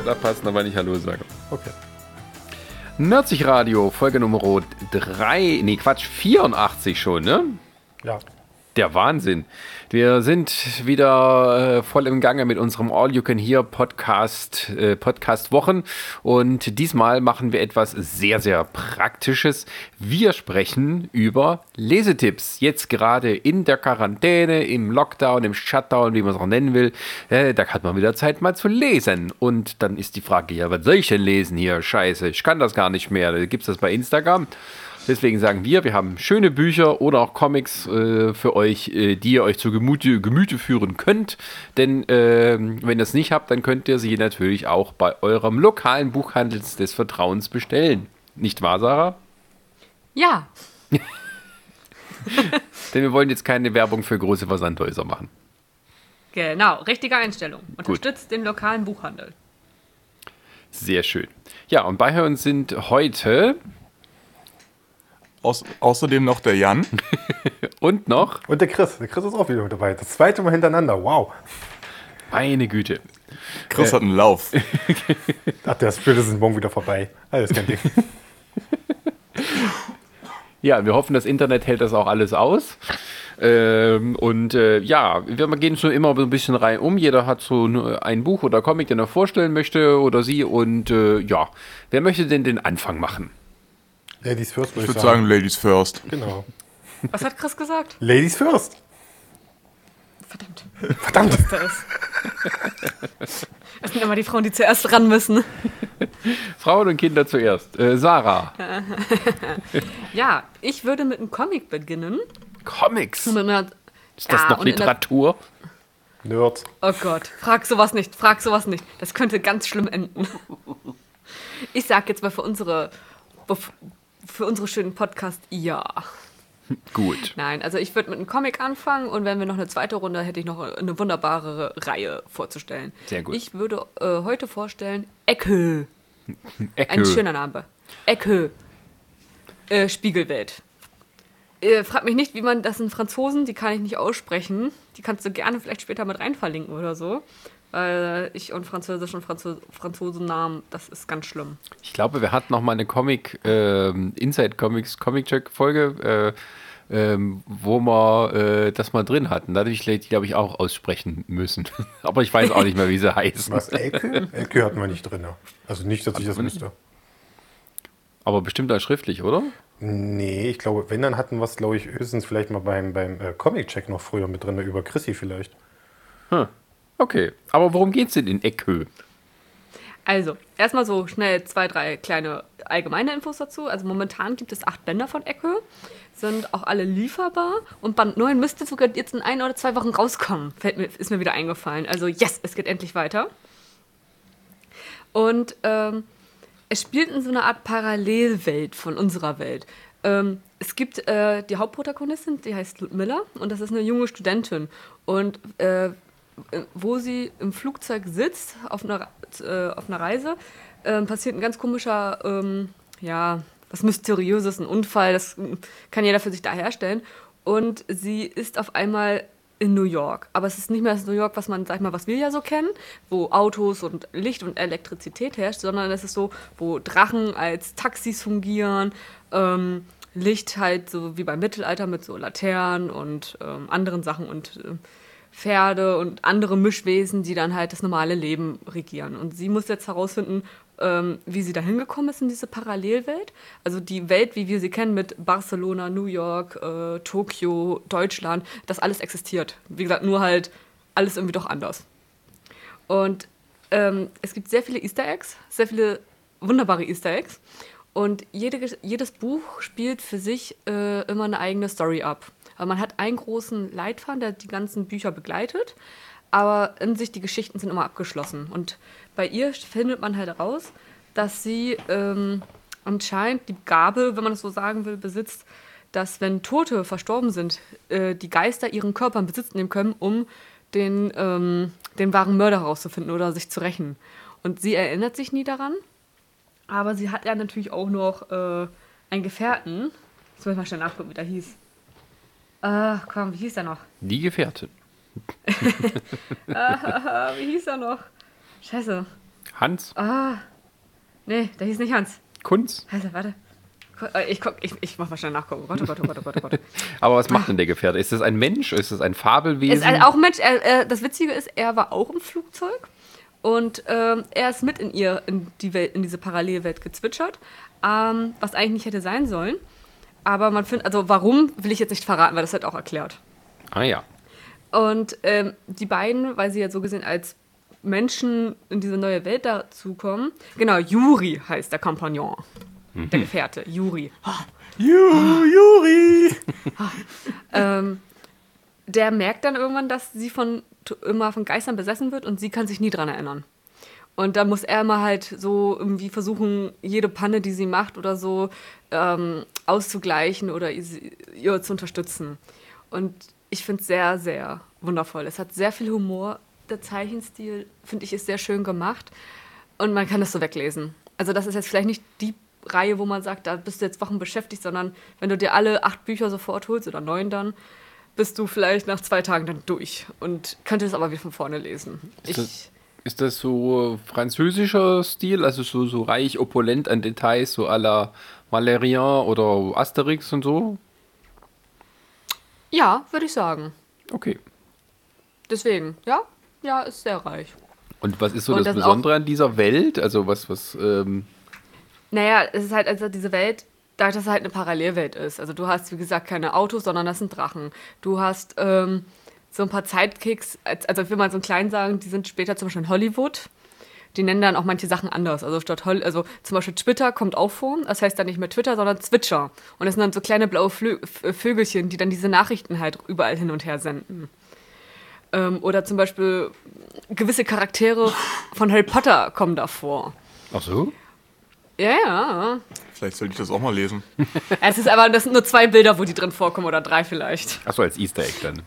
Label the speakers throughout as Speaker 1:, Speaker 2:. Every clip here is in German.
Speaker 1: Zeit abpassen, aber nicht Hallo sagen.
Speaker 2: Okay.
Speaker 1: Nerdsich Radio, Folge Nummer 3, nee Quatsch, 84 schon, ne?
Speaker 2: Ja.
Speaker 1: Der Wahnsinn. Wir sind wieder äh, voll im Gange mit unserem All You Can Hear Podcast, äh, Podcast Wochen und diesmal machen wir etwas sehr, sehr Praktisches. Wir sprechen über Lesetipps. Jetzt gerade in der Quarantäne, im Lockdown, im Shutdown, wie man es auch nennen will. Äh, da hat man wieder Zeit mal zu lesen. Und dann ist die Frage, ja, was soll ich denn lesen hier? Scheiße, ich kann das gar nicht mehr. Gibt es das bei Instagram? Deswegen sagen wir, wir haben schöne Bücher oder auch Comics äh, für euch, äh, die ihr euch zu Gemüte, Gemüte führen könnt. Denn äh, wenn ihr es nicht habt, dann könnt ihr sie natürlich auch bei eurem lokalen Buchhandel des Vertrauens bestellen. Nicht wahr, Sarah?
Speaker 3: Ja.
Speaker 1: Denn wir wollen jetzt keine Werbung für große Versandhäuser machen.
Speaker 3: Genau, richtige Einstellung. Unterstützt den lokalen Buchhandel.
Speaker 1: Sehr schön. Ja, und bei uns sind heute
Speaker 4: Aus, außerdem noch der Jan.
Speaker 1: und noch,
Speaker 2: Und der Chris. Der Chris ist auch wieder mit dabei. Das zweite Mal hintereinander. Wow.
Speaker 1: meine Güte.
Speaker 4: Chris hat einen Lauf.
Speaker 2: Ach, der Spirit ist morgen wieder vorbei. Alles kein Ding.
Speaker 1: Ja, wir hoffen, das Internet hält das auch alles aus. Ähm, und äh, ja, wir gehen so immer so ein bisschen rein um. Jeder hat so nur ein Buch oder Comic, den er vorstellen möchte oder sie. Und äh, ja, wer möchte denn den Anfang machen?
Speaker 2: Ladies first,
Speaker 4: Ich würde sagen, Ladies first.
Speaker 2: Genau.
Speaker 3: Was hat Chris gesagt?
Speaker 2: Ladies first.
Speaker 3: Verdammt.
Speaker 2: Verdammt.
Speaker 3: Das ist. Es sind immer die Frauen, die zuerst ran müssen.
Speaker 1: Frauen und Kinder zuerst. Äh, Sarah.
Speaker 3: Ja, ich würde mit einem Comic beginnen.
Speaker 1: Comics.
Speaker 3: Mit einer,
Speaker 1: Ist das
Speaker 3: Ja,
Speaker 1: noch
Speaker 3: in der-
Speaker 1: Literatur?
Speaker 2: Nerds.
Speaker 3: Oh Gott, frag sowas nicht, frag sowas nicht. Das könnte ganz schlimm enden. Ich sag jetzt mal für unsere, für unsere schönen Podcast ja.
Speaker 1: Gut.
Speaker 3: Nein, also ich würde mit einem Comic anfangen und wenn wir noch eine zweite Runde, hätte ich noch eine wunderbare Reihe vorzustellen.
Speaker 1: Sehr gut.
Speaker 3: Ich würde äh, heute vorstellen Ecke.
Speaker 1: Ecke.
Speaker 3: Ein schöner Name. Ecke. Äh, Spiegelwelt. Äh, frag mich nicht, wie man das in Franzosen, die kann ich nicht aussprechen. Die kannst du gerne vielleicht später mit rein verlinken oder so. Weil ich und Französisch und Franzo Franzosennamen, das ist ganz schlimm.
Speaker 1: Ich glaube, wir hatten noch mal eine Comic, ähm, Inside Comics, Comic Check Folge, äh, ähm, wo wir äh, das mal drin hatten. Da hätte ich, glaube ich, auch aussprechen müssen. Aber ich weiß auch nicht mehr, wie sie heißen.
Speaker 2: Was, Elke? Elke hatten wir nicht drin. Also nicht, dass ich das wüsste.
Speaker 1: Aber bestimmt auch schriftlich, oder?
Speaker 2: Nee, ich glaube, wenn, dann hatten wir es, glaube ich, höchstens vielleicht mal beim, beim äh, Comic-Check noch früher mit drin, über Chrissy vielleicht.
Speaker 1: Okay. Aber worum geht's denn in Eckhö?
Speaker 3: Also, erstmal so schnell zwei, drei kleine allgemeine Infos dazu. Also momentan gibt es acht Bänder von Ecke, sind auch alle lieferbar und Band 9 müsste sogar jetzt in ein oder zwei Wochen rauskommen. Mir, ist mir wieder eingefallen. Also yes, es geht endlich weiter. Und ähm, es spielt in so einer Art Parallelwelt von unserer Welt. Ähm, es gibt äh, die Hauptprotagonistin, die heißt Ludmilla und das ist eine junge Studentin. Und äh, wo sie im Flugzeug sitzt, auf einer, äh, auf einer Reise, ähm, passiert ein ganz komischer, ähm, ja, was Mysteriöses, ein Unfall, das mm, kann jeder für sich da herstellen. Und sie ist auf einmal in New York. Aber es ist nicht mehr das New York, was man, sag ich mal, was wir ja so kennen, wo Autos und Licht und Elektrizität herrscht, sondern es ist so, wo Drachen als Taxis fungieren, ähm, Licht halt so wie beim Mittelalter mit so Laternen und ähm, anderen Sachen und ähm, Pferde und andere Mischwesen, die dann halt das normale Leben regieren. Und sie muss jetzt herausfinden, ähm, wie sie da hingekommen ist in diese Parallelwelt. Also die Welt, wie wir sie kennen, mit Barcelona, New York, äh, Tokio, Deutschland, das alles existiert. Wie gesagt, nur halt alles irgendwie doch anders. Und ähm, es gibt sehr viele Easter Eggs, sehr viele wunderbare Easter Eggs. Und jede, jedes Buch spielt für sich äh, immer eine eigene Story ab. Man hat einen großen Leitfaden, der die ganzen Bücher begleitet, aber in sich die Geschichten sind immer abgeschlossen. Und bei ihr findet man halt heraus, dass sie ähm, anscheinend die Gabe, wenn man das so sagen will, besitzt, dass wenn Tote verstorben sind, äh, die Geister ihren Körper in Besitz nehmen können, um den, ähm, den wahren Mörder herauszufinden oder sich zu rächen. Und sie erinnert sich nie daran, aber sie hat ja natürlich auch noch äh, einen Gefährten. Jetzt muss ich mal schnell nachgucken, wie der hieß. Ach komm, wie hieß er noch?
Speaker 1: Die Gefährtin.
Speaker 3: Ah, wie hieß er noch? Scheiße.
Speaker 1: Hans?
Speaker 3: Nee, der hieß nicht Hans.
Speaker 1: Kunz?
Speaker 3: Also, warte. Äh, Ich, guck, ich, ich mach mal schnell nachgucken. Gott, oh Gott, oh Gott.
Speaker 1: Aber was macht denn der Gefährte? Ist das ein Mensch? Ist das ein Fabelwesen?
Speaker 3: ist also auch ein Mensch. Er, er, das Witzige ist, er war auch im Flugzeug und ähm, er ist mit in ihr in die Welt, in diese Parallelwelt gezwitschert, ähm, was eigentlich nicht hätte sein sollen. Aber man findet, also warum will ich jetzt nicht verraten, weil das wird auch erklärt.
Speaker 1: ah ja.
Speaker 3: Und ähm, die beiden, weil sie ja so gesehen als Menschen in diese neue Welt dazukommen. Genau, Juri heißt der Kompagnon. Der Gefährte, Juri.
Speaker 4: Ju, Juri!
Speaker 3: Ähm, der merkt dann irgendwann, dass sie von immer von Geistern besessen wird und sie kann sich nie dran erinnern. Und da muss er immer halt so irgendwie versuchen, jede Panne, die sie macht oder so, ähm, auszugleichen oder ihr zu unterstützen. Und ich finde es sehr, sehr wundervoll. Es hat sehr viel Humor. Der Zeichenstil, finde ich, ist sehr schön gemacht. Und man kann das so weglesen. Also das ist jetzt vielleicht nicht die Reihe, wo man sagt, da bist du jetzt Wochen beschäftigt, sondern wenn du dir alle acht Bücher sofort holst oder neun dann, bist du vielleicht nach zwei Tagen dann durch und könntest aber wieder von vorne lesen.
Speaker 1: Ist
Speaker 3: Ich,
Speaker 1: ist das so französischer Stil, also so, so reich, opulent an Details, so à la Valerian oder Asterix und so?
Speaker 3: ja, würde ich sagen.
Speaker 1: Okay.
Speaker 3: Deswegen, ja, ja, ist sehr reich.
Speaker 1: Und was ist so das
Speaker 3: das
Speaker 1: Besondere an dieser Welt? Also was, was, ähm,
Speaker 3: Naja, es ist halt also diese Welt, dadurch, dass es halt eine Parallelwelt ist. Also du hast, wie gesagt, keine Autos, sondern das sind Drachen. Du hast ähm, so ein paar Sidekicks, als- also ich will mal so einen kleinen sagen, die sind später zum Beispiel in Hollywood. Die nennen dann auch manche Sachen anders. Also statt Hol also zum Beispiel Twitter kommt auch vor. Das heißt dann nicht mehr Twitter, sondern Zwitscher. Und das sind dann so kleine blaue Flö Vögelchen, die dann diese Nachrichten halt überall hin und her senden. Ähm, oder zum Beispiel gewisse Charaktere von Harry Potter kommen da vor.
Speaker 1: ach so?
Speaker 3: Ja, ja.
Speaker 4: Vielleicht sollte ich das auch mal lesen.
Speaker 3: Es ist aber, das sind nur zwei Bilder, wo die drin vorkommen oder drei vielleicht.
Speaker 1: Ach so, als Easter Egg dann.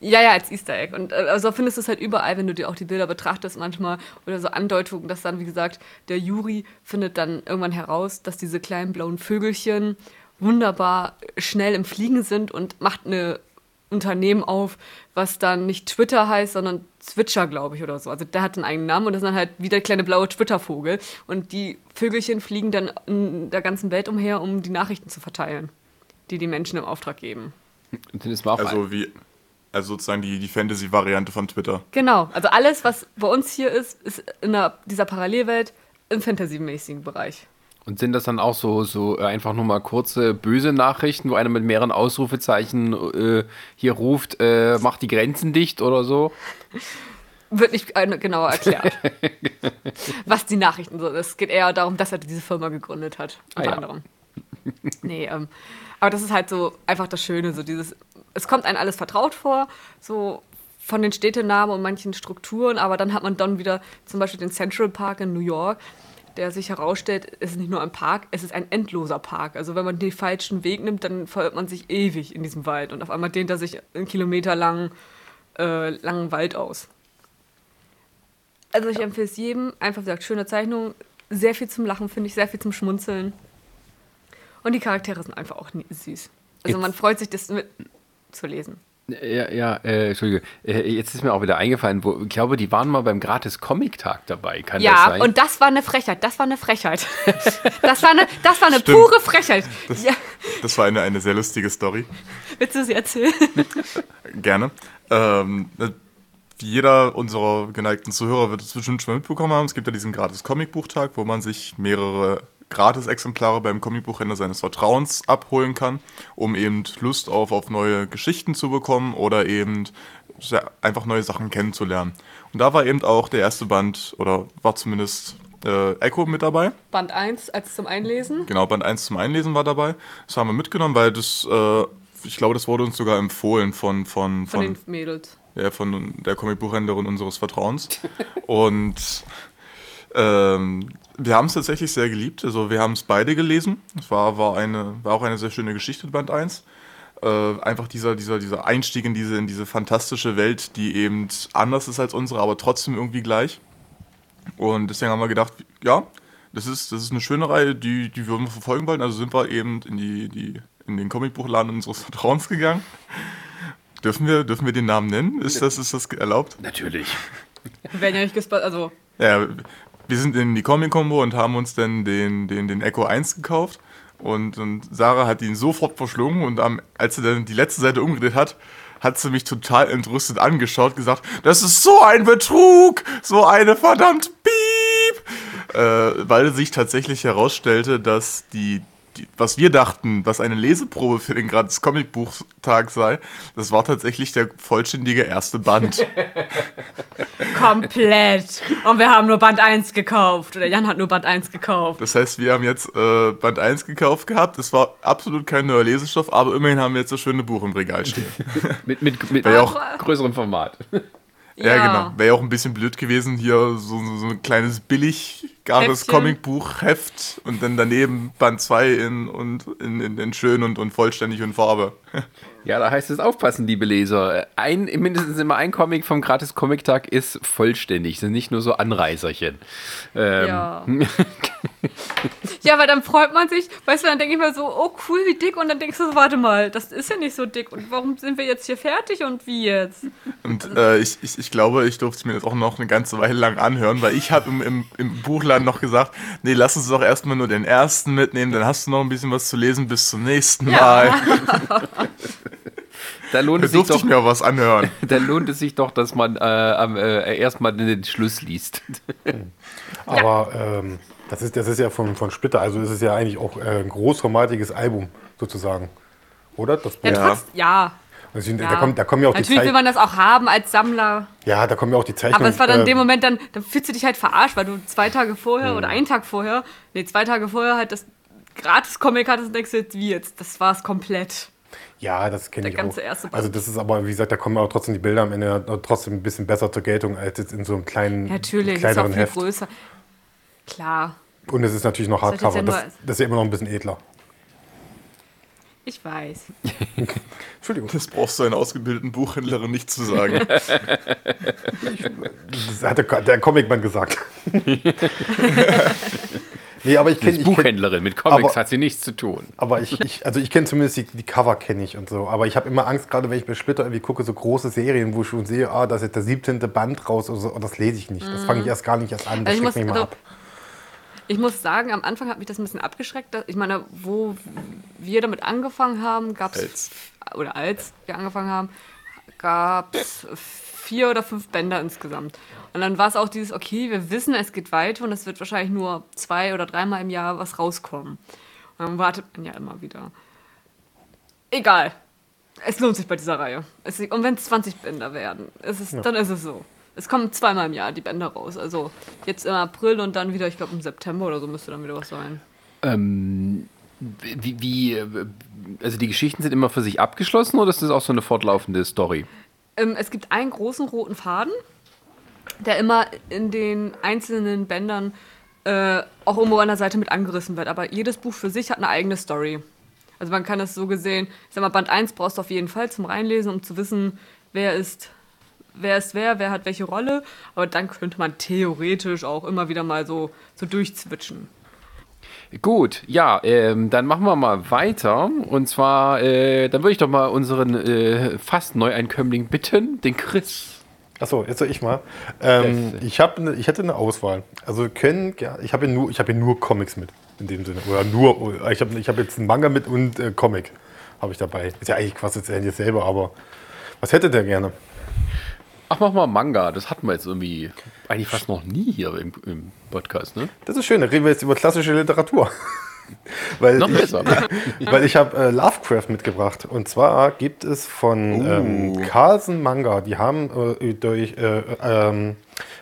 Speaker 3: Ja, ja, als Easter Egg. Und äh, also findest du es halt überall, wenn du dir auch die Bilder betrachtest manchmal oder so Andeutungen, dass dann, wie gesagt, der Juri findet dann irgendwann heraus, dass diese kleinen blauen Vögelchen wunderbar schnell im Fliegen sind und macht eine Unternehmen auf, was dann nicht Twitter heißt, sondern Zwitscher, glaube ich, oder so. Also der hat einen eigenen Namen und das ist dann halt wie der kleine blaue Twitter-Vogel. Und die Vögelchen fliegen dann in der ganzen Welt umher, um die Nachrichten zu verteilen, die die Menschen im Auftrag geben.
Speaker 4: Also wie, also sozusagen die, die Fantasy-Variante von Twitter.
Speaker 3: Genau, also alles, was bei uns hier ist, ist in der, dieser Parallelwelt im Fantasy-mäßigen Bereich.
Speaker 1: Und sind das dann auch so, so äh, einfach nur mal kurze böse Nachrichten, wo einer mit mehreren Ausrufezeichen äh, hier ruft, äh, macht die Grenzen dicht oder so?
Speaker 3: Wird nicht äh, genauer erklärt, was die Nachrichten sind. Es geht eher darum, dass er diese Firma gegründet hat,
Speaker 1: Ah,
Speaker 3: unter
Speaker 1: ja.
Speaker 3: anderem. Nee, ähm, aber das ist halt so einfach das Schöne, so dieses, es kommt einem alles vertraut vor, so von den Städtenamen und manchen Strukturen, aber dann hat man dann wieder zum Beispiel den Central Park in New York, der sich herausstellt, es ist nicht nur ein Park, es ist ein endloser Park. Also wenn man den falschen Weg nimmt, dann verirrt man sich ewig in diesem Wald und auf einmal dehnt er sich einen Kilometer lang, äh, langen Wald aus. Also ich empfehle es jedem, einfach gesagt, schöne Zeichnung, sehr viel zum Lachen, finde ich, sehr viel zum Schmunzeln. Und die Charaktere sind einfach auch nie- süß. Also
Speaker 1: Jetzt-
Speaker 3: man freut sich, das mit zu lesen.
Speaker 1: Ja, ja äh, Entschuldige. Äh, jetzt ist mir auch wieder eingefallen, wo, ich glaube, die waren mal beim Gratis-Comic-Tag dabei. Kann das
Speaker 3: Ja,
Speaker 1: sein?
Speaker 3: und das war eine Frechheit, das war eine Frechheit. Das war eine, das war eine
Speaker 4: Stimmt.
Speaker 3: pure Frechheit. Ja,
Speaker 4: Das war eine, eine sehr lustige Story.
Speaker 3: willst du sie erzählen?
Speaker 4: Gerne. Ähm, wie jeder unserer geneigten Zuhörer wird es bestimmt schon mal mitbekommen haben, es gibt ja diesen gratis Comicbuchtag, wo man sich mehrere Gratis-Exemplare beim Comicbuchhändler seines Vertrauens abholen kann, um eben Lust auf, auf neue Geschichten zu bekommen oder eben einfach neue Sachen kennenzulernen. Und da war eben auch der erste Band, oder war zumindest äh, Echo mit dabei.
Speaker 3: Band 1 als zum Einlesen.
Speaker 4: Genau, Band 1 zum Einlesen war dabei. Das haben wir mitgenommen, weil das, äh, ich glaube, das wurde uns sogar empfohlen von, von,
Speaker 3: Von
Speaker 4: von,
Speaker 3: den Mädels.
Speaker 4: ja, von der Comicbuchhändlerin unseres Vertrauens. Und ähm, wir haben es tatsächlich sehr geliebt. Also wir haben es beide gelesen. Es war, war, eine, war auch eine sehr schöne Geschichte, Band 1. Äh, einfach dieser, dieser, dieser Einstieg in diese, in diese fantastische Welt, die eben anders ist als unsere, aber trotzdem irgendwie gleich. Und deswegen haben wir gedacht, ja, das ist, das ist eine schöne Reihe, die, die würden wir verfolgen wollen. Also sind wir eben in, die, die, in den Comicbuchladen unseres Vertrauens gegangen. Dürfen wir, dürfen wir den Namen nennen? Ist das, ist das erlaubt?
Speaker 1: Natürlich.
Speaker 3: Werden ja nicht gespoilert, also
Speaker 4: Ja, wir sind in die Comic-Combo und haben uns dann den, den, den Echo 1 gekauft. Und, und Sarah hat ihn sofort verschlungen und am, als sie dann die letzte Seite umgedreht hat, hat sie mich total entrüstet angeschaut, gesagt, das ist so ein Betrug, so eine verdammt Piep, äh, weil sich tatsächlich herausstellte, dass die die, was wir dachten, was eine Leseprobe für den gratis Comicbuchtag sei, das war tatsächlich der vollständige erste Band.
Speaker 3: Komplett. Und wir haben nur Band 1 gekauft. Oder Jan hat nur Band 1 gekauft.
Speaker 4: Das heißt, wir haben jetzt äh, Band 1 gekauft gehabt. Es war absolut kein neuer Lesestoff, aber immerhin haben wir jetzt das schöne Buch im Regal stehen.
Speaker 1: mit mit, mit
Speaker 4: ja auch
Speaker 1: größerem Format.
Speaker 4: Ja, ja genau. Wäre ja auch ein bisschen blöd gewesen, hier so, so ein kleines billig gares Comicbuch-Heft und dann daneben Band 2 in, und in, in, in schön und, und vollständig in Farbe.
Speaker 1: Ja, da heißt es aufpassen, liebe Leser. Ein, mindestens immer ein Comic vom Gratis Comic Tag ist vollständig, sind nicht nur so Anreiserchen.
Speaker 3: Ähm. Ja. ja, weil dann freut man sich, weißt du, dann denke ich mir so, oh cool, wie dick, und dann denkst du so, warte mal, das ist ja nicht so dick und warum sind wir jetzt hier fertig und wie jetzt?
Speaker 4: Und äh, ich, ich, ich glaube, ich durfte es mir jetzt auch noch eine ganze Weile lang anhören, weil ich habe im, im, im Buchladen noch gesagt, nee, lass uns doch erstmal nur den ersten mitnehmen, dann hast du noch ein bisschen was zu lesen bis zum nächsten Mal. Ja.
Speaker 1: Da lohnt es sich doch,
Speaker 4: ich mir was anhören.
Speaker 1: Da lohnt es sich doch, dass man äh, äh, erstmal den Schluss liest.
Speaker 2: Aber ähm, das, ist, das ist ja von, von Splitter, also ist es ja eigentlich auch äh, ein großformatiges Album sozusagen. Oder?
Speaker 3: Das Buch. Ja, trotz, ja.
Speaker 2: Also, ja. Da, kommen, da kommen ja auch
Speaker 3: Natürlich die will man das auch haben als Sammler.
Speaker 2: Ja, da kommen ja auch die Zeichnungen.
Speaker 3: Aber es war dann in dem ähm, Moment, dann, dann fühlst du dich halt verarscht, weil du zwei Tage vorher mhm. oder einen Tag vorher, nee, zwei Tage vorher halt das Gratis-Comic hattest und denkst jetzt, wie jetzt? Das war es komplett.
Speaker 2: Ja, das kenne ich
Speaker 3: ganze auch. Erste
Speaker 2: also das ist aber, wie gesagt, da kommen auch trotzdem die Bilder am Ende trotzdem ein bisschen besser zur Geltung als jetzt in so einem kleinen,
Speaker 3: Natürlich,
Speaker 2: kleineren
Speaker 3: ist auch viel
Speaker 2: Heft.
Speaker 3: größer. Klar.
Speaker 2: Und es ist natürlich noch Hardcover. Das, das, ist ja immer noch ein bisschen edler.
Speaker 3: Ich weiß.
Speaker 4: Entschuldigung. Das brauchst du einer ausgebildeten Buchhändlerin nicht zu sagen. das
Speaker 2: hat der, der Comicmann gesagt.
Speaker 1: Nee, aber ich kenne. Buchhändlerin, kenn, mit Comics aber, hat sie nichts zu tun.
Speaker 2: Aber ich, ich also ich kenne zumindest die, die Cover kenne ich und so. Aber ich habe immer Angst, gerade wenn ich bei Splitter irgendwie gucke, so große Serien, wo ich schon sehe, ah, da ist jetzt der 17. Band raus oder so, und das lese ich nicht. Das fange ich mhm. erst gar nicht erst an. Das
Speaker 3: also
Speaker 2: muss,
Speaker 3: mich
Speaker 2: mal
Speaker 3: also,
Speaker 2: ab.
Speaker 3: Ich muss sagen, am Anfang hat mich das ein bisschen abgeschreckt. Ich meine, wo wir damit angefangen haben, gab es, oder als wir angefangen haben, gab es vier oder fünf Bänder insgesamt. Und dann war es auch dieses, okay, wir wissen, es geht weiter und es wird wahrscheinlich nur zwei oder dreimal im Jahr was rauskommen. Und dann wartet man ja immer wieder. Egal. Es lohnt sich bei dieser Reihe. Es, und wenn es 20 Bänder werden, ist ja. dann ist es so. Es kommen zweimal im Jahr die Bänder raus. Also jetzt im April und dann wieder, ich glaube im September oder so müsste dann wieder was sein.
Speaker 1: Ähm, wie, wie, also die Geschichten sind immer für sich abgeschlossen oder ist das auch so eine fortlaufende Story?
Speaker 3: Ähm, es gibt einen großen roten Faden, der immer in den einzelnen Bändern äh, auch irgendwo an der Seite mit angerissen wird. Aber jedes Buch für sich hat eine eigene Story. Also man kann es so gesehen, ich sag mal, Band 1 brauchst du auf jeden Fall zum Reinlesen, um zu wissen, wer ist wer ist wer, wer hat welche Rolle. Aber dann könnte man theoretisch auch immer wieder mal so, so durchzwitschen.
Speaker 1: Gut, ja, ähm, dann machen wir mal weiter. Und zwar, äh, dann würde ich doch mal unseren äh, fast Neueinkömmling bitten, den Chris.
Speaker 2: Achso, jetzt soll ich mal. Ähm, ich, hab ne, ich hätte eine Auswahl. Also können, ja, ich habe nur, hab nur Comics mit, in dem Sinne. Oder nur, ich habe ich hab jetzt einen Manga mit und äh, Comic habe ich dabei. Ist ja eigentlich quasi jetzt selber, aber was hätte der gerne?
Speaker 1: Ach, mach mal Manga. Das hatten wir jetzt irgendwie eigentlich fast noch nie hier im, im Podcast, ne?
Speaker 2: Das ist schön, da reden wir jetzt über klassische Literatur. weil
Speaker 1: Noch besser.
Speaker 2: Ich, weil ich habe äh, Lovecraft mitgebracht. Und zwar gibt es von uh. ähm, Carlsen Manga, die haben äh, durch äh, ähm,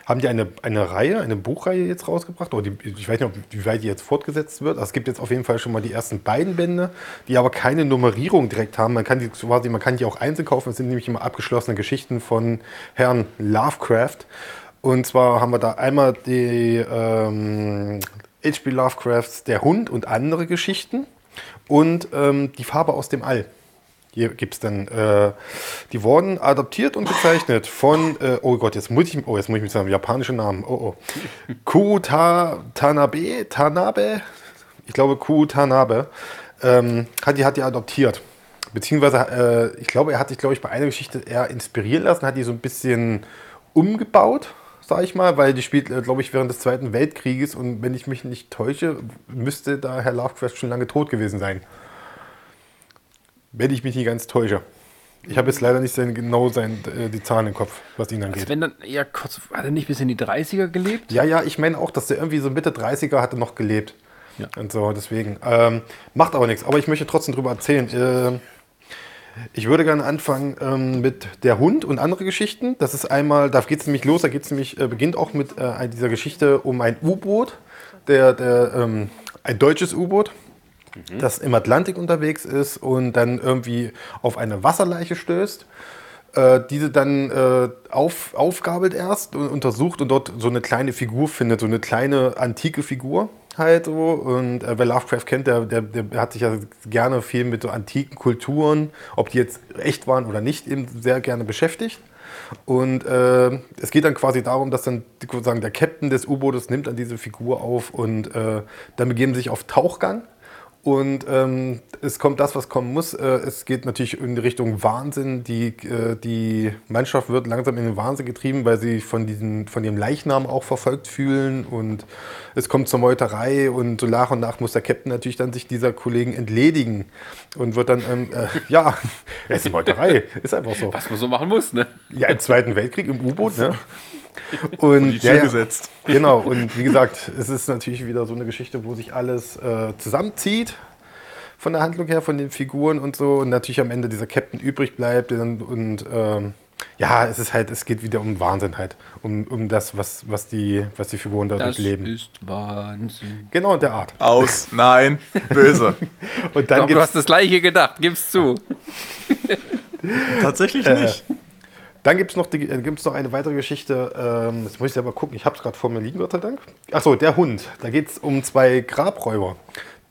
Speaker 2: haben die eine, eine Reihe, eine Buchreihe jetzt rausgebracht. Oder die, ich weiß nicht, wie weit die jetzt fortgesetzt wird. Also es gibt jetzt auf jeden Fall schon mal die ersten beiden Bände, die aber keine Nummerierung direkt haben. Man kann die quasi, man kann die auch einzeln kaufen. Es sind nämlich immer abgeschlossene Geschichten von Herrn Lovecraft. Und zwar haben wir da einmal die ähm, H.P. Lovecrafts Der Hund und andere Geschichten und ähm, Die Farbe aus dem All. Hier gibt es dann, äh, die wurden adaptiert und gezeichnet von, äh, oh Gott, jetzt muss ich, oh, jetzt muss ich mit seinem japanischen Namen, oh, oh. Ku Ta, Tanabe, Tanabe, ich glaube Ku Tanabe, ähm, hat, die, hat die adoptiert. Beziehungsweise, äh, ich glaube, er hat sich, glaube ich, bei einer Geschichte eher inspirieren lassen, hat die so ein bisschen umgebaut sag ich mal, weil die spielt, äh, glaube ich, während des Zweiten Weltkrieges und wenn ich mich nicht täusche, müsste da Herr Lovecraft schon lange tot gewesen sein. Wenn ich mich nicht ganz täusche. Ich habe jetzt leider nicht sein, genau sein, äh, die Zahlen im Kopf, was ihn angeht.
Speaker 1: Also wenn dann eher kurz, hat er nicht bis in die 30er gelebt?
Speaker 2: Ja, ja, ich meine auch, dass der irgendwie so Mitte 30er hatte noch gelebt.
Speaker 1: Ja.
Speaker 2: Und so, deswegen. Ähm, macht aber nichts. Aber ich möchte trotzdem drüber erzählen. Ähm, ich würde gerne anfangen ähm, mit der Hund und andere Geschichten. Das ist einmal, da geht es nämlich los, da geht es nämlich, äh, beginnt auch mit äh, dieser Geschichte um ein U-Boot, der, der, ähm, ein deutsches U-Boot, das im Atlantik unterwegs ist und dann irgendwie auf eine Wasserleiche stößt. Äh, diese dann äh, auf, aufgabelt erst und untersucht und dort so eine kleine Figur findet, so eine kleine antike Figur halt so. Und äh, wer Lovecraft kennt, der, der, der hat sich ja gerne viel mit so antiken Kulturen, ob die jetzt echt waren oder nicht, eben sehr gerne beschäftigt. Und äh, es geht dann quasi darum, dass dann sagen, der Captain des U-Bootes nimmt an diese Figur auf und äh, dann begeben sie sich auf Tauchgang. Und ähm, es kommt das, was kommen muss. Äh, es geht natürlich in die Richtung Wahnsinn. Die, äh, die Mannschaft wird langsam in den Wahnsinn getrieben, weil sie von, diesen, von ihrem Leichnam auch verfolgt fühlen. Und es kommt zur Meuterei und so nach und nach muss der Captain natürlich dann sich dieser Kollegen entledigen. Und wird dann, ähm, äh, ja, es ist Meuterei, ist einfach so.
Speaker 1: Was man so machen muss, ne?
Speaker 2: Ja, im Zweiten Weltkrieg im U-Boot, ne? Und
Speaker 4: die Tür
Speaker 2: ja,
Speaker 4: gesetzt.
Speaker 2: Genau, und wie gesagt, es ist natürlich wieder so eine Geschichte, wo sich alles äh, zusammenzieht von der Handlung her, von den Figuren und so. Und natürlich am Ende dieser Captain übrig bleibt. Und, und ähm, ja, es ist halt, es geht wieder um Wahnsinn halt. Um, um das, was, was, die, was die Figuren dadurch
Speaker 1: Das
Speaker 2: leben.
Speaker 1: ist Wahnsinn.
Speaker 2: Genau in der Art.
Speaker 4: Aus, nein, böse.
Speaker 2: Und dann
Speaker 1: Doch, du hast das gleiche gedacht, gib's zu.
Speaker 4: Tatsächlich
Speaker 2: Äh,
Speaker 4: nicht.
Speaker 2: Dann gibt es noch, die- äh, gibt's noch eine weitere Geschichte. Ähm, jetzt muss ich aber gucken, ich habe es gerade vor mir liegen, Gott sei Dank. Achso, der Hund. Da geht es um zwei Grabräuber,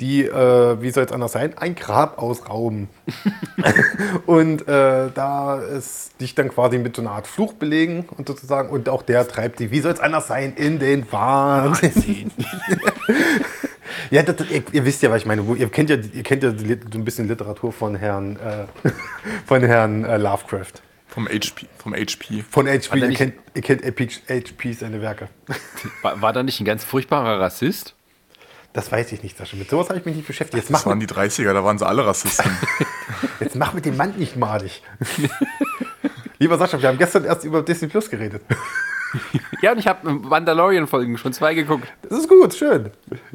Speaker 2: die, äh, wie soll es anders sein, ein Grab ausrauben. und äh, da ist dich dann quasi mit so einer Art Fluch belegen und sozusagen, und auch der treibt die, wie soll es anders sein, in den Wahnsinn. ja, das, ihr, ihr wisst ja, was ich meine. Ihr kennt ja, ihr kennt ja so ein bisschen Literatur von Herrn, äh, von Herrn äh, Lovecraft.
Speaker 4: Vom HP. Vom HP.
Speaker 2: Von HP,
Speaker 1: er
Speaker 2: ihr kennt, ihr kennt HP seine Werke.
Speaker 1: War, war da nicht ein ganz furchtbarer Rassist?
Speaker 2: Das weiß ich nicht, Sascha. Mit sowas habe ich mich nicht beschäftigt. Jetzt
Speaker 4: Das
Speaker 2: mach,
Speaker 4: waren die 30er, da waren sie alle Rassisten.
Speaker 2: jetzt mach mit dem Mann nicht malig. Lieber Sascha, wir haben gestern erst über Disney Plus geredet.
Speaker 1: Ja, und ich habe Mandalorian-Folgen schon zwei geguckt.
Speaker 2: Das ist gut, schön.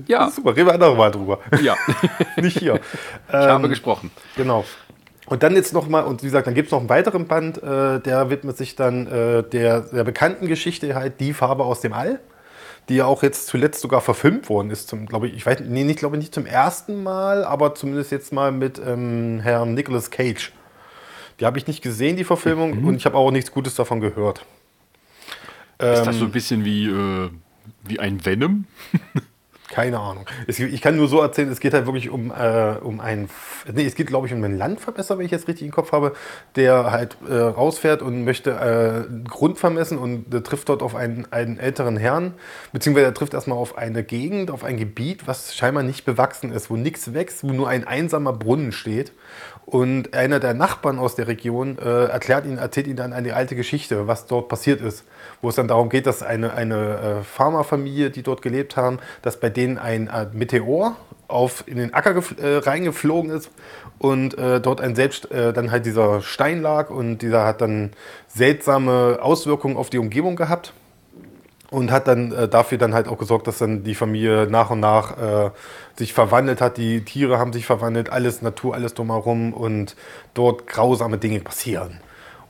Speaker 1: Ja.
Speaker 2: Das ist super. Reden wir andere Mal drüber.
Speaker 1: Ja,
Speaker 2: nicht hier.
Speaker 1: ich habe gesprochen.
Speaker 2: Genau. Und dann jetzt nochmal, und wie gesagt, dann gibt es noch einen weiteren Band, äh, der widmet sich dann äh, der, der bekannten Geschichte halt Die Farbe aus dem All, die ja auch jetzt zuletzt sogar verfilmt worden ist, zum, glaube ich, ich weiß, nee, nicht, glaube ich, nicht zum ersten Mal, aber zumindest jetzt mal mit ähm, Herrn Nicolas Cage. Die habe ich nicht gesehen, die Verfilmung, und ich habe auch nichts Gutes davon gehört.
Speaker 1: Ist das so ein bisschen wie, äh, wie ein Venom?
Speaker 2: Keine Ahnung. Es, ich kann nur so erzählen, es geht halt wirklich um, äh, um einen, nee, es geht glaube ich um einen Landverbesser, wenn ich jetzt richtig im Kopf habe, der halt äh, rausfährt und möchte äh, Grund vermessen und der trifft dort auf einen, einen älteren Herrn, beziehungsweise er trifft erstmal auf eine Gegend, auf ein Gebiet, was scheinbar nicht bewachsen ist, wo nichts wächst, wo nur ein einsamer Brunnen steht. Und einer der Nachbarn aus der Region äh, erklärt ihn, erzählt ihn dann eine alte Geschichte, was dort passiert ist. Wo es dann darum geht, dass eine, eine äh, Farmerfamilie, die dort gelebt haben, dass bei denen ein äh, Meteor auf, in den Acker äh, reingeflogen ist und äh, dort ein selbst äh, dann halt dieser Stein lag und dieser hat dann seltsame Auswirkungen auf die Umgebung gehabt und hat dann äh, dafür dann halt auch gesorgt, dass dann die Familie nach und nach äh, sich verwandelt hat. Die Tiere haben sich verwandelt, alles Natur, alles drumherum und dort grausame Dinge passieren.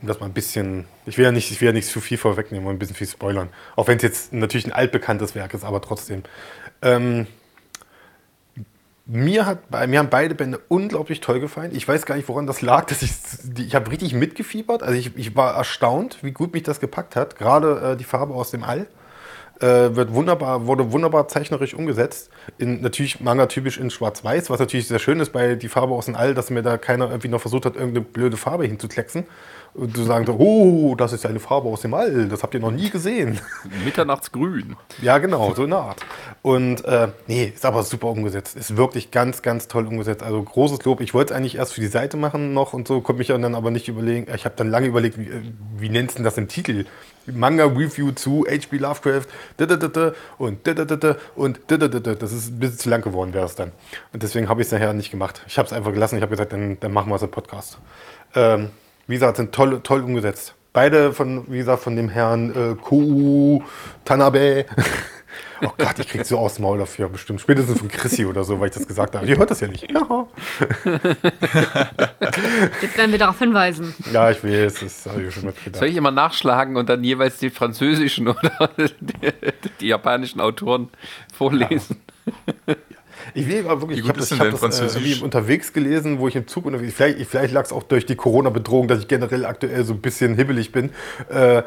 Speaker 2: Um das mal ein bisschen, ich will ja nicht, ich will ja nicht zu viel vorwegnehmen und ein bisschen viel spoilern. Auch wenn es jetzt natürlich ein altbekanntes Werk ist, aber trotzdem. Ähm, mir, hat, mir haben beide Bände unglaublich toll gefallen. Ich weiß gar nicht, woran das lag. Dass ich ich habe richtig mitgefiebert. Also ich, ich war erstaunt, wie gut mich das gepackt hat. Gerade äh, die Farbe aus dem All äh, wird wunderbar, wurde wunderbar zeichnerisch umgesetzt. In, natürlich manga-typisch in Schwarz-Weiß, was natürlich sehr schön ist bei die Farbe aus dem All, dass mir da keiner irgendwie noch versucht hat, irgendeine blöde Farbe hinzuklecksen. Und zu sagen, so, oh, das ist ja eine Farbe aus dem All, das habt ihr noch nie gesehen.
Speaker 1: Mitternachtsgrün.
Speaker 2: Ja, genau, so eine Art. Und äh, nee, ist aber super umgesetzt. Ist wirklich ganz, ganz toll umgesetzt. Also großes Lob. Ich wollte es eigentlich erst für die Seite machen noch und so, konnte mich dann aber nicht überlegen. Ich habe dann lange überlegt, wie, äh, wie nennst du denn das im Titel? Manga-Review zu H.P. Lovecraft und und da, da, da, da. Das ist ein bisschen zu lang geworden, wäre es dann. Und deswegen habe ich es nachher nicht gemacht. Ich habe es einfach gelassen. Ich habe gesagt, dann, dann machen wir es im Podcast. Ähm, wie gesagt, sind toll, toll umgesetzt. Beide von, wie gesagt, von dem Herrn äh, Kou Tanabe. Oh Gott, ich krieg so aus dem Maul dafür, bestimmt. Spätestens von Chrissy oder so, weil ich das gesagt habe. Ihr hört das ja nicht. Ja,
Speaker 3: Jetzt werden wir darauf hinweisen.
Speaker 2: ja ich weiß, das habe ich schon mitgedacht.
Speaker 1: Soll ich immer nachschlagen und dann jeweils die französischen oder die, die japanischen Autoren vorlesen?
Speaker 2: Ich will aber wirklich,
Speaker 4: Wie
Speaker 2: ich
Speaker 4: gut
Speaker 2: habe das, ich hab das äh, unterwegs gelesen, wo ich im Zug unterwegs Vielleicht, vielleicht lag es auch durch die Corona-Bedrohung, dass ich generell aktuell so ein bisschen hibbelig bin. Äh,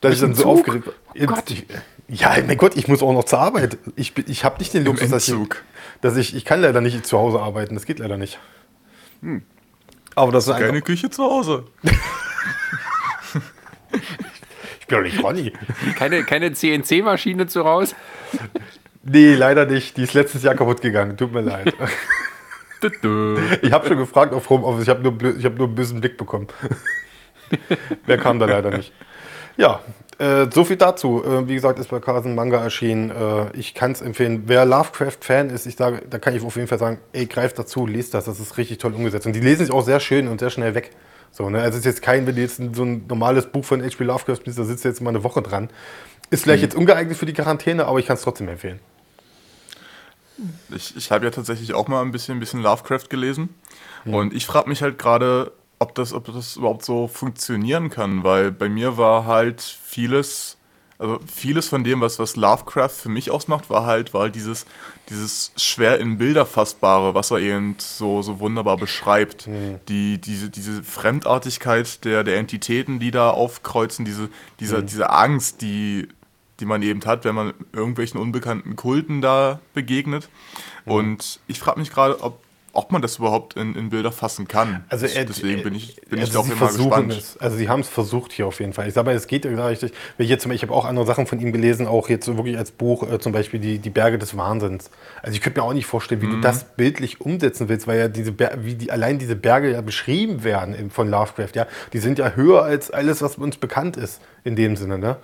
Speaker 2: dass ich dann so
Speaker 1: Zug?
Speaker 2: aufgeregt war.
Speaker 1: Oh Gott.
Speaker 2: Ich, ja, mein Gott, ich muss auch noch zur Arbeit. Ich, bin- ich habe nicht den Luxus, dass ich, dass ich. Ich kann leider nicht zu Hause arbeiten. Das geht leider nicht. Aber das ist einfach.
Speaker 4: Keine Küche zu Hause.
Speaker 2: Ich bin doch nicht Ronny.
Speaker 1: Keine, keine CNC-Maschine zu Hause?
Speaker 2: Nee, leider nicht. Die ist letztes Jahr kaputt gegangen. Tut mir leid. Ich habe schon gefragt auf Homeoffice. Ich habe nur, ich hab nur einen bösen Blick bekommen. Wer kam da leider nicht. Ja, äh, so viel dazu. Äh, wie gesagt, ist bei Carson Manga erschienen. Äh, ich kann es empfehlen. Wer Lovecraft-Fan ist, ich sage, da kann ich auf jeden Fall sagen, ey, greift dazu, lest das. Das ist richtig toll umgesetzt. Und die lesen sich auch sehr schön und sehr schnell weg. So, ne? Also es ist jetzt kein, wenn du jetzt so ein normales Buch von H.P. Lovecraft liest, da sitzt du jetzt mal eine Woche dran. Ist vielleicht jetzt ungeeignet für die Quarantäne, aber ich kann es trotzdem empfehlen.
Speaker 4: Ich, ich habe ja tatsächlich auch mal ein bisschen, ein bisschen Lovecraft gelesen. Und ich frage mich halt gerade, ob das, ob das überhaupt so funktionieren kann, weil bei mir war halt vieles, also vieles von dem, was, was Lovecraft für mich ausmacht, war halt, war halt dieses, dieses schwer in Bilder fassbare, was er eben so, so wunderbar beschreibt. Die, diese, diese Fremdartigkeit der, der Entitäten, die da aufkreuzen, diese, diese, diese Angst, die, die man eben hat, wenn man irgendwelchen unbekannten Kulten da begegnet. Und ich frage mich gerade, ob, ob man das überhaupt in, in Bilder fassen kann.
Speaker 2: Also er,
Speaker 4: Deswegen bin ich, bin
Speaker 2: also
Speaker 4: ich
Speaker 2: sie
Speaker 4: immer gespannt.
Speaker 2: Es. Also sie haben es versucht hier auf jeden Fall. Ich sage mal, es geht ja richtig. Jetzt zum ich habe auch andere Sachen von ihm gelesen, auch jetzt wirklich als Buch, äh, zum Beispiel die, die Berge des Wahnsinns. Also ich könnte mir auch nicht vorstellen, wie
Speaker 4: Mhm.
Speaker 2: du das bildlich umsetzen willst, weil ja diese Ber wie die allein diese Berge ja beschrieben werden von Lovecraft, ja, die sind ja höher als alles, was uns bekannt ist in dem Sinne, ne?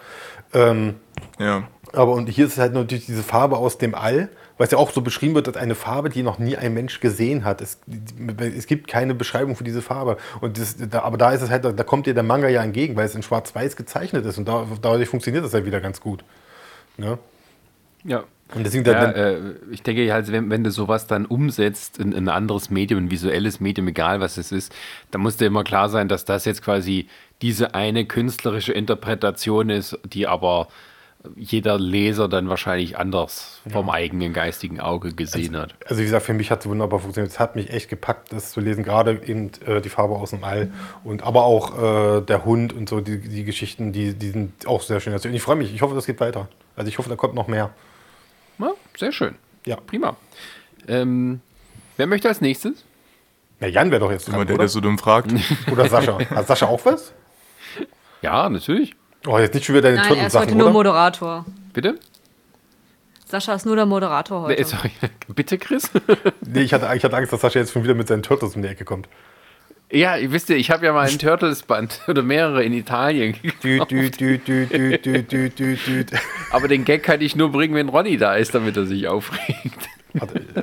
Speaker 2: Ähm,
Speaker 4: Ja.
Speaker 2: aber und hier ist es halt natürlich diese Farbe aus dem All, was ja auch so beschrieben wird als eine Farbe, die noch nie ein Mensch gesehen hat. Es, es gibt keine Beschreibung für diese Farbe. Und das, da, aber da ist es halt, da kommt dir der Manga ja entgegen, weil es in Schwarz-Weiß gezeichnet ist und da, dadurch funktioniert das halt wieder ganz gut. Ne?
Speaker 1: Ja.
Speaker 2: Und deswegen
Speaker 1: Ja,
Speaker 2: dann,
Speaker 1: äh, ich denke halt, wenn, wenn du sowas dann umsetzt in, in ein anderes Medium, ein visuelles Medium, egal was es ist, dann muss dir immer klar sein, dass das jetzt quasi diese eine künstlerische Interpretation ist, die aber jeder Leser dann wahrscheinlich anders vom eigenen geistigen Auge gesehen hat.
Speaker 2: also wie gesagt, für mich hat es wunderbar funktioniert. Es hat mich echt gepackt, das zu lesen, gerade eben äh, die Farbe aus dem All und aber auch äh, der Hund und so, die, die Geschichten, die, die sind auch sehr schön. Also ich freue mich, ich hoffe, das geht weiter. Also ich hoffe, da kommt noch mehr.
Speaker 1: Ja, sehr schön.
Speaker 2: Ja.
Speaker 1: Prima. Ähm, wer möchte als nächstes?
Speaker 2: Ja, Jan wäre doch jetzt
Speaker 4: Immer
Speaker 2: dran,
Speaker 4: der,
Speaker 2: oder?
Speaker 4: der so dumm fragt.
Speaker 2: Oder Sascha. Hat Sascha auch was?
Speaker 1: Ja, natürlich.
Speaker 2: Oh, jetzt nicht schon wieder deine
Speaker 3: Nein, er ist Sachen,
Speaker 2: heute
Speaker 3: nur
Speaker 2: oder?
Speaker 3: Moderator.
Speaker 1: Bitte?
Speaker 3: Sascha ist nur der Moderator heute.
Speaker 1: Nee, sorry. Bitte, Chris?
Speaker 2: nee, ich hatte, ich hatte Angst, dass Sascha jetzt schon wieder mit seinen Turtles um die Ecke kommt.
Speaker 1: Ja, ihr wisst ihr, ich habe ja mal ein Turtles-Band oder mehrere in Italien
Speaker 2: gekauft.
Speaker 1: Aber den Gag kann ich nur bringen, wenn Ronny da ist, damit er sich aufregt.
Speaker 2: Äh,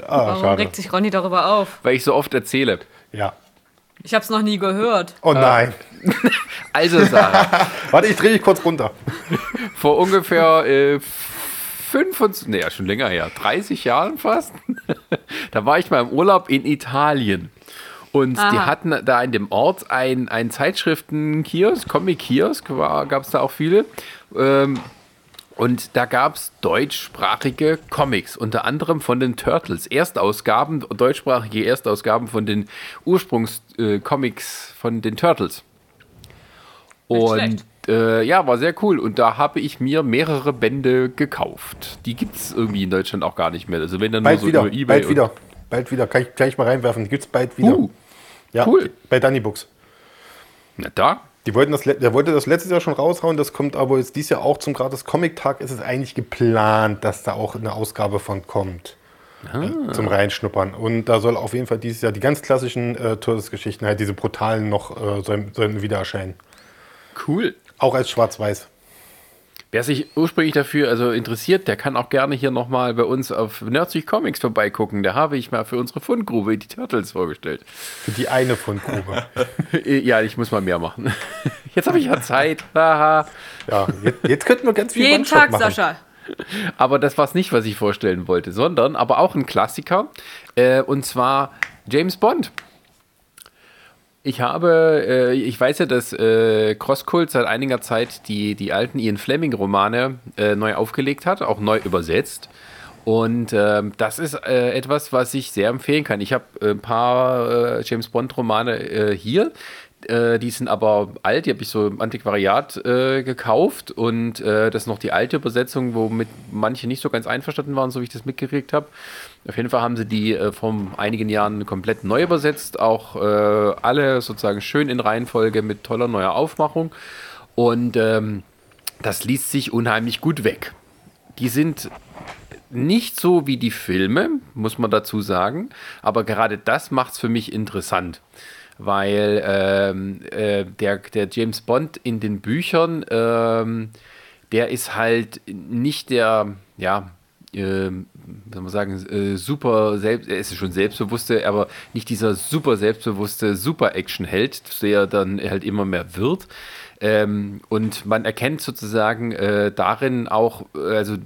Speaker 2: ah,
Speaker 3: Warum
Speaker 2: schade.
Speaker 3: regt sich Ronny darüber auf?
Speaker 1: Weil ich so oft erzähle.
Speaker 2: Ja.
Speaker 3: Ich habe es noch nie gehört.
Speaker 2: Oh äh, nein.
Speaker 1: Also, Sarah,
Speaker 2: Warte, ich drehe dich kurz runter.
Speaker 1: vor ungefähr äh, 25, nee, ja, schon länger her, 30 Jahren fast, da war ich mal im Urlaub in Italien. Und die
Speaker 3: Aha.
Speaker 1: hatten da in dem Ort ein, ein Zeitschriftenkiosk, Comic-Kiosk, gab es da auch viele. Ähm, und da gab es deutschsprachige Comics, unter anderem von den Turtles. Erstausgaben, deutschsprachige Erstausgaben von den Ursprungscomics von den Turtles. Und äh, ja, war sehr cool. Und da habe ich mir mehrere Bände gekauft. Die gibt es irgendwie in Deutschland auch gar nicht mehr. Also wenn dann
Speaker 2: Bald
Speaker 1: nur so
Speaker 2: wieder.
Speaker 1: über Ebay.
Speaker 2: Bald wieder. Bald wieder. Kann ich gleich mal reinwerfen. Die gibt's bald wieder.
Speaker 1: Uh,
Speaker 2: ja,
Speaker 1: cool.
Speaker 2: Bei Danny Books.
Speaker 1: na da.
Speaker 2: Die wollten das, der wollte das letztes Jahr schon raushauen, das kommt aber jetzt dieses Jahr auch zum gratis Comic-Tag. Ist es eigentlich geplant, dass da auch eine Ausgabe von kommt. Äh, zum Reinschnuppern. Und da soll auf jeden Fall dieses Jahr die ganz klassischen äh, Turtles-Geschichten, halt diese brutalen noch, äh, sollen, sollen wieder erscheinen.
Speaker 1: Cool.
Speaker 2: Auch als schwarz-weiß.
Speaker 1: Wer sich ursprünglich dafür also interessiert, der kann auch gerne hier nochmal bei uns auf Nerdsich Comics vorbeigucken. Da habe ich mal für unsere Fundgrube die Turtles vorgestellt.
Speaker 2: Für die eine Fundgrube.
Speaker 1: ja, ich muss mal mehr machen. Jetzt habe ich ja Zeit. Haha.
Speaker 2: ja, jetzt, jetzt könnten wir ganz viel
Speaker 3: Jeden Tag,
Speaker 2: machen.
Speaker 3: Sascha.
Speaker 1: Aber das war es nicht, was ich vorstellen wollte, sondern aber auch ein Klassiker. Äh, und zwar James Bond. Ich habe, äh, ich weiß ja, dass äh, Crosskult seit einiger Zeit die, die alten Ian Fleming-Romane äh, neu aufgelegt hat, auch neu übersetzt. Und ähm, das ist äh, etwas, was ich sehr empfehlen kann. Ich habe ein paar äh, James Bond-Romane äh, hier. Äh, die sind aber alt, die habe ich so im Antiquariat äh, gekauft und äh, das ist noch die alte Übersetzung, womit manche nicht so ganz einverstanden waren, so wie ich das mitgekriegt habe. Auf jeden Fall haben sie die äh, vor einigen Jahren komplett neu übersetzt, auch äh, alle sozusagen schön in Reihenfolge mit toller neuer Aufmachung und ähm, das liest sich unheimlich gut weg. Die sind nicht so wie die Filme, muss man dazu sagen, aber gerade das macht es für mich interessant weil ähm, äh, der, der James Bond in den Büchern, ähm, der ist halt nicht der, ja, äh, soll man sagen, äh, super selbst, er ist schon selbstbewusste, aber nicht dieser super selbstbewusste Super-Action-Held, der dann halt immer mehr wird. Ähm, und man erkennt sozusagen äh, darin auch, äh, also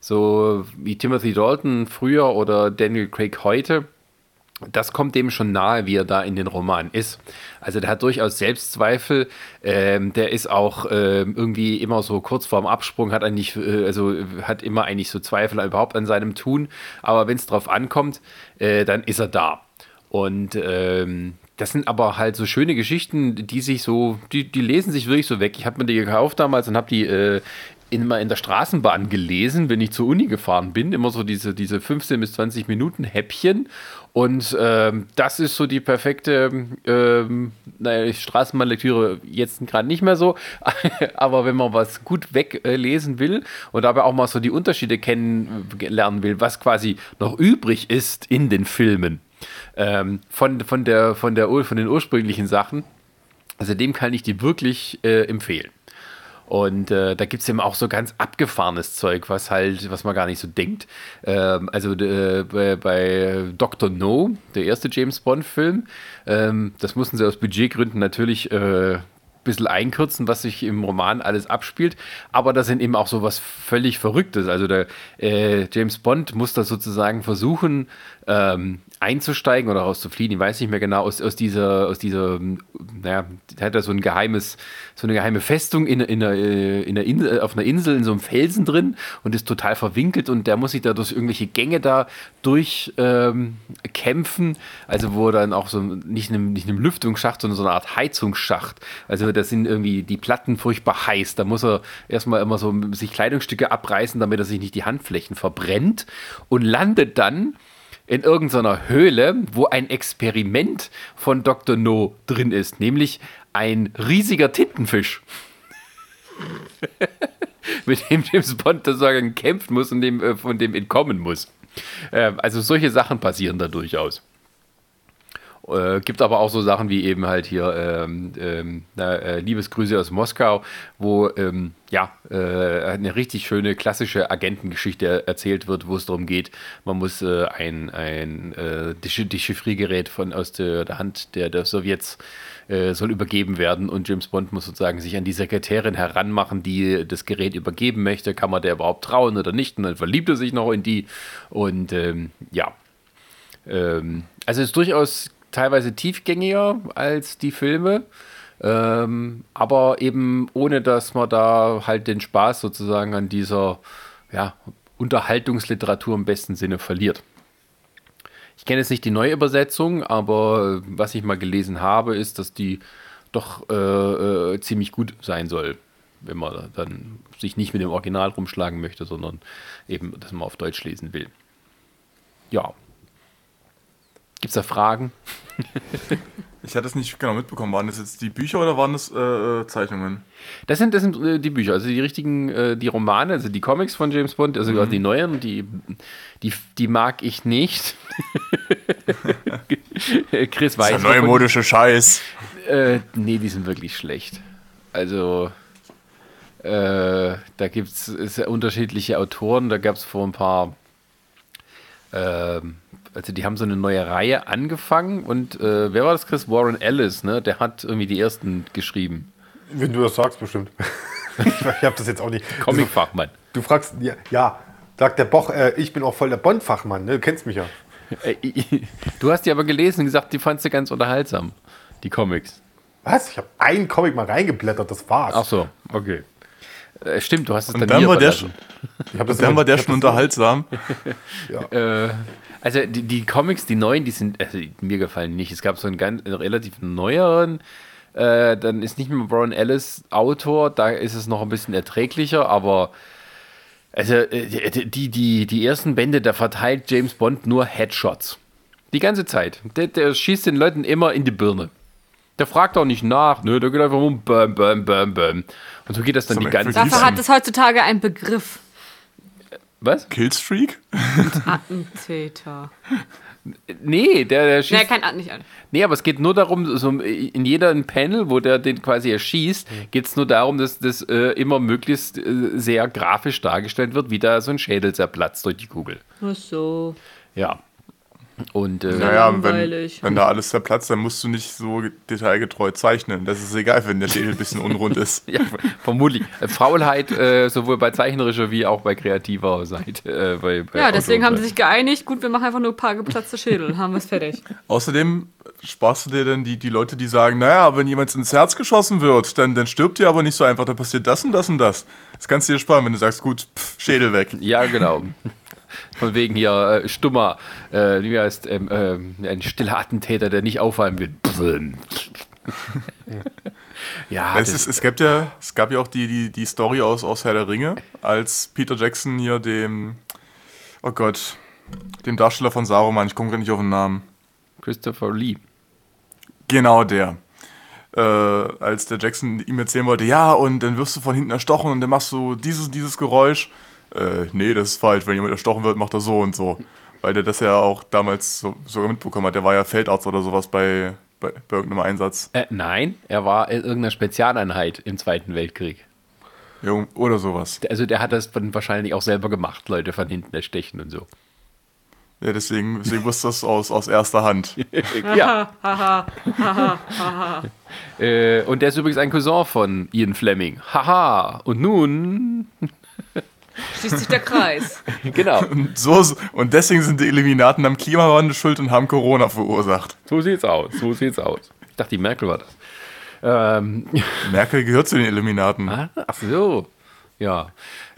Speaker 1: so wie Timothy Dalton früher oder Daniel Craig heute, das kommt dem schon nahe, wie er da in den Roman ist. Also der hat durchaus Selbstzweifel. Ähm, der ist auch ähm, irgendwie immer so kurz vorm Absprung, hat eigentlich, äh, also hat immer eigentlich so Zweifel überhaupt an seinem Tun. Aber wenn es drauf ankommt, äh, dann ist er da. Und ähm, das sind aber halt so schöne Geschichten, die sich so, die, die lesen sich wirklich so weg. Ich habe mir die gekauft damals und habe die äh, immer in der Straßenbahn gelesen, wenn ich zur Uni gefahren bin. Immer so diese, diese 15 bis 20 Minuten Häppchen. Und ähm, das ist so die perfekte ähm, naja, Straßenbahnlektüre jetzt gerade nicht mehr so. Aber wenn man was gut weglesen will und dabei auch mal so die Unterschiede kennenlernen will, was quasi noch übrig ist in den Filmen ähm, von, von, der, von, der, von den ursprünglichen Sachen, also dem kann ich die wirklich äh, empfehlen. Und äh, da gibt es eben auch so ganz abgefahrenes Zeug, was halt, was man gar nicht so denkt. Ähm, also äh, bei, bei Dr. No, der erste James Bond-Film, ähm, das mussten sie aus Budgetgründen natürlich äh, bisschen einkürzen, was sich im Roman alles abspielt. Aber da sind eben auch so was völlig Verrücktes. Also der äh, James Bond muss da sozusagen versuchen, ähm, einzusteigen oder rauszufliehen. Ich weiß nicht mehr genau, aus, aus dieser, aus dieser, naja, der hat da so ein geheimes, so eine geheime Festung in, in, einer, in einer Insel, auf einer Insel in so einem Felsen drin und ist total verwinkelt und der muss sich da durch irgendwelche Gänge da durchkämpfen. Ähm, also wo dann auch so nicht einem, nicht einem Lüftungsschacht, sondern so eine Art Heizungsschacht. Also da sind irgendwie die Platten furchtbar heiß. Da muss er erstmal immer so sich Kleidungsstücke abreißen, damit er sich nicht die Handflächen verbrennt und landet dann in irgendeiner Höhle, wo ein Experiment von Dr. No drin ist, nämlich ein riesiger Tintenfisch. Mit dem James Bond sozusagen kämpfen muss und dem, äh, von dem entkommen muss. Äh, also solche Sachen passieren da durchaus. Äh, gibt aber auch so Sachen wie eben halt hier ähm, ähm, äh, Liebesgrüße aus Moskau, wo ähm, ja äh, eine richtig schöne klassische Agentengeschichte erzählt wird, wo es darum geht, man muss äh, ein, ein äh, Dechiffriergerät von aus der, der Hand der, der Sowjets äh, soll übergeben werden und James Bond muss sozusagen sich an die Sekretärin heranmachen, die das Gerät übergeben möchte. Kann man der überhaupt trauen oder nicht? Und dann verliebt er sich noch in die und ähm, ja. Ähm, also es ist durchaus teilweise tiefgängiger als die Filme, ähm, aber eben ohne, dass man da halt den Spaß sozusagen an dieser ja, Unterhaltungsliteratur im besten Sinne verliert. Ich kenne jetzt nicht die neue Übersetzung, aber was ich mal gelesen habe, ist, dass die doch äh, äh, ziemlich gut sein soll, wenn man dann sich nicht mit dem Original rumschlagen möchte, sondern eben, dass man auf Deutsch lesen will. Ja, Gibt es da Fragen?
Speaker 4: ich hatte es nicht genau mitbekommen. Waren das jetzt die Bücher oder waren das äh, Zeichnungen?
Speaker 1: Das sind, das sind äh, die Bücher, also die richtigen, äh, die Romane, also die Comics von James Bond, also mhm. die neuen, die, die, die mag ich nicht. Chris weiß.
Speaker 4: Das ist der neumodische Scheiß.
Speaker 1: Äh, nee, die sind wirklich schlecht. Also, Äh, da gibt es unterschiedliche Autoren. Da gab es vor ein paar, äh, also die haben so eine neue Reihe angefangen und äh, wer war das, Chris? Warren Ellis, ne? Der hat irgendwie die ersten geschrieben.
Speaker 2: Wenn du das sagst, bestimmt. ich habe das jetzt auch nicht.
Speaker 1: Comic-Fachmann.
Speaker 2: Du fragst, ja, ja sagt der Boch, äh, ich bin auch voll der Bond-Fachmann, ne? du kennst mich ja.
Speaker 1: Äh, du hast die aber gelesen und gesagt, die fandst du ganz unterhaltsam, die Comics.
Speaker 2: Was? Ich habe einen Comic mal reingeblättert, das war's.
Speaker 1: Ach so, okay. Äh, stimmt, du hast es
Speaker 4: Und
Speaker 1: dann,
Speaker 4: dann war der
Speaker 1: überlassen.
Speaker 2: Ich hab das
Speaker 4: Dann war der schon unterhaltsam.
Speaker 1: Äh, also die, die Comics, die neuen, die sind, also mir gefallen nicht. Es gab so einen ganz einen relativ neueren, äh, dann ist nicht mehr Warren Ellis Autor, da ist es noch ein bisschen erträglicher, aber also äh, die, die, die ersten Bände, da verteilt James Bond nur Headshots. Die ganze Zeit. Der, der schießt den Leuten immer in die Birne. Der fragt auch nicht nach, ne? Der geht einfach um, bam, bam, bam, bam. Und so geht das dann
Speaker 4: So
Speaker 1: die ganze
Speaker 4: Exorzismus.
Speaker 3: Dafür
Speaker 1: Zeit.
Speaker 3: hat es heutzutage einen Begriff.
Speaker 1: Was?
Speaker 4: Killstreak?
Speaker 3: Attentäter.
Speaker 1: Nee, der, der schießt.
Speaker 3: Nee, kein At nicht an.
Speaker 1: Nee, aber es geht nur darum, so in jedem Panel, wo der den quasi erschießt, geht es nur darum, dass das äh, immer möglichst äh, sehr grafisch dargestellt wird, wie da so ein Schädel zerplatzt durch die Kugel.
Speaker 3: Ach so.
Speaker 1: Ja. Und äh,
Speaker 4: Naja, wenn, wenn da alles zerplatzt, dann musst du nicht so detailgetreu zeichnen. Das ist egal, wenn der Schädel ein bisschen unrund ist.
Speaker 1: ja, vermutlich. Äh, Faulheit äh, sowohl bei zeichnerischer wie auch bei kreativer Seite. Äh, bei, bei
Speaker 3: Ja, deswegen haben sie sich geeinigt. Gut, wir machen einfach nur ein paar geplatzte Schädel. Haben wir es fertig.
Speaker 4: Außerdem sparst du dir dann die, die Leute, die sagen, naja, wenn jemand ins Herz geschossen wird, dann, dann stirbt ihr aber nicht so einfach, dann passiert das und das und das. Das kannst du dir sparen, wenn du sagst, gut, pff, Schädel weg.
Speaker 1: Ja, genau. Von wegen hier äh, stummer, äh, wie heißt, ähm, ähm, ein stiller Attentäter, der nicht auffallen wird. ja,
Speaker 4: es, ist, es, gibt ja, es gab ja auch die, die, die Story aus, aus Herr der Ringe, als Peter Jackson hier dem, oh Gott, dem Darsteller von Saruman, ich komme gerade nicht auf den Namen.
Speaker 1: Christopher Lee.
Speaker 4: Genau der. Äh, als der Jackson ihm erzählen wollte, ja, und dann wirst du von hinten erstochen und dann machst du dieses und dieses Geräusch. Äh, nee, das ist falsch. Wenn jemand erstochen wird, macht er so und so. Weil der das ja auch damals so, sogar mitbekommen hat. Der war ja Feldarzt oder sowas bei, bei, bei irgendeinem Einsatz.
Speaker 1: Äh, nein, er war in irgendeiner Spezialeinheit im Zweiten Weltkrieg.
Speaker 4: Ja, oder sowas.
Speaker 1: Also der hat das dann wahrscheinlich auch selber gemacht, Leute von hinten erstechen und so.
Speaker 4: Ja, deswegen, deswegen wusste das aus, aus erster Hand.
Speaker 1: ja. äh, und der ist übrigens ein Cousin von Ian Fleming. Haha. Und nun,
Speaker 3: Schließt sich der Kreis.
Speaker 1: genau,
Speaker 4: Und, so, und deswegen sind die Illuminaten am Klimawandel schuld und haben Corona verursacht.
Speaker 1: so sieht's aus, so sieht's aus. Ich dachte, die Merkel war das. Ähm,
Speaker 4: Merkel gehört zu den Illuminaten.
Speaker 1: Ah, Ach so. Ja.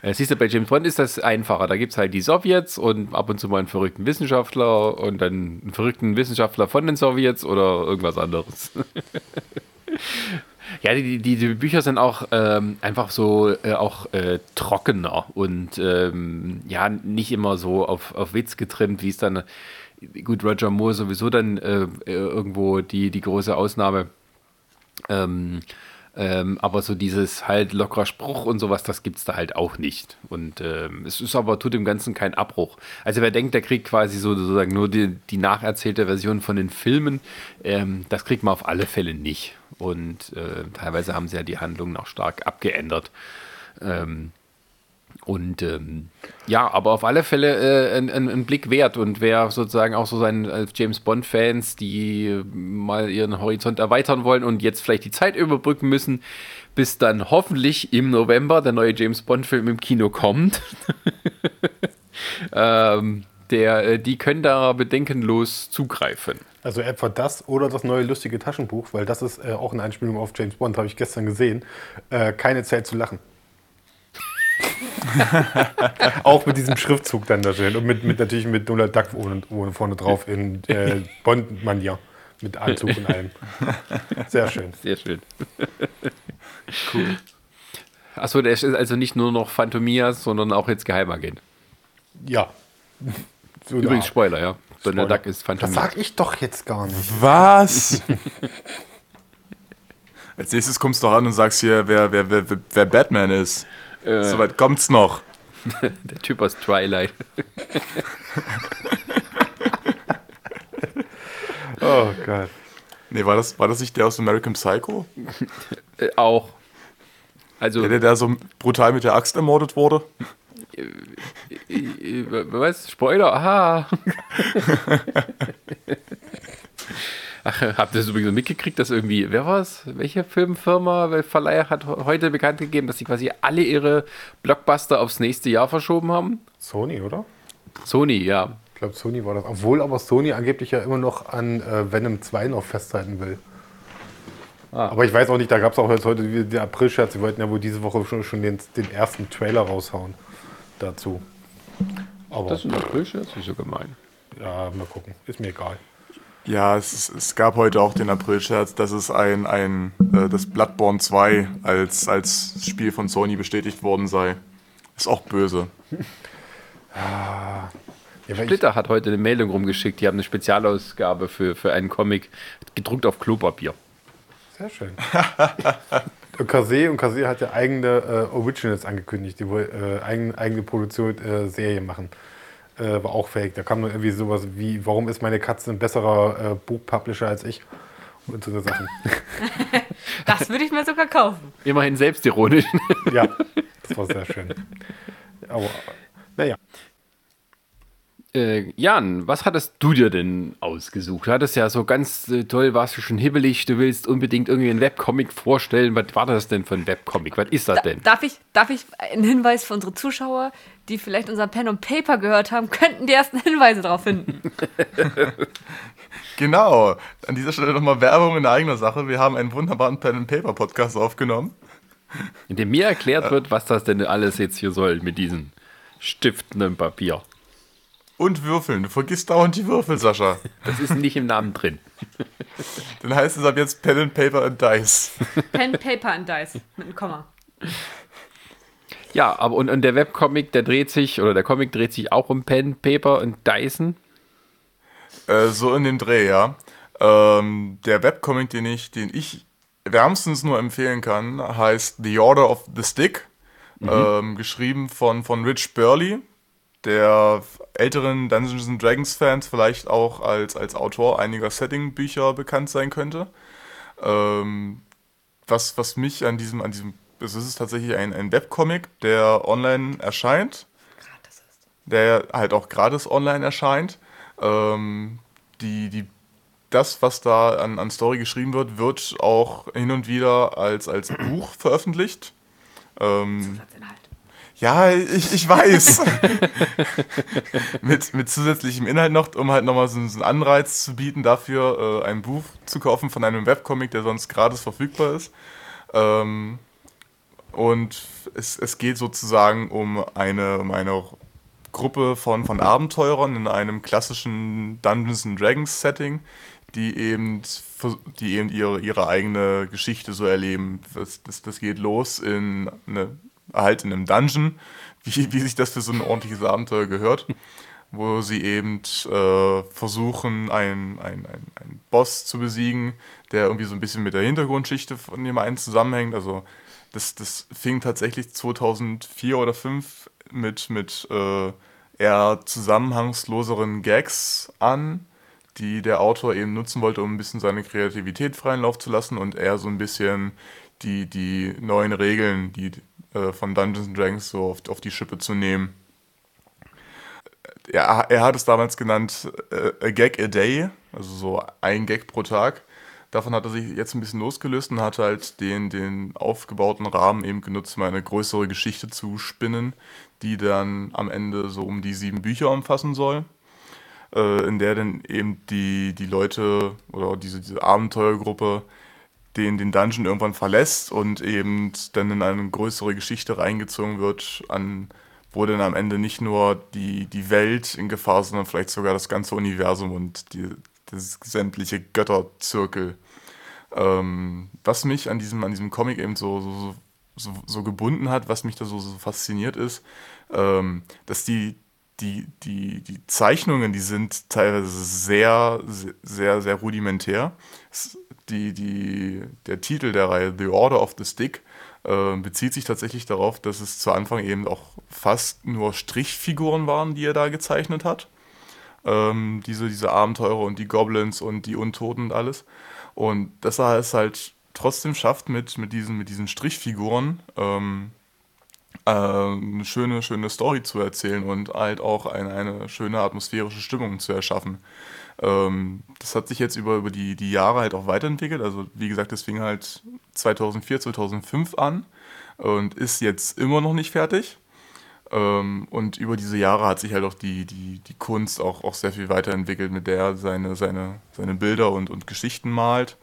Speaker 1: Äh, siehst du, bei James Bond ist das einfacher. Da gibt es halt die Sowjets und ab und zu mal einen verrückten Wissenschaftler und dann einen verrückten Wissenschaftler von den Sowjets oder irgendwas anderes. ja, die, die, die Bücher sind auch ähm, einfach so äh, auch äh, trockener und ähm, ja, nicht immer so auf, auf Witz getrimmt, wie es dann, gut, Roger Moore sowieso dann äh, irgendwo die, die große Ausnahme. Ähm, ähm, aber so dieses halt lockerer Spruch und sowas, das gibt es da halt auch nicht. Und ähm, es ist aber, tut dem Ganzen keinen Abbruch. Also wer denkt, der kriegt quasi so, sozusagen nur die, die nacherzählte Version von den Filmen, ähm, das kriegt man auf alle Fälle nicht. Und äh, teilweise haben sie ja die Handlungen auch stark abgeändert. Ähm, und ähm, ja, aber auf alle Fälle äh, ein, ein, ein Blick wert. Und wer sozusagen auch so seinen als James Bond-Fans, die äh, mal ihren Horizont erweitern wollen und jetzt vielleicht die Zeit überbrücken müssen, bis dann hoffentlich im November der neue James Bond-Film im Kino kommt. ähm, der, äh, die können da bedenkenlos zugreifen.
Speaker 2: Also etwa das oder das neue lustige Taschenbuch, weil das ist äh, auch eine Anspielung auf James Bond, habe ich gestern gesehen. Äh, keine Zeit zu lachen. auch mit diesem Schriftzug dann da drin und mit, mit natürlich mit Donald Duck ohne, ohne vorne drauf in äh, Bond-Manier. Mit Anzug und allem. Sehr schön.
Speaker 1: Sehr schön. cool. Achso, der ist also nicht nur noch Phantomias, sondern auch jetzt Geheimagent.
Speaker 2: Ja. So
Speaker 1: Übrigens. Spoiler, ja. Donald. Duck ist
Speaker 2: Das
Speaker 1: Phantomias.
Speaker 2: sag ich doch jetzt gar nicht.
Speaker 4: Was? Als nächstes kommst du ran und sagst hier, wer, wer, wer, wer Batman ist. Soweit kommt's noch.
Speaker 1: Der Typ aus Twilight.
Speaker 2: Oh Gott.
Speaker 4: Nee, war das, war das nicht der aus American Psycho?
Speaker 1: Äh, auch. Also,
Speaker 4: Der, der da so brutal mit der Axt ermordet wurde.
Speaker 1: äh, äh, was? Spoiler? Aha. Ach, habt ihr das übrigens mitgekriegt, dass irgendwie, wer war es? Welche Filmfirma, welcher Verleiher hat heute bekannt gegeben, dass sie quasi alle ihre Blockbuster aufs nächste Jahr verschoben haben?
Speaker 2: Sony, oder?
Speaker 1: Sony, ja.
Speaker 2: Ich glaube, Sony war das. Obwohl aber Sony angeblich ja immer noch an äh, Venom 2 noch festhalten will.
Speaker 1: Ah.
Speaker 2: Aber ich weiß auch nicht, da gab es auch jetzt heute wieder den April-Scherz. Sie wollten ja wohl diese Woche schon, schon den, den ersten Trailer raushauen dazu. Aber
Speaker 1: Das ist ein April-Scherz, ist so gemein.
Speaker 2: ja, mal gucken. Ist mir egal.
Speaker 4: Ja, es, es gab heute auch den April-Scherz, dass es ein, ein äh, das Bloodborne 2 als, als Spiel von Sony bestätigt worden sei. Ist auch böse.
Speaker 2: Ja,
Speaker 1: Splitter hat heute eine Meldung rumgeschickt, die haben eine Spezialausgabe für, für einen Comic gedruckt auf Klopapier.
Speaker 2: sehr schön. und Kase und Kase hat ja eigene äh, Originals angekündigt, die wohl äh, eigene, eigene Produktion äh, Serie machen. Äh, war auch fake. Da kam dann irgendwie sowas wie, warum ist meine Katze ein besserer äh, Buchpublisher als ich? Und so eine Sachen.
Speaker 3: Das würde ich mir sogar kaufen.
Speaker 1: Immerhin selbstironisch.
Speaker 2: ja, das war sehr schön. Aber naja.
Speaker 1: Äh, Jan, was hattest du dir denn ausgesucht? Du hattest ja so ganz äh, toll, warst du schon hibbelig, du willst unbedingt irgendwie einen Webcomic vorstellen. Was war das denn für ein Webcomic? Was ist das
Speaker 3: Da,
Speaker 1: denn?
Speaker 3: darf, ich, darf ich einen Hinweis für unsere Zuschauer, die vielleicht unser Pen und Paper gehört haben, könnten die ersten Hinweise darauf finden.
Speaker 4: Genau. An dieser Stelle nochmal Werbung in eigener Sache. Wir haben einen wunderbaren Pen-and-Paper-Podcast aufgenommen.
Speaker 1: In dem mir erklärt wird, was das denn alles jetzt hier soll mit diesen Stiften und Papier.
Speaker 4: Und Würfeln. Du vergisst dauernd die Würfel, Sascha.
Speaker 1: Das ist nicht im Namen drin.
Speaker 4: Dann heißt es ab jetzt Pen and Paper and Dice.
Speaker 3: Pen, Paper und Dice mit einem Komma.
Speaker 1: Ja, aber und, und der Webcomic, der dreht sich, oder der Comic dreht sich auch um Pen, Paper und Dyson.
Speaker 4: Äh, so in dem Dreh, ja. Ähm, der Webcomic, den ich, den ich wärmstens nur empfehlen kann, heißt The Order of the Stick. Ähm, geschrieben von, von Rich Burley, der älteren Dungeons and Dragons Fans vielleicht auch als, als Autor einiger Setting-Bücher bekannt sein könnte. Ähm, was, was mich an diesem, an diesem, es ist tatsächlich ein, ein Webcomic, der online erscheint der halt auch gratis online erscheint. Ähm, die, die, das, was da an, an Story geschrieben wird, wird auch hin und wieder als, als Buch veröffentlicht. Ähm, ja, ich, ich weiß. mit, mit zusätzlichem Inhalt noch, um halt nochmal so, so einen Anreiz zu bieten, dafür äh, ein Buch zu kaufen von einem Webcomic, der sonst gratis verfügbar ist. Ähm, und es, es geht sozusagen um eine, um eine Gruppe von, von Abenteurern in einem klassischen Dungeons and Dragons Setting, die eben, die eben ihre, ihre eigene Geschichte so erleben. Das, das, das geht los in eine, halt in einem Dungeon, wie, wie sich das für so ein ordentliches Abenteuer gehört, wo sie eben äh, versuchen, einen, einen, einen, einen Boss zu besiegen, der irgendwie so ein bisschen mit der Hintergrundschichte von dem einen zusammenhängt. Also das, das fing tatsächlich 2004 oder 2005 mit, mit äh, eher zusammenhangsloseren Gags an, die der Autor eben nutzen wollte, um ein bisschen seine Kreativität freien Lauf zu lassen und eher so ein bisschen die, die neuen Regeln, die äh, von Dungeons Dragons so auf, auf die Schippe zu nehmen. Er, er hat es damals genannt äh, a Gag a Day, also so ein Gag pro Tag. Davon hat er sich jetzt ein bisschen losgelöst und hat halt den, den aufgebauten Rahmen eben genutzt, um eine größere Geschichte zu spinnen, die dann am Ende so um die sieben Bücher umfassen soll, äh, in der dann eben die, die Leute oder diese, diese Abenteuergruppe den, den Dungeon irgendwann verlässt und eben dann in eine größere Geschichte reingezogen wird, an, wo dann am Ende nicht nur die, die Welt in Gefahr, sondern vielleicht sogar das ganze Universum und die, das sämtliche Götterzirkel. Ähm, was mich an diesem, an diesem Comic eben so, so, so, so gebunden hat, was mich da so, so fasziniert ist, ähm, dass die, die, die, die Zeichnungen, die sind teilweise sehr, sehr, sehr rudimentär. Die, die, der Titel der Reihe, The Order of the Stick, äh, bezieht sich tatsächlich darauf, dass es zu Anfang eben auch fast nur Strichfiguren waren, die er da gezeichnet hat. Ähm, diese, diese Abenteurer und die Goblins und die Untoten und alles. Und das ist halt trotzdem schafft, mit, mit, diesen, mit diesen Strichfiguren ähm, äh, eine schöne, schöne Story zu erzählen und halt auch eine, eine schöne atmosphärische Stimmung zu erschaffen. Ähm, das hat sich jetzt über, über die, die Jahre halt auch weiterentwickelt. Also wie gesagt, das fing halt 2004, 2005 an und ist jetzt immer noch nicht fertig. Ähm, und über diese Jahre hat sich halt auch die, die, die Kunst auch, auch sehr viel weiterentwickelt, mit der er seine, seine, seine Bilder und, und Geschichten malt.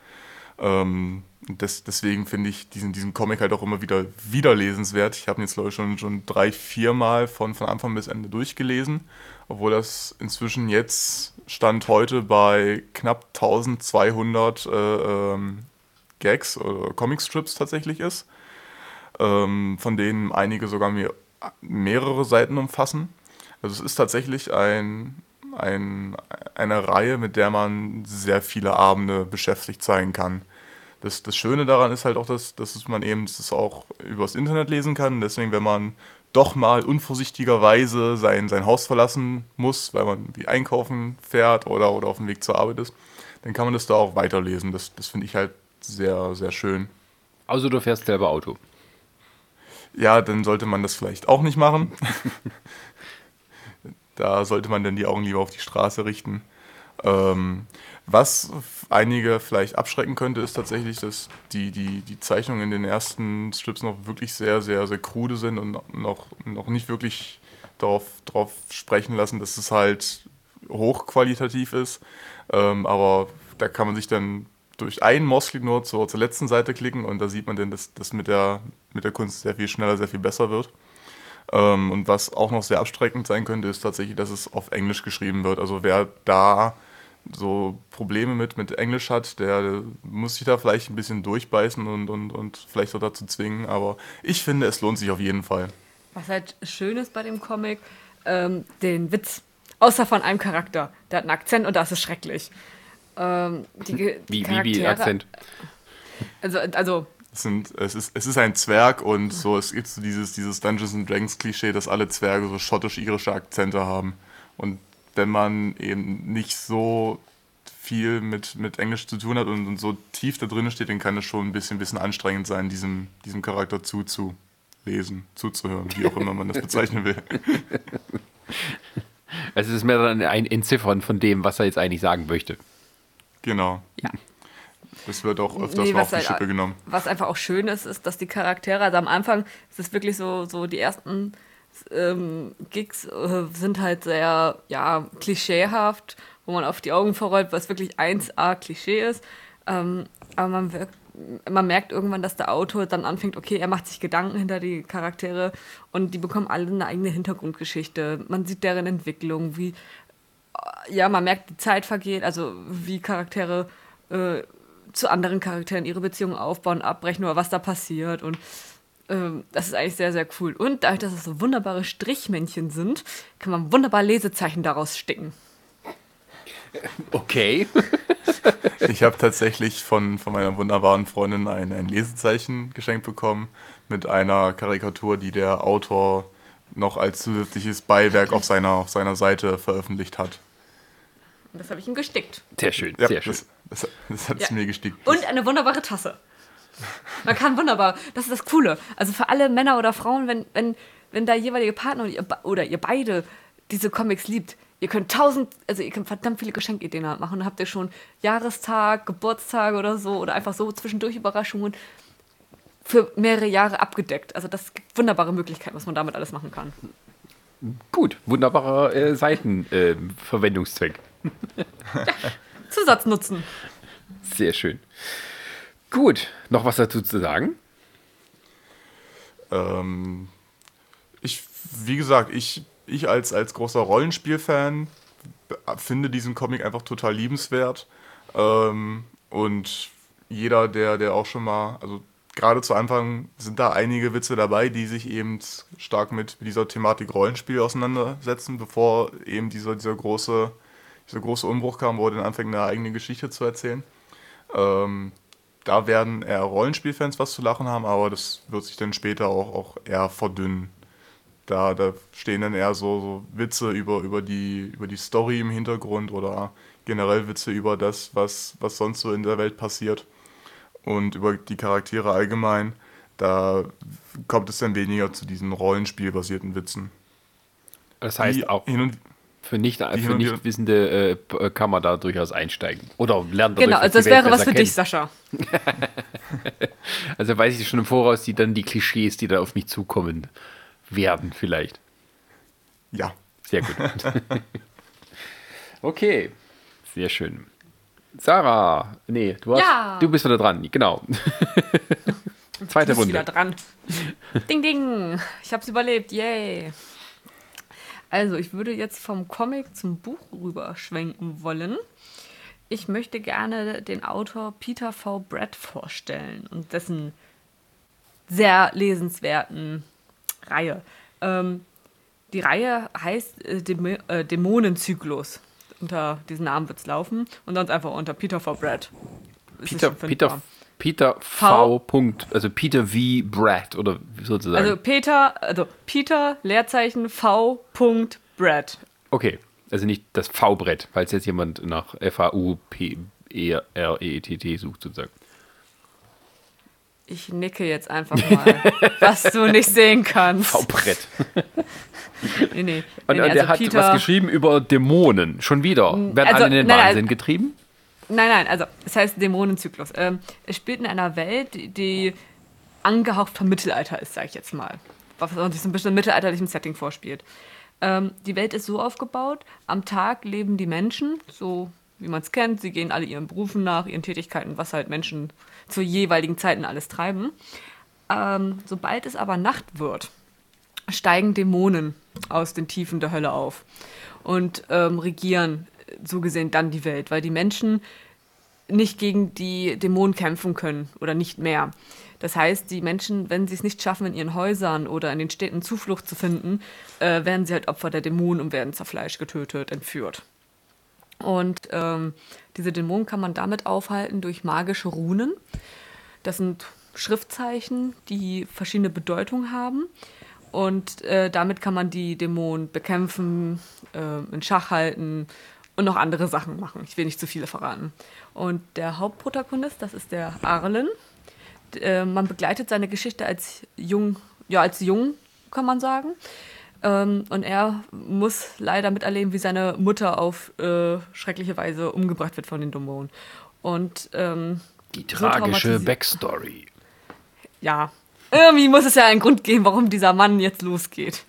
Speaker 4: Ähm, das, deswegen finde ich diesen, diesen Comic halt auch immer wieder, wieder lesenswert. Ich habe ihn jetzt, glaube ich, schon, schon drei, vier Mal von, von Anfang bis Ende durchgelesen, obwohl das inzwischen jetzt Stand heute bei knapp 1200 äh, ähm, Gags oder Comicstrips tatsächlich ist, ähm, von denen einige sogar mir mehrere Seiten umfassen. Also es ist tatsächlich ein, ein, eine Reihe, mit der man sehr viele Abende beschäftigt sein kann. Das, das Schöne daran ist halt auch, dass, dass man eben das auch übers Internet lesen kann. Deswegen, wenn man doch mal unvorsichtigerweise sein, sein Haus verlassen muss, weil man wie einkaufen fährt oder, oder auf dem Weg zur Arbeit ist, dann kann man das da auch weiterlesen. Das, das finde ich halt sehr, sehr schön.
Speaker 1: Also du fährst selber Auto.
Speaker 4: Ja, dann sollte man das vielleicht auch nicht machen. da sollte man dann die Augen lieber auf die Straße richten. Ähm, was einige vielleicht abschrecken könnte, ist tatsächlich, dass die, die, die Zeichnungen in den ersten Strips noch wirklich sehr, sehr, sehr krude sind und noch, noch nicht wirklich darauf, darauf sprechen lassen, dass es halt hochqualitativ ist. Ähm, aber da kann man sich dann durch einen Mausklick nur zur, zur letzten Seite klicken und da sieht man dann, dass das mit der, mit der Kunst sehr viel schneller, sehr viel besser wird. Ähm, und was auch noch sehr abschreckend sein könnte, ist tatsächlich, dass es auf Englisch geschrieben wird. Also wer da so Probleme mit, mit Englisch hat, der, der muss sich da vielleicht ein bisschen durchbeißen und, und, und vielleicht auch dazu zwingen. Aber ich finde, es lohnt sich auf jeden Fall.
Speaker 3: Was halt schön ist bei dem Comic, ähm, den Witz. Außer von einem Charakter. Der hat einen Akzent und das ist schrecklich. Ähm, die,
Speaker 1: wie, wie, wie Akzent?
Speaker 3: Also, also
Speaker 4: es, sind, es, ist, es ist ein Zwerg und so, es gibt so dieses, dieses Dungeons and Dragons Klischee, dass alle Zwerge so schottisch-irische Akzente haben. Und wenn man eben nicht so viel mit, mit Englisch zu tun hat und, und so tief da drin steht, dann kann es schon ein bisschen, bisschen anstrengend sein, diesem, diesem Charakter zuzulesen, zuzuhören, wie auch immer man das bezeichnen will.
Speaker 1: Also es ist mehr dann ein Entziffern von dem, was er jetzt eigentlich sagen möchte.
Speaker 4: Genau.
Speaker 3: Ja.
Speaker 4: Das wird auch öfters nee, auf die halt, Schippe genommen.
Speaker 3: Was einfach auch schön ist, ist, dass die Charaktere, also am Anfang ist es wirklich so, so die ersten ähm, Gigs äh, sind halt sehr, ja, klischeehaft, wo man auf die Augen verrollt, was wirklich 1A Klischee ist. Ähm, aber man, wirkt, man merkt irgendwann, dass der Autor dann anfängt, okay, er macht sich Gedanken hinter die Charaktere und die bekommen alle eine eigene Hintergrundgeschichte. Man sieht deren Entwicklung, wie, ja, man merkt, die Zeit vergeht, also wie Charaktere äh, zu anderen Charakteren ihre Beziehungen aufbauen, abbrechen oder was da passiert und ähm, das ist eigentlich sehr, sehr cool. Und dadurch, dass es so wunderbare Strichmännchen sind, kann man wunderbar Lesezeichen daraus sticken.
Speaker 1: Okay.
Speaker 4: ich habe tatsächlich von, von meiner wunderbaren Freundin ein, ein Lesezeichen geschenkt bekommen mit einer Karikatur, die der Autor noch als zusätzliches Beiwerk auf seiner, auf seiner Seite veröffentlicht hat.
Speaker 3: Und das habe ich ihm gestickt.
Speaker 1: Sehr schön, ja, sehr schön.
Speaker 4: Das, das, das hat es ja. mir gestickt.
Speaker 3: Und eine wunderbare Tasse. Man kann wunderbar, das ist das Coole. Also für alle Männer oder Frauen, wenn, wenn, wenn der jeweilige Partner oder ihr, oder ihr beide diese Comics liebt, ihr könnt tausend, also ihr könnt verdammt viele Geschenkideen machen. Dann habt ihr schon Jahrestag, Geburtstag oder so oder einfach so zwischendurch Überraschungen für mehrere Jahre abgedeckt. Also das gibt wunderbare Möglichkeiten, was man damit alles machen kann.
Speaker 1: Gut, wunderbarer äh, Seitenverwendungszweck.
Speaker 3: Äh, Zusatznutzen.
Speaker 1: Sehr schön. Gut, noch was dazu zu sagen?
Speaker 4: Ähm, ich, wie gesagt, ich, ich als, als großer Rollenspielfan finde diesen Comic einfach total liebenswert. Ähm, und jeder, der, der auch schon mal, also gerade zu Anfang sind da einige Witze dabei, die sich eben stark mit dieser Thematik Rollenspiel auseinandersetzen, bevor eben dieser, dieser, große, dieser große Umbruch kam, wo er dann anfängt, eine eigene Geschichte zu erzählen. Ähm, da werden eher Rollenspielfans was zu lachen haben, aber das wird sich dann später auch, auch eher verdünnen. Da, da stehen dann eher so, so Witze über, über, die, über die Story im Hintergrund oder generell Witze über das, was, was sonst so in der Welt passiert. und über die Charaktere allgemein, da kommt es dann weniger zu diesen rollenspielbasierten Witzen.
Speaker 1: Das heißt
Speaker 4: Die
Speaker 1: auch
Speaker 4: hin und
Speaker 1: für nicht, für nicht
Speaker 4: wieder-
Speaker 1: Wissende äh, kann man da durchaus einsteigen. Oder lernt dadurch
Speaker 3: Genau, also das
Speaker 1: Welt
Speaker 3: wäre was für dich,
Speaker 1: kennen.
Speaker 3: Sascha.
Speaker 1: Also weiß ich schon im Voraus, die dann die Klischees, die da auf mich zukommen werden, vielleicht.
Speaker 4: ja,
Speaker 1: Sehr gut. okay, sehr schön. Sarah, nee, du, hast,
Speaker 3: Ja.
Speaker 1: du bist wieder dran, genau. Zweite
Speaker 3: Du bist wieder
Speaker 1: Runde.
Speaker 3: dran. ding, ding. Ich hab's überlebt. Yay. Also, ich würde jetzt vom Comic zum Buch rüberschwenken wollen. Ich möchte gerne den Autor Peter V. Brett vorstellen und dessen sehr lesenswerten Reihe. Ähm, die Reihe heißt äh, Dämo äh, Dämonenzyklus. Unter diesen Namen wird es laufen und sonst einfach unter Peter V. Brett.
Speaker 1: Peter. Peter, Peter V. Punkt, also Peter V. Brad oder sozusagen.
Speaker 3: Also Peter, also Peter, Leerzeichen V. Brad.
Speaker 1: okay, also nicht das V-Brett, falls jetzt jemand nach F-A-U-P-E-R-E-T-T E sucht sozusagen.
Speaker 3: Ich nicke jetzt einfach mal, was du nicht sehen kannst.
Speaker 1: V-Brett.
Speaker 3: Nee, nee.
Speaker 1: Und,
Speaker 3: nee, nee,
Speaker 1: der
Speaker 3: also
Speaker 1: hat was geschrieben über Dämonen. Schon wieder. Werden
Speaker 3: also,
Speaker 1: alle in den
Speaker 3: nein.
Speaker 1: Wahnsinn getrieben?
Speaker 3: Nein, nein, also es heißt Dämonenzyklus. Ähm, es spielt in einer Welt, die, angehaucht vom Mittelalter ist, sage ich jetzt mal. Was sich so ein bisschen im mittelalterlichen Setting vorspielt. Ähm, die Welt ist so aufgebaut, am Tag leben die Menschen, so wie man es kennt, sie gehen alle ihren Berufen nach, ihren Tätigkeiten, was halt Menschen zu jeweiligen Zeiten alles treiben. Ähm, sobald es aber Nacht wird, steigen Dämonen aus den Tiefen der Hölle auf und ähm, regieren so gesehen dann die Welt, weil die Menschen nicht gegen die Dämonen kämpfen können oder nicht mehr. Das heißt, die Menschen, wenn sie es nicht schaffen, in ihren Häusern oder in den Städten Zuflucht zu finden, äh, werden sie halt Opfer der Dämonen und werden zerfleischt, getötet, entführt. Und ähm, diese Dämonen kann man damit aufhalten durch magische Runen. Das sind Schriftzeichen, die verschiedene Bedeutungen haben. Und äh, damit kann man die Dämonen bekämpfen, äh, in Schach halten und noch andere Sachen machen. Ich will nicht zu viele verraten. Und der Hauptprotagonist, das ist der Arlen. Äh, man begleitet seine Geschichte als jung, ja, als jung, kann man sagen. Ähm, und er muss leider miterleben, wie seine Mutter auf äh, schreckliche Weise umgebracht wird von den Dämonen. Und ähm,
Speaker 1: Die
Speaker 3: so
Speaker 1: tragische
Speaker 3: traumatisi-
Speaker 1: Backstory.
Speaker 3: ja, irgendwie muss es ja einen Grund geben, warum dieser Mann jetzt losgeht.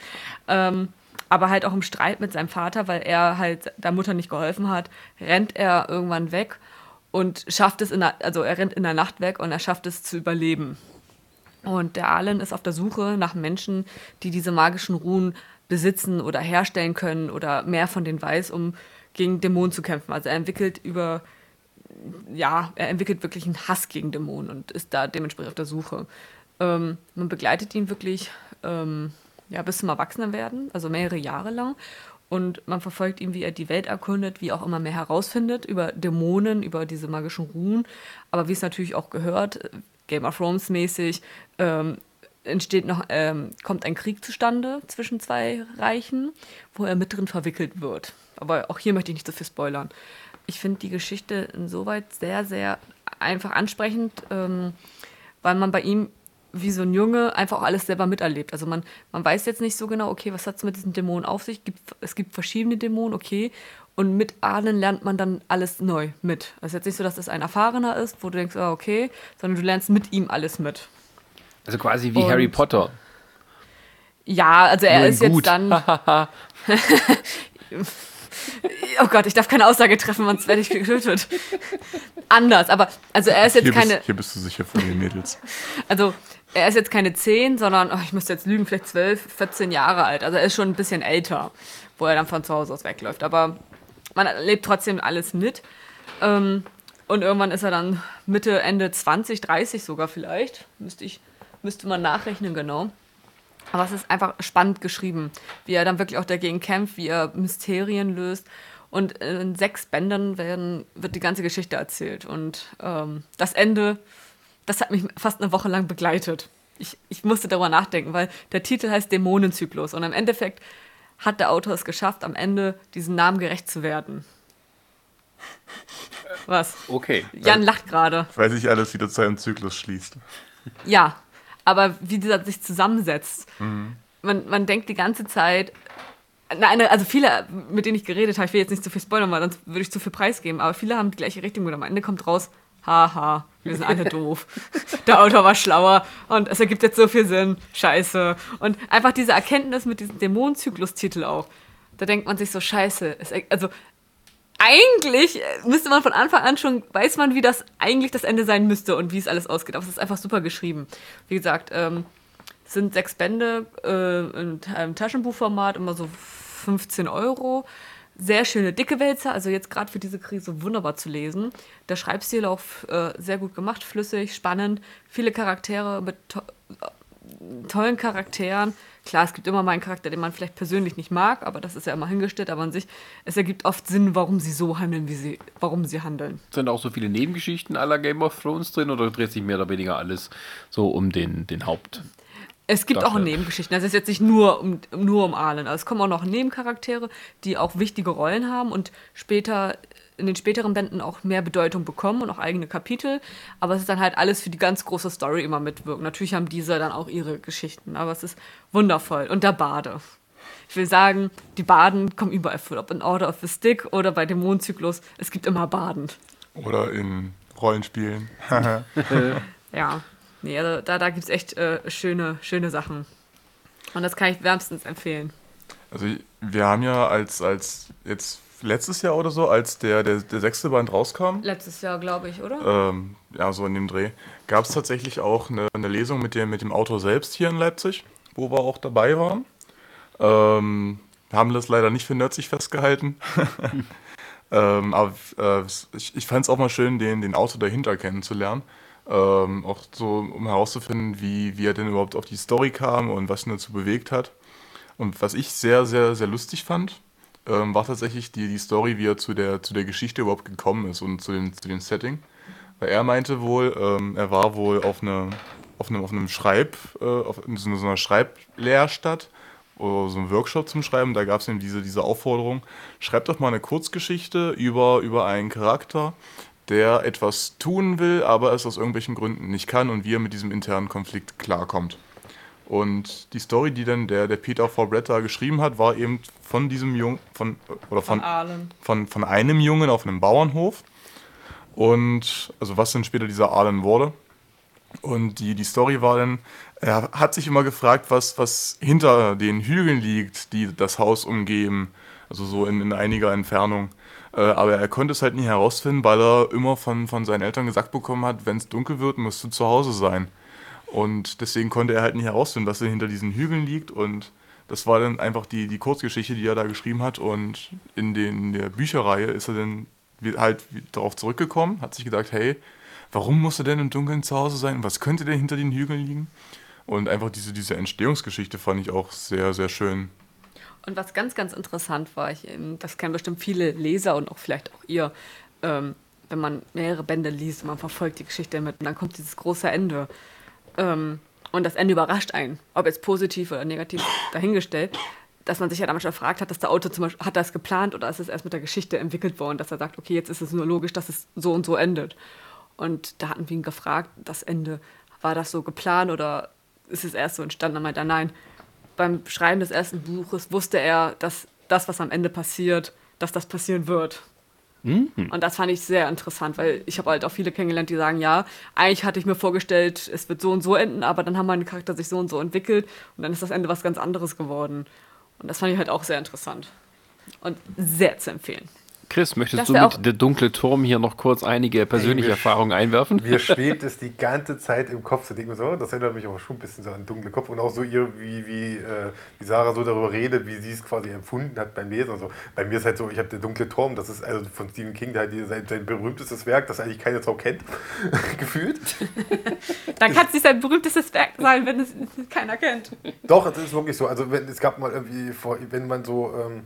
Speaker 3: Ähm, aber halt auch im Streit mit seinem Vater, weil er halt der Mutter nicht geholfen hat, rennt er irgendwann weg und schafft es in der, also er rennt in der Nacht weg und er schafft es zu überleben. Und der Alan ist auf der Suche nach Menschen, die diese magischen Ruhen besitzen oder herstellen können oder mehr von denen weiß, um gegen Dämonen zu kämpfen. Also er entwickelt über, ja, er entwickelt wirklich einen Hass gegen Dämonen und ist da dementsprechend auf der Suche. Ähm, man begleitet ihn wirklich ähm, ja, bis zum Erwachsenenwerden, also mehrere Jahre lang. Und man verfolgt ihn, wie er die Welt erkundet, wie auch immer mehr herausfindet über Dämonen, über diese magischen Ruhen. Aber wie es natürlich auch gehört, Game of Thrones mäßig, ähm, entsteht noch, ähm, kommt ein Krieg zustande zwischen zwei Reichen, wo er mit drin verwickelt wird. Aber auch hier möchte ich nicht so viel spoilern. Ich finde die Geschichte insoweit sehr, sehr einfach ansprechend, ähm, weil man bei ihm wie so ein Junge einfach auch alles selber miterlebt. Also man, man weiß jetzt nicht so genau, okay, was hat es mit diesen Dämonen auf sich? Gibt, es gibt verschiedene Dämonen, okay. Und mit Ahnen lernt man dann alles neu mit. Also jetzt nicht so, dass das ein Erfahrener ist, wo du denkst, ah, okay, sondern du lernst mit ihm alles mit.
Speaker 1: Also quasi wie
Speaker 3: Und-
Speaker 1: Harry Potter.
Speaker 3: Ja, also er ist jetzt
Speaker 1: gut.
Speaker 3: dann. oh Gott, ich darf keine Aussage treffen, sonst werde ich getötet. Anders, aber also er ist jetzt
Speaker 4: Hier
Speaker 3: keine.
Speaker 4: bist, hier bist du sicher von den Mädels.
Speaker 3: Also er ist jetzt keine 10, sondern, oh, ich müsste jetzt lügen, vielleicht 12, 14 Jahre alt. Also er ist schon ein bisschen älter, wo er dann von zu Hause aus wegläuft. Aber man erlebt trotzdem alles mit. Ähm, und irgendwann ist er dann Mitte, Ende 20, 30 sogar vielleicht. Müsste, ich, müsste man nachrechnen, genau. Aber es ist einfach spannend geschrieben, wie er dann wirklich auch dagegen kämpft, wie er Mysterien löst. Und in sechs Bändern werden, wird die ganze Geschichte erzählt. Und ähm, das Ende, das hat mich fast eine Woche lang begleitet. Ich, ich musste darüber nachdenken, weil der Titel heißt Dämonenzyklus. Und im Endeffekt hat der Autor es geschafft, am Ende diesem Namen gerecht zu werden. Was?
Speaker 1: Okay.
Speaker 3: Jan lacht gerade.
Speaker 4: Weil sich alles wieder zu einem Zyklus schließt.
Speaker 3: Ja, aber wie dieser sich zusammensetzt. Man, man denkt die ganze Zeit. Nein, also viele, mit denen ich geredet habe, ich will jetzt nicht zu viel spoilern, weil sonst würde ich zu viel preisgeben, aber viele haben die gleiche Richtung und am Ende kommt raus, haha, wir sind alle doof. Der Autor war schlauer und es ergibt jetzt so viel Sinn. Scheiße. Und einfach diese Erkenntnis mit diesem Dämonenzyklus-Titel auch. Da denkt man sich so, scheiße. Es, also eigentlich müsste man von Anfang an schon, weiß man, wie das eigentlich das Ende sein müsste und wie es alles ausgeht. Aber es ist einfach super geschrieben. Wie gesagt, ähm, sind sechs Bände äh, in einem Taschenbuchformat, immer so 15 Euro. Sehr schöne dicke Wälzer, also jetzt gerade für diese Krise wunderbar zu lesen. Der Schreibstil auch äh, sehr gut gemacht, flüssig, spannend, viele Charaktere mit to tollen Charakteren. Klar, es gibt immer mal einen Charakter, den man vielleicht persönlich nicht mag, aber das ist ja immer hingestellt. Aber an sich, es ergibt oft Sinn, warum sie so handeln, wie sie, warum sie handeln.
Speaker 1: Sind auch so viele Nebengeschichten aller Game of Thrones drin oder dreht sich mehr oder weniger alles so um den, den Haupt?
Speaker 3: Es gibt
Speaker 1: Das
Speaker 3: auch. Nebengeschichten. Also es ist jetzt nicht nur um, nur um Arlen. Also es kommen auch noch Nebencharaktere, die auch wichtige Rollen haben und später in den späteren Bänden auch mehr Bedeutung bekommen und auch eigene Kapitel. Aber es ist dann halt alles für die ganz große Story immer mitwirken. Natürlich haben diese dann auch ihre Geschichten, aber es ist wundervoll. Und der Bade. Ich will sagen, die Baden kommen überall vor. Ob in Order of the Stick oder bei dem Mondzyklus. Es gibt immer Baden.
Speaker 4: Oder in Rollenspielen.
Speaker 3: Ja, nee, also da, da gibt es echt äh, schöne, schöne Sachen. Und das kann ich wärmstens empfehlen.
Speaker 4: Also wir haben ja als, als jetzt letztes Jahr oder so, als der, der, der sechste Band rauskam,
Speaker 3: Letztes Jahr, glaube ich, oder?
Speaker 4: ähm, ja, so in dem Dreh, gab es tatsächlich auch eine, eine Lesung mit dem, mit dem Autor selbst hier in Leipzig, wo wir auch dabei waren. Ähm, haben das leider nicht für nördlich festgehalten. ähm, aber äh, ich, ich fand es auch mal schön, den, den Autor dahinter kennenzulernen. Ähm, auch so, um herauszufinden, wie, wie er denn überhaupt auf die Story kam und was ihn dazu bewegt hat. Und was ich sehr, sehr, sehr lustig fand, ähm, war tatsächlich die, die Story, wie er zu der, zu der Geschichte überhaupt gekommen ist und zu dem, zu dem Setting. Weil er meinte wohl, ähm, er war wohl auf, eine, auf einem, auf einem Schreib, äh, auf in so, einer Schreiblehrstadt oder so einem Workshop zum Schreiben. Da gab es eben diese, diese Aufforderung, schreib doch mal eine Kurzgeschichte über, über einen Charakter, der etwas tun will, aber es aus irgendwelchen Gründen nicht kann und wie er mit diesem internen Konflikt klarkommt. Und die Story, die dann der, der Peter Forbretta geschrieben hat, war eben von diesem Jungen, von, oder von,
Speaker 3: Arlen.
Speaker 4: von, von einem Jungen auf einem Bauernhof. Und, also was dann später dieser Arlen wurde. Und die, die Story war dann, er hat sich immer gefragt, was, was hinter den Hügeln liegt, die das Haus umgeben. Also so in, in einiger Entfernung. Äh, aber er konnte es halt nie herausfinden, weil er immer von, von seinen Eltern gesagt bekommen hat, wenn es dunkel wird, musst du zu Hause sein. Und deswegen konnte er halt nicht herausfinden, was hinter diesen Hügeln liegt. Und das war dann einfach die, die Kurzgeschichte, die er da geschrieben hat. Und in, den, in der Bücherreihe ist er dann halt darauf zurückgekommen, hat sich gedacht, hey, warum muss er denn im Dunkeln zu Hause sein? Was könnte denn hinter den Hügeln liegen? Und einfach diese, diese Entstehungsgeschichte fand ich auch sehr, sehr schön.
Speaker 3: Und was ganz, ganz interessant war, ich, ähm, das kennen bestimmt viele Leser und auch vielleicht auch ihr, ähm, wenn man mehrere Bände liest und man verfolgt die Geschichte mit und dann kommt dieses große Ende. Ähm, und das Ende überrascht einen, ob jetzt positiv oder negativ dahingestellt, dass man sich ja damals schon gefragt hat, dass der Autor zum Beispiel, hat das geplant oder ist es erst mit der Geschichte entwickelt worden, dass er sagt, okay, jetzt ist es nur logisch, dass es so und so endet. Und da hatten wir ihn gefragt, das Ende, war das so geplant oder ist es erst so entstanden? Dann meinte er, nein, beim Schreiben des ersten Buches wusste er, dass das, was am Ende passiert, dass das passieren wird. Und das fand ich sehr interessant, weil ich habe halt auch viele kennengelernt, die sagen, ja, eigentlich hatte ich mir vorgestellt, es wird so und so enden, aber dann haben meine Charakter sich so und so entwickelt und dann ist das Ende was ganz anderes geworden. Und das fand ich halt auch sehr interessant und sehr zu empfehlen.
Speaker 1: Chris, möchtest
Speaker 3: Das
Speaker 1: du mit
Speaker 3: auch-
Speaker 1: der dunkle Turm hier noch kurz einige persönliche
Speaker 2: wir-
Speaker 1: Erfahrungen einwerfen?
Speaker 2: Mir schwebt es die ganze Zeit im Kopf. Da denke ich mir so, das erinnert mich aber schon ein bisschen so an dunkle Kopf. Und auch so ihr, wie, wie, äh, wie Sarah so darüber redet, wie sie es quasi empfunden hat beim Lesen. Also bei mir ist halt so, ich habe der dunkle Turm, das ist also von Stephen King halt sein, sein berühmtestes Werk, das eigentlich keine Sau kennt, gefühlt.
Speaker 3: Dann kann es nicht sein berühmtestes Werk sein, wenn es keiner kennt.
Speaker 2: Doch, es ist wirklich so. Also wenn, es gab mal irgendwie, vor, wenn man so ähm,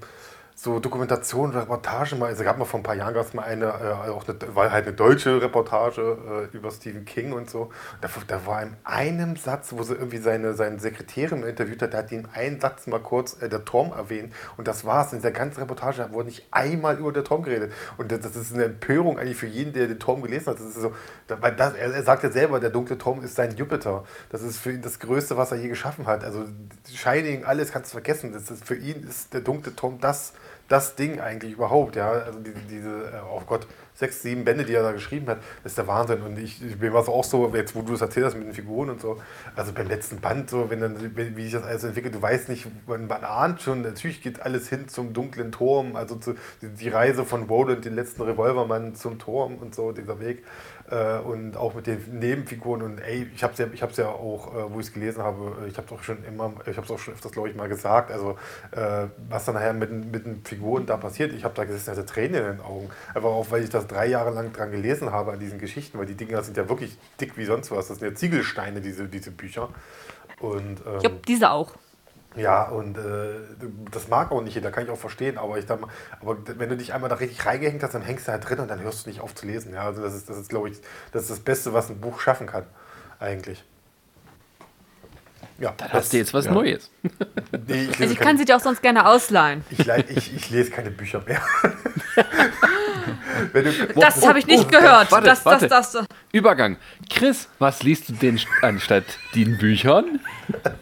Speaker 2: so Dokumentationen, Reportagen mal. Also gab mal vor ein paar Jahren gab es mal eine, äh, auch eine, war halt eine deutsche Reportage äh, über Stephen King und so. Da, da, war in einem Satz, wo sie irgendwie seine, seine Sekretärin interviewt hat, da hat die in einem Satz mal kurz äh, der Turm erwähnt. Und das war's. In dieser ganzen Reportage wurde nicht einmal über den Turm geredet. Und das, das ist eine Empörung eigentlich für jeden, der den Turm gelesen hat. Das ist so, weil das, er, er sagt ja selber, der dunkle Turm ist sein Jupiter. Das ist für ihn das Größte, was er je geschaffen hat. Also Shining, alles kannst du vergessen. Das ist, für ihn ist der dunkle Turm das, das Ding eigentlich überhaupt. Ja? Also die, diese, äh, oh Gott, sechs, sieben Bände, die er da geschrieben hat, ist der Wahnsinn. Und ich, ich mir war es auch so, jetzt wo du es erzählt hast mit den Figuren und so, also beim letzten Band, so, wenn dann, wie sich das alles entwickelt, du weißt nicht, man, man ahnt schon, natürlich geht alles hin zum dunklen Turm, also zu, die, die Reise von Roland, den letzten Revolvermann zum Turm und so, dieser Weg äh, und auch mit den Nebenfiguren. Und ey, ich habe es ja, ich hab's ja auch, äh, wo ich es gelesen habe, äh, ich habe es auch schon immer, ich habe es auch schon öfters, glaube ich, mal gesagt, also äh, was dann nachher mit, mit den Figuren da passiert, ich habe da gesessen, hatte Tränen in den Augen. Einfach auch, weil ich das drei Jahre lang dran gelesen habe an diesen Geschichten, weil die Dinger sind ja wirklich dick wie sonst was. Das sind ja Ziegelsteine, diese, diese Bücher. Und, ähm,
Speaker 3: ich habe diese auch.
Speaker 2: Ja, und äh, das mag auch nicht jeder, kann ich auch verstehen, aber ich mal, aber wenn du dich einmal da richtig reingehängt hast, dann hängst du halt drin und dann hörst du nicht auf zu lesen. Ja, also das ist, das ist glaube ich, das ist das Beste, was ein Buch schaffen kann, eigentlich.
Speaker 1: Ja, da hast du jetzt was ja. Neues.
Speaker 3: Nee, ich, also ich kann sie dir auch sonst gerne ausleihen.
Speaker 2: Ich, ich, ich lese keine Bücher mehr.
Speaker 3: du, das habe ich nicht oh, gehört. Warte, das,
Speaker 1: warte. Das, das, Übergang. Chris, was liest du denn anstatt den Büchern?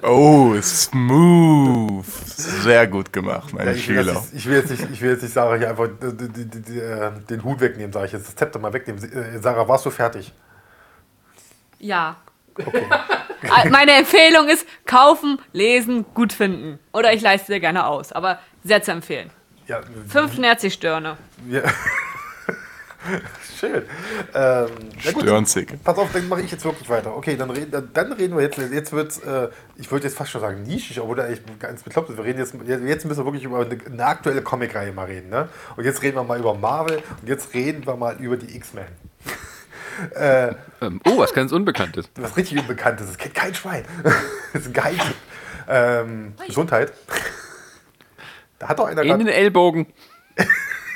Speaker 4: Oh, smooth. Sehr gut gemacht, mein ja, ich Schüler.
Speaker 2: Will ich, will jetzt nicht, ich will jetzt nicht Sarah hier einfach die, die, die, äh, den Hut wegnehmen, sage ich jetzt. Das Zepter mal wegnehmen. Äh, Sarah, warst du fertig?
Speaker 3: Ja. Okay. Meine Empfehlung ist kaufen, lesen, gut finden. Oder ich leiste dir gerne aus. Aber sehr zu empfehlen. Ja, Fünf Nerzi-Störne. Ja.
Speaker 2: Schön. Ähm,
Speaker 4: Störnzig.
Speaker 2: Pass auf, dann mache ich jetzt wirklich weiter. Okay, dann reden, dann reden wir jetzt. Jetzt wird äh, ich würde jetzt fast schon sagen nischig, obwohl da echt ganz bekloppt ist. Wir reden jetzt, jetzt müssen wir wirklich über eine, eine aktuelle Comicreihe mal reden. Ne? Und jetzt reden wir mal über Marvel und jetzt reden wir mal über die X-Men.
Speaker 1: Äh, ähm, oh, was ganz Unbekanntes.
Speaker 2: Was richtig Unbekanntes. Das kennt kein Schwein. das ist ein Geheimnis. Ähm, Gesundheit.
Speaker 1: Da hat doch einer In den Ellbogen.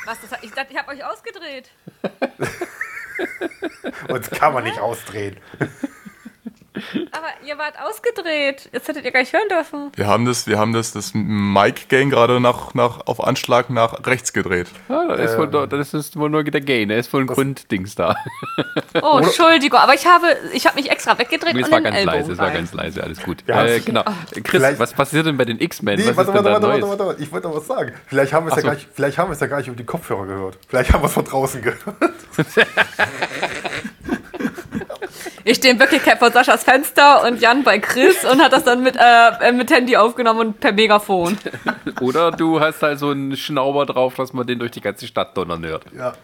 Speaker 3: Was? Das, ich dachte, ich habe euch ausgedreht.
Speaker 2: Uns kann man nicht ausdrehen.
Speaker 3: Aber ihr wart ausgedreht. Jetzt hättet ihr gar nicht hören dürfen.
Speaker 4: Wir haben das, wir haben das, das Mike-Gain gerade nach, nach, auf Anschlag nach rechts gedreht.
Speaker 1: Ja, das, ist wohl, ähm. das ist wohl nur der Gain. Er ist wohl ein Grunddings da.
Speaker 3: Oh, Entschuldigung. Aber ich habe, ich habe mich extra weggedreht.
Speaker 1: Es war ganz Ellbogen leise, es war ganz leise, alles gut. Ja, äh, genau. Chris, Vielleicht, was passiert denn bei den X-Men? Nee,
Speaker 2: warte, warte, warte, warte, warte, Ich wollte noch was sagen. Vielleicht haben wir es ja, so. vielleicht haben wir es ja gar nicht über die Kopfhörer gehört. Vielleicht haben wir es von draußen gehört.
Speaker 3: Ich stehe in Wirklichkeit vor Saschas Fenster und Jan bei Chris und hat das dann mit, äh, mit Handy aufgenommen und per Megafon.
Speaker 1: Oder du hast halt so einen Schnauber drauf, dass man den durch die ganze Stadt donnern hört. Ja.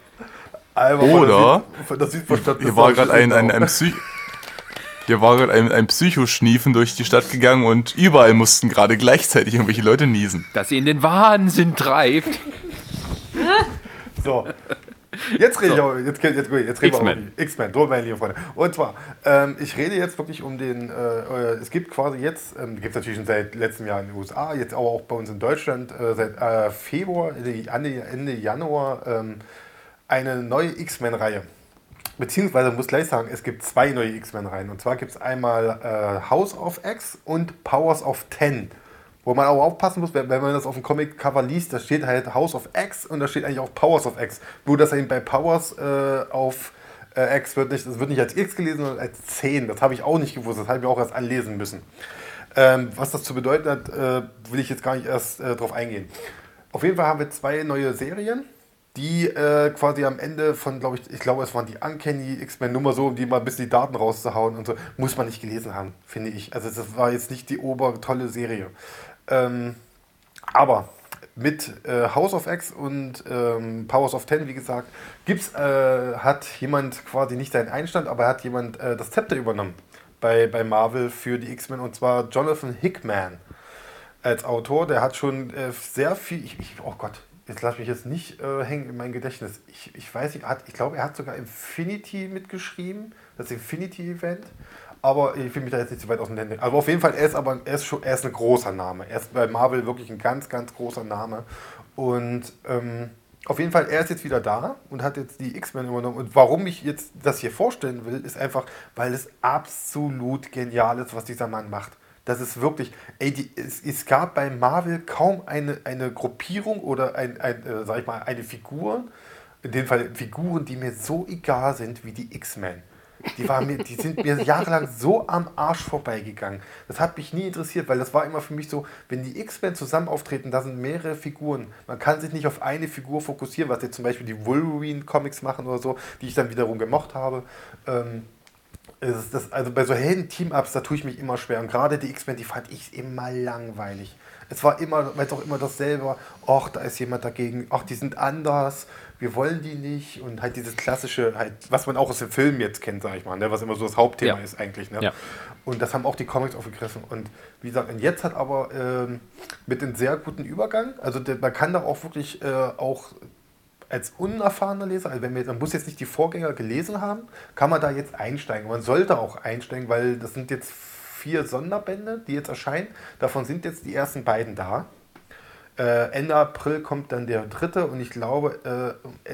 Speaker 4: Einfach Oder das sieht, das sieht hier war gerade ein, ein, ein Psych hier war gerade ein, ein Psychoschniefen durch die Stadt gegangen und überall mussten gerade gleichzeitig irgendwelche Leute niesen.
Speaker 1: Dass sie in den Wahnsinn treibt.
Speaker 2: so, Jetzt rede so. ich aber, jetzt, jetzt, jetzt reden wir um X-Men, meine liebe Freunde. Und zwar, ähm, ich rede jetzt wirklich um den, äh, äh es gibt quasi jetzt, ähm, gibt es natürlich schon seit letztem Jahr in den USA, jetzt aber auch bei uns in Deutschland, äh, seit äh, Februar, Ende, Ende Januar, ähm, eine neue X-Men-Reihe. Beziehungsweise muss gleich sagen, es gibt zwei neue X-Men-Reihen. Und zwar gibt es einmal äh, House of X und Powers of Ten. Wo man auch aufpassen muss, wenn, man das auf dem Comic-Cover liest, da steht halt House of X und da steht eigentlich auch Powers of X. Nur, dass eben bei Powers äh, auf äh, X wird nicht, das wird nicht als X gelesen, sondern als 10. Das habe ich auch nicht gewusst, das habe ich auch erst anlesen müssen. Ähm, was das zu bedeuten hat, äh, will ich jetzt gar nicht erst äh, drauf eingehen. Auf jeden Fall haben wir zwei neue Serien, die äh, quasi am Ende von, glaube ich, ich glaube, es waren die Uncanny X-Men Nummer so, um die mal ein bisschen die Daten rauszuhauen und so, muss man nicht gelesen haben, finde ich. Also das war jetzt nicht die obertolle Serie. Ähm, aber mit äh, House of X und ähm, Powers of Ten, wie gesagt, gibt's, äh, hat jemand quasi nicht seinen Einstand, aber hat jemand äh, das Zepter übernommen bei, bei Marvel für die X-Men und zwar Jonathan Hickman als Autor. Der hat schon äh, sehr viel, ich, ich, oh Gott, jetzt lass mich jetzt nicht äh, hängen in mein Gedächtnis. Ich, ich weiß nicht, hat, ich glaube, er hat sogar Infinity mitgeschrieben, das Infinity-Event. Aber ich will mich da jetzt nicht zu weit auseinander. Aber auf jeden Fall, er ist aber er ist schon, er ist ein großer Name. Er ist bei Marvel wirklich ein ganz, ganz großer Name. Und ähm, auf jeden Fall, er ist jetzt wieder da und hat jetzt die X-Men übernommen. Und warum ich jetzt das hier vorstellen will, ist einfach, weil es absolut genial ist, was dieser Mann macht. Das ist wirklich, ey, die, es, es gab bei Marvel kaum eine, eine Gruppierung oder ein, ein äh, sag ich mal, eine Figur, in dem Fall Figuren, die mir so egal sind wie die X-Men. Die, waren mir, die sind mir jahrelang so am Arsch vorbeigegangen. Das hat mich nie interessiert, weil das war immer für mich so, wenn die X-Men zusammen auftreten, da sind mehrere Figuren. Man kann sich nicht auf eine Figur fokussieren, was jetzt zum Beispiel die Wolverine-Comics machen oder so, die ich dann wiederum gemocht habe. Ähm, das, also bei so hellen Team-Ups, da tue ich mich immer schwer. Und gerade die X-Men, die fand ich immer langweilig. Es war immer, weil es auch immer dasselbe, ach, da ist jemand dagegen, ach, die sind anders, wir wollen die nicht und halt dieses klassische, halt, was man auch aus dem Film jetzt kennt, sag ich mal, ne? was immer so das Hauptthema ja. ist eigentlich. Ne? Ja. Und das haben auch die Comics aufgegriffen. Und wie gesagt, und jetzt hat aber ähm, mit einem sehr guten Übergang, also der, man kann da auch wirklich äh, auch als unerfahrener Leser, also wenn wir, man muss jetzt nicht die Vorgänger gelesen haben, kann man da jetzt einsteigen. Man sollte auch einsteigen, weil das sind jetzt vier Sonderbände, die jetzt erscheinen. Davon sind jetzt die ersten beiden da. Äh, Ende April kommt dann der dritte und ich glaube äh,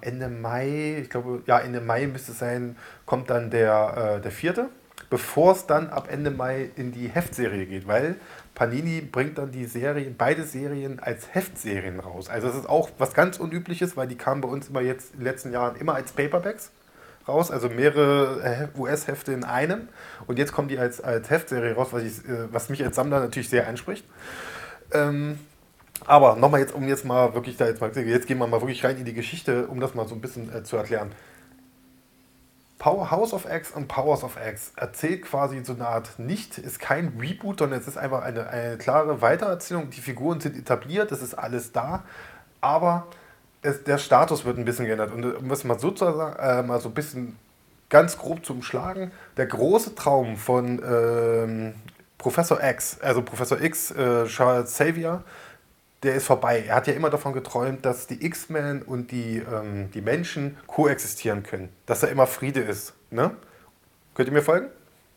Speaker 2: Ende Mai, ich glaube ja Ende Mai müsste es sein, kommt dann der, äh, der vierte, bevor es dann ab Ende Mai in die Heftserie geht, weil Panini bringt dann die Serien, beide Serien als Heftserien raus. Also das ist auch was ganz Unübliches, weil die kamen bei uns immer jetzt in den letzten Jahren immer als Paperbacks raus, also mehrere äh, US-Hefte in einem. Und jetzt kommen die als, als Heftserie raus, was, ich, äh, was mich als Sammler natürlich sehr anspricht. Ähm, aber nochmal jetzt, um jetzt mal wirklich da jetzt mal, jetzt gehen wir mal wirklich rein in die Geschichte, um das mal so ein bisschen äh, zu erklären. Power House of X und Powers of X erzählt quasi so eine Art nicht, ist kein Reboot, sondern es ist einfach eine, eine klare Weitererzählung. Die Figuren sind etabliert, es ist alles da, aber es, der Status wird ein bisschen geändert. Und um es mal so zu äh, mal so ein bisschen ganz grob zu umschlagen, der große Traum von ähm, Professor X, also Professor X, äh, Charles Xavier, der ist vorbei. Er hat ja immer davon geträumt, dass die X-Men und die, ähm, die Menschen koexistieren können. Dass da immer Friede ist. Ne? Könnt ihr mir folgen?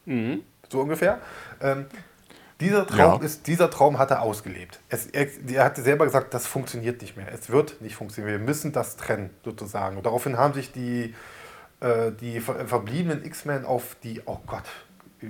Speaker 2: Mhm. So ungefähr. Ähm, dieser, Traum ja. ist, dieser Traum hat er ausgelebt. Es, er, er hat selber gesagt, das funktioniert nicht mehr. Es wird nicht funktionieren. Wir müssen das trennen, sozusagen. Und daraufhin haben sich die, äh, die verbliebenen X-Men auf die, oh Gott,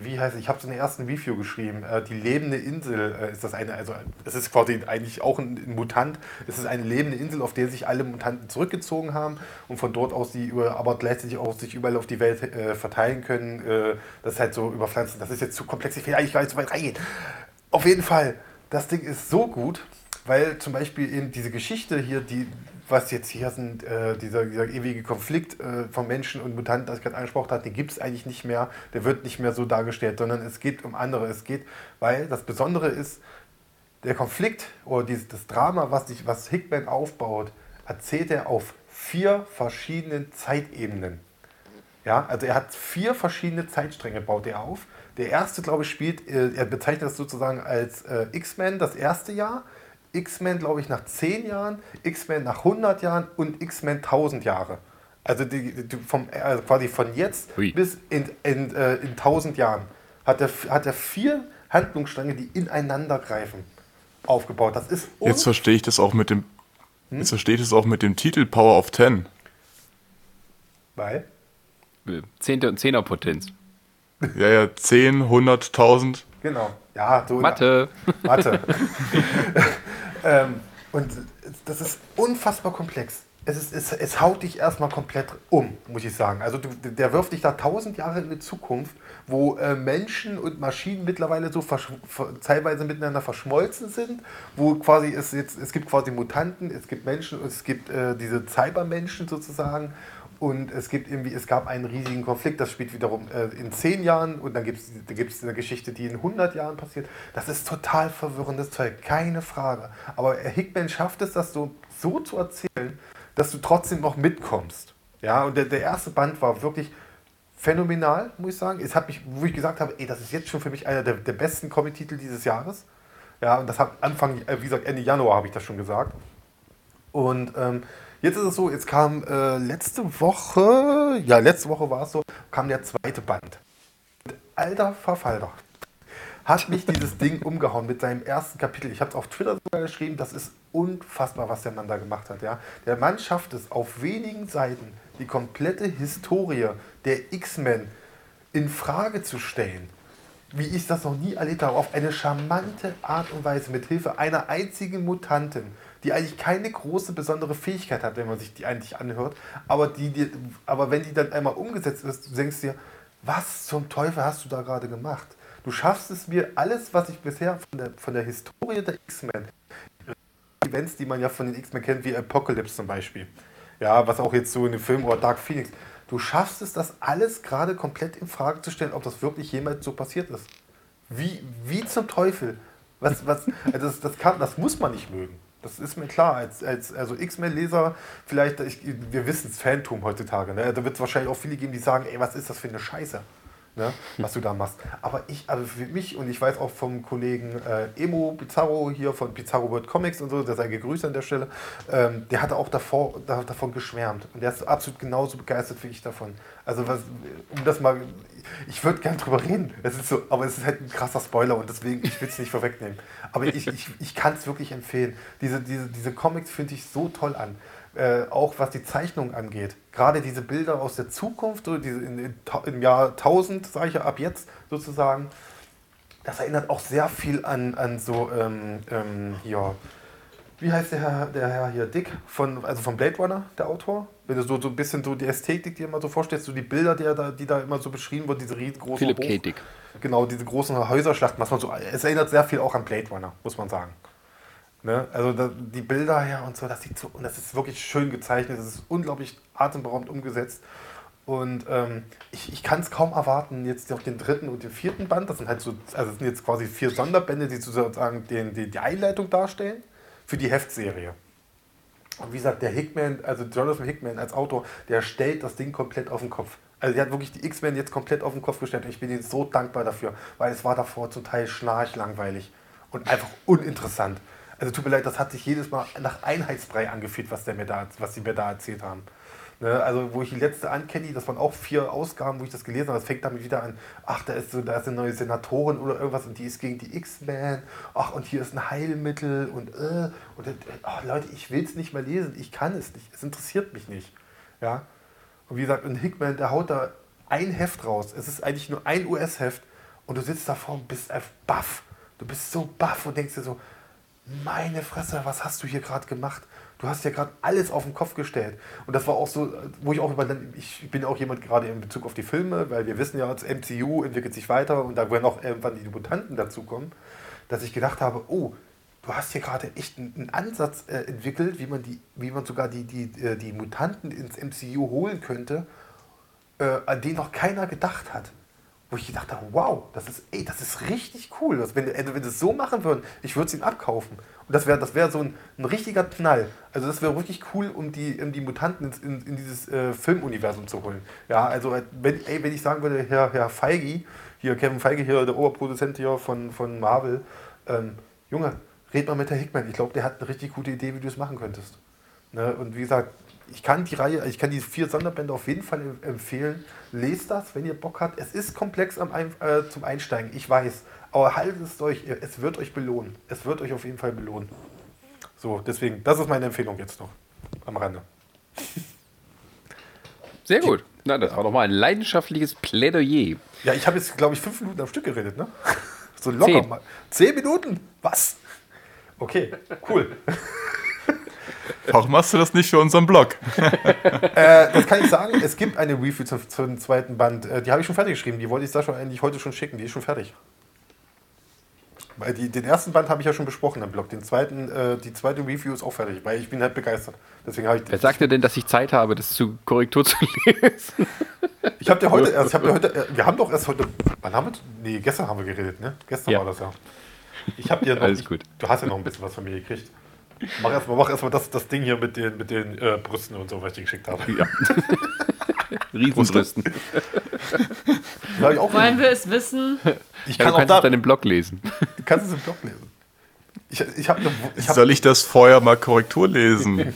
Speaker 2: wie heißt es, ich habe es in der ersten Review geschrieben, äh, die lebende Insel äh, ist das eine, also es ist quasi eigentlich auch ein, ein, Mutant, es ist eine lebende Insel, auf der sich alle Mutanten zurückgezogen haben und von dort aus die über, aber gleichzeitig auch sich überall auf die Welt äh, verteilen können. Äh, das ist halt so über Pflanzen, das ist jetzt zu komplex, ich will eigentlich gar nicht so weit reingehen. Auf jeden Fall, das Ding ist so gut, weil zum Beispiel eben diese Geschichte hier, die was jetzt hier sind, äh, dieser, dieser, ewige Konflikt äh, von Menschen und Mutanten, das ich gerade angesprochen habe, den gibt es eigentlich nicht mehr, der wird nicht mehr so dargestellt, sondern es geht um andere. Es geht, weil das Besondere ist, der Konflikt oder dieses, das Drama, was, sich, was Hickman aufbaut, erzählt er auf vier verschiedenen Zeitebenen. Ja, also er hat vier verschiedene Zeitstränge, baut er auf. Der erste, glaube ich, spielt, äh, er bezeichnet das sozusagen als äh, X-Men, das erste Jahr. X-Men, glaube ich, nach 10 Jahren, X-Men nach 100 Jahren und X-Men 1000 Jahre. Also, die, die vom, also quasi von jetzt Ui. bis in, in, äh, in 1000 Jahren hat er, hat er vier Handlungsstränge, die ineinander greifen, aufgebaut. Das ist
Speaker 4: jetzt verstehe ich das auch mit dem hm? Jetzt verstehe ich das auch mit dem Titel Power of Ten.
Speaker 2: Weil?
Speaker 1: Zehnter und Zehnerpotenz.
Speaker 4: Ja, ja, 10, 100, 1000.
Speaker 2: Genau. Ja,
Speaker 1: so Mathe.
Speaker 2: Mathe. ähm, und das ist unfassbar komplex. Es, ist, es, es haut dich erstmal komplett um, muss ich sagen. Also du, der wirft dich da tausend Jahre in die Zukunft, wo äh, Menschen und Maschinen mittlerweile so teilweise miteinander verschmolzen sind, wo quasi es jetzt, es gibt quasi Mutanten, es gibt Menschen, es gibt äh, diese Cybermenschen sozusagen und es gibt irgendwie, es gab einen riesigen Konflikt, das spielt wiederum äh, in zehn Jahren und dann gibt es da gibt's eine Geschichte, die in 100 Jahren passiert. Das ist total verwirrendes Zeug, keine Frage. Aber Hickman schafft es, das so, so zu erzählen, dass du trotzdem noch mitkommst. Ja, und der, der erste Band war wirklich phänomenal, muss ich sagen. Es hat mich, wo ich gesagt habe, ey, das ist jetzt schon für mich einer der, der besten Comic-Titel dieses Jahres. Ja, und das hat Anfang, äh, wie gesagt, Ende Januar habe ich das schon gesagt. Und ähm, Jetzt ist es so, jetzt kam äh, letzte Woche, ja, letzte Woche war es so, kam der zweite Band. Alter Verfalter. hat mich dieses Ding umgehauen mit seinem ersten Kapitel. Ich habe es auf Twitter sogar geschrieben, das ist unfassbar, was der Mann da gemacht hat. Ja? Der Mann schafft es auf wenigen Seiten, die komplette Historie der X-Men in Frage zu stellen wie ich das noch nie erlebt habe, auf eine charmante Art und Weise mit Hilfe einer einzigen Mutantin, die eigentlich keine große besondere Fähigkeit hat, wenn man sich die eigentlich anhört, aber, die, die, aber wenn die dann einmal umgesetzt ist, du denkst dir, was zum Teufel hast du da gerade gemacht? Du schaffst es mir, alles, was ich bisher von der, von der Historie der X-Men, Events, die man ja von den X-Men kennt, wie Apocalypse zum Beispiel, ja, was auch jetzt so in dem Film oder Dark Phoenix, du schaffst es, das alles gerade komplett in Frage zu stellen, ob das wirklich jemals so passiert ist. Wie, wie zum Teufel? Was, was, also das, das, kann, das muss man nicht mögen. Das ist mir klar. Als, als also X-Men-Leser, vielleicht, ich, wir wissen es, Phantom heutzutage. Ne? Da wird es wahrscheinlich auch viele geben, die sagen, ey, was ist das für eine Scheiße? Ne, was du da machst. Aber ich, also für mich und ich weiß auch vom Kollegen äh, Emo Pizarro hier von Pizarro World Comics und so, der sei gegrüßt an der Stelle, ähm, der hatte auch davor, da, davon geschwärmt und der ist absolut genauso begeistert wie ich davon. Also was, um das mal, ich würde gern drüber reden, es ist so, aber es ist halt ein krasser Spoiler und deswegen, ich will es nicht vorwegnehmen. Aber ich, ich, ich kann es wirklich empfehlen. Diese, diese, diese Comics finde ich so toll an. Äh, auch was die Zeichnung angeht. Gerade diese Bilder aus der Zukunft, so diese in, in, im Jahr 1000, sage ich ja, ab jetzt sozusagen, das erinnert auch sehr viel an, an so, ähm, ähm, hier, wie heißt der Herr, der Herr hier, Dick, von, also von Blade Runner, der Autor? Wenn du so, so ein bisschen so die Ästhetik dir immer so vorstellst, so die Bilder, die da, die da immer so beschrieben wurden, diese riesengroßen
Speaker 1: Philipp K. Dick.
Speaker 2: Genau, diese großen Häuserschlachten, was man so, es erinnert sehr viel auch an Blade Runner, muss man sagen. Ne? Also da, die Bilder her und so, das sieht so, und das ist wirklich schön gezeichnet, das ist unglaublich atemberaubend umgesetzt. Und ähm, ich, ich kann es kaum erwarten, jetzt auf den dritten und den vierten Band, das sind halt so, also sind jetzt quasi vier Sonderbände, die sozusagen den, den, die Einleitung darstellen für die Heftserie. Und wie gesagt, der Hickman, also Jonathan Hickman als Autor, der stellt das Ding komplett auf den Kopf. Also der hat wirklich die X-Men jetzt komplett auf den Kopf gestellt und ich bin ihm so dankbar dafür, weil es war davor zum Teil schnarchlangweilig und einfach uninteressant. Also tut mir leid, das hat sich jedes Mal nach Einheitsbrei angefühlt, was, der mir da, was sie mir da erzählt haben. Ne, also wo ich die letzte ankenne, das waren auch vier Ausgaben, wo ich das gelesen habe, das fängt damit wieder an, ach, da ist so, da ist eine neue Senatorin oder irgendwas und die ist gegen die X-Men, ach, und hier ist ein Heilmittel und äh, und ach, Leute, ich will es nicht mehr lesen, ich kann es nicht, es interessiert mich nicht. Ja? Und wie gesagt, und Hickman, der haut da ein Heft raus, es ist eigentlich nur ein US-Heft und du sitzt davor und bist einfach baff. Du bist so baff und denkst dir so, meine Fresse, was hast du hier gerade gemacht? Du hast ja gerade alles auf den Kopf gestellt. Und das war auch so, wo ich auch über, ich bin auch jemand gerade in Bezug auf die Filme, weil wir wissen ja, das MCU entwickelt sich weiter und da werden auch irgendwann die Mutanten dazukommen, dass ich gedacht habe, oh, du hast hier gerade echt einen, Ansatz äh, entwickelt, wie man, die, wie man sogar die, die, äh, die Mutanten ins MCU holen könnte, äh, an den noch keiner gedacht hat wo ich gedacht habe, wow, das ist, ey, das ist richtig cool. Das, wenn, wenn sie es so machen würden, ich würde es ihm abkaufen. Und das wäre das wär so ein, ein richtiger Knall. Also das wäre wirklich cool, um die, um die Mutanten in, in, in dieses äh, Filmuniversum zu holen. Ja, also äh, wenn, ey, wenn ich sagen würde, Herr, Herr Feige, hier Kevin Feige, hier der Oberproduzent hier von, von Marvel, ähm, Junge, red mal mit Herr Hickman. Ich glaube, der hat eine richtig gute Idee, wie du es machen könntest. Ne? Und wie gesagt, ich kann die Reihe, ich kann die vier Sonderbände auf jeden Fall empfehlen. Lest das, wenn ihr Bock habt. Es ist komplex am äh, zum Einsteigen, ich weiß. Aber haltet es euch, es wird euch belohnen. Es wird euch auf jeden Fall belohnen. So, deswegen, das ist meine Empfehlung jetzt noch am Rande.
Speaker 1: Sehr gut. Na, das war doch mal ein leidenschaftliches Plädoyer.
Speaker 2: Ja, ich habe jetzt, glaube ich, fünf Minuten am Stück geredet, ne? So locker Zehn. mal. Zehn Minuten? Was? Okay, cool.
Speaker 4: Warum machst du das nicht für unseren Blog?
Speaker 2: äh, das kann ich sagen. Es gibt eine Review zum, zum zweiten Band. Äh, die habe ich schon fertig geschrieben. Die wollte ich Sascha eigentlich heute schon schicken. Die ist schon fertig. Weil die, den ersten Band habe ich ja schon besprochen im Blog. Den zweiten, äh, die zweite Review ist auch fertig, weil ich bin halt begeistert. Deswegen ich
Speaker 1: Wer sagt dir denn, dass ich Zeit habe, das zu Korrektur zu lesen?
Speaker 2: Ich habe dir heute, erst, ich hab dir heute, äh, wir haben doch erst heute, wann haben wir? Nee, gestern haben wir geredet, ne? Gestern ja. war das ja. Ich habe dir noch,
Speaker 1: Alles gut.
Speaker 2: Ich, du hast ja noch ein bisschen was von mir gekriegt. Mach erstmal mach erst das, das Ding hier mit den, mit den äh, Brüsten und so, was ich dir geschickt habe. Ja.
Speaker 1: Riesenbrüsten.
Speaker 3: Wollen wir es wissen?
Speaker 1: Ich kann ja, du kannst auch da, es dann im Blog lesen.
Speaker 2: Du kannst es im Blog lesen. Ich, ich hab ne,
Speaker 4: ich hab Soll ich das vorher mal Korrektur lesen?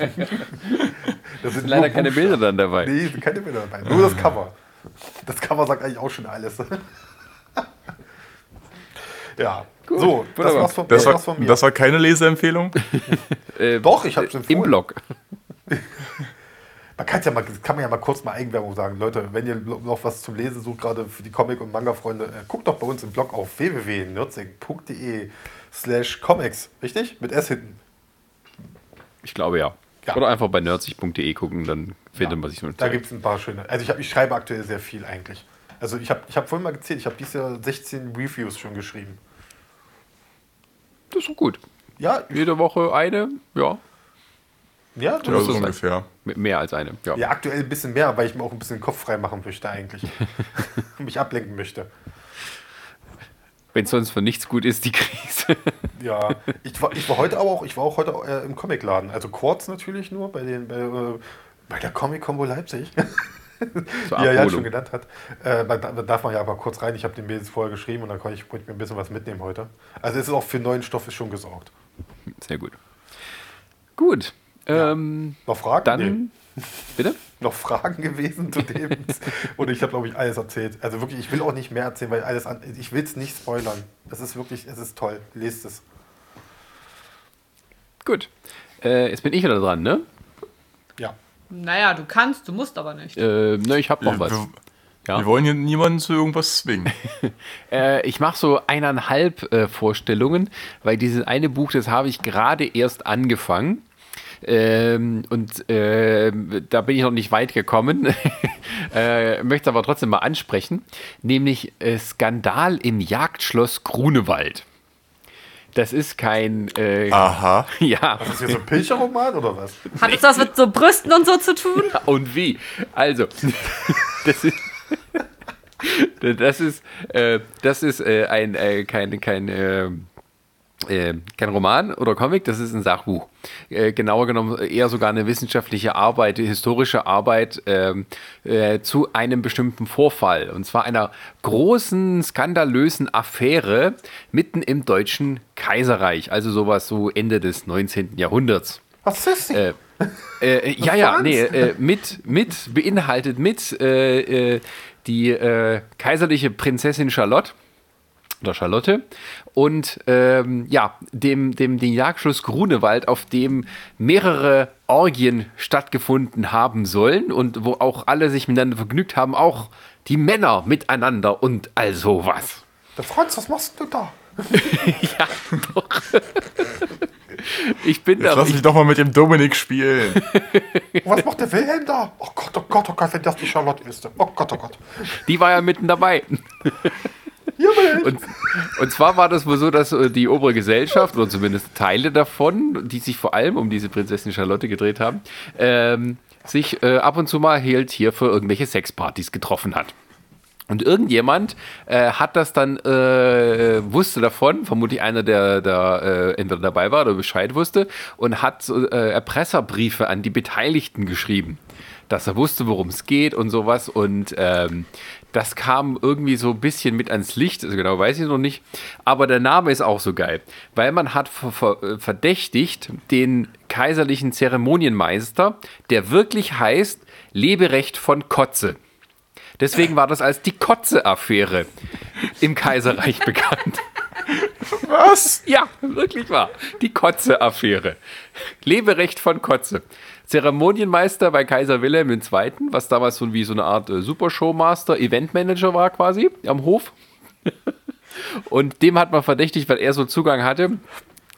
Speaker 1: da sind leider keine Bilder dann dabei.
Speaker 2: Nee, sind keine Bilder dabei. Nur das Cover. Das Cover sagt eigentlich auch schon alles. Ja. So, das war's von,
Speaker 4: Das
Speaker 2: war's
Speaker 4: war,
Speaker 2: von mir.
Speaker 4: das war keine Leseempfehlung.
Speaker 2: Doch, ich hab's
Speaker 1: Im
Speaker 2: empfohlen.
Speaker 1: Blog.
Speaker 2: Man kann's ja mal, kann man ja mal kurz mal Eigenwerbung sagen. Leute, wenn ihr noch was zum Lesen sucht, gerade für die Comic- und Manga-Freunde, äh, guckt doch bei uns im Blog auf www.nürzing.de slash comics. Richtig? Mit S hinten.
Speaker 1: Ich glaube ja.
Speaker 2: Ja.
Speaker 1: Oder einfach bei nerdsich.de gucken, dann findet man sich so
Speaker 2: Da gibt es ein paar schöne. Also ich, hab, ich schreibe aktuell sehr viel eigentlich. Also ich habe ich hab vorhin mal gezählt, ich habe dieses Jahr 16 Reviews schon geschrieben.
Speaker 1: Das ist doch gut.
Speaker 2: Ja,
Speaker 1: Jede Woche eine, ja.
Speaker 2: ja, das ist
Speaker 4: ungefähr.
Speaker 1: Mehr als eine. Ja.
Speaker 2: ja, aktuell ein bisschen mehr, weil ich mir auch ein bisschen den Kopf frei machen möchte eigentlich. Und mich ablenken möchte.
Speaker 1: Wenn es sonst für nichts gut ist, die Krise.
Speaker 2: Ja, ich war, ich war heute aber auch, ich war auch heute äh, im Comicladen. Also Quartz natürlich nur, bei, den, bei, äh, bei der Comic Combo Leipzig, Wie er ja schon genannt hat. Äh, da, da darf man ja aber kurz rein. Ich habe den Mädels vorher geschrieben und dann konnte ich, konnte ich mir ein bisschen was mitnehmen heute. Also es ist auch für neuen Stoff ist schon gesorgt.
Speaker 1: Sehr gut. Gut. Ähm,
Speaker 2: Noch Fragen?
Speaker 1: dann. Bitte?
Speaker 2: noch Fragen gewesen zu dem. Und ich habe, glaube ich, alles erzählt. Also wirklich, ich will auch nicht mehr erzählen, weil alles an, ich will es nicht spoilern. Es ist wirklich, es ist toll. Lest es.
Speaker 1: Gut. Äh, jetzt bin ich wieder dran, ne?
Speaker 2: Ja.
Speaker 3: Naja, du kannst, du musst aber nicht.
Speaker 1: Äh, ne, ich habe noch
Speaker 4: Wir,
Speaker 1: was.
Speaker 4: wir,
Speaker 1: Ja.
Speaker 4: wir wollen hier niemanden zu irgendwas zwingen.
Speaker 1: Äh, ich mache so eineinhalb äh, Vorstellungen, weil dieses eine Buch, das habe ich gerade erst angefangen. Ähm, und ähm, da bin ich noch nicht weit gekommen, äh, möchte aber trotzdem mal ansprechen, nämlich äh, Skandal im Jagdschloss Grunewald. Das ist kein, äh,
Speaker 4: Aha.
Speaker 1: ja,
Speaker 2: Ist das hier so ein Pilcherroman oder was?
Speaker 3: Hat es was mit so Brüsten und so zu tun?
Speaker 1: und wie? Also, das ist, das ist, äh, das ist äh, ein, äh, kein, kein, äh, äh, kein Roman oder Comic, das ist ein Sachbuch. Äh, genauer genommen eher sogar eine wissenschaftliche Arbeit, historische Arbeit ähm, äh, zu einem bestimmten Vorfall. Und zwar einer großen, skandalösen Affäre mitten im deutschen Kaiserreich. Also sowas so Ende des 19. Jahrhunderts.
Speaker 2: Was ist
Speaker 1: Äh,
Speaker 2: das?
Speaker 1: äh, ja, ja,
Speaker 2: Franz?
Speaker 1: nee, äh, mit, mit, beinhaltet mit äh, äh, die äh, kaiserliche Prinzessin Charlotte oder Charlotte und ähm, ja, dem, dem, den Jagdschluss Grunewald, auf dem mehrere Orgien stattgefunden haben sollen und wo auch alle sich miteinander vergnügt haben, auch die Männer miteinander und all sowas.
Speaker 2: Der Franz, was machst du da?
Speaker 1: Ja, doch. Ich bin
Speaker 4: Jetzt
Speaker 1: da.
Speaker 4: lass mich doch mal mit dem Dominik spielen.
Speaker 2: Was macht der Wilhelm da? Oh Gott, oh Gott, oh Gott, wenn das die Charlotte wüsste. Oh Gott, oh Gott.
Speaker 1: Die war ja mitten dabei. Und, und zwar war das wohl so, dass äh, die obere Gesellschaft, oder zumindest Teile davon, die sich vor allem um diese Prinzessin Charlotte gedreht haben, ähm, sich äh, ab und zu mal hielt hier für irgendwelche Sexpartys getroffen hat. Und irgendjemand äh, hat das dann, äh, wusste davon, vermutlich einer, der da äh, entweder dabei war oder Bescheid wusste, und hat äh, Erpresserbriefe an die Beteiligten geschrieben, dass er wusste, worum es geht und sowas. Und ähm, das kam irgendwie so ein bisschen mit ans Licht, also genau weiß ich noch nicht. Aber der Name ist auch so geil, weil man hat äh, verdächtigt den kaiserlichen Zeremonienmeister, der wirklich heißt Leberecht von Kotze. Deswegen war das als die Kotze-Affäre im Kaiserreich bekannt.
Speaker 4: Was?
Speaker 1: Ja, wirklich wahr. Die Kotze-Affäre. Leberecht von Kotze. Zeremonienmeister bei Kaiser Wilhelm II., was damals so wie so eine Art äh, Supershowmaster, Eventmanager war quasi am Hof. Und dem hat man verdächtigt, weil er so Zugang hatte.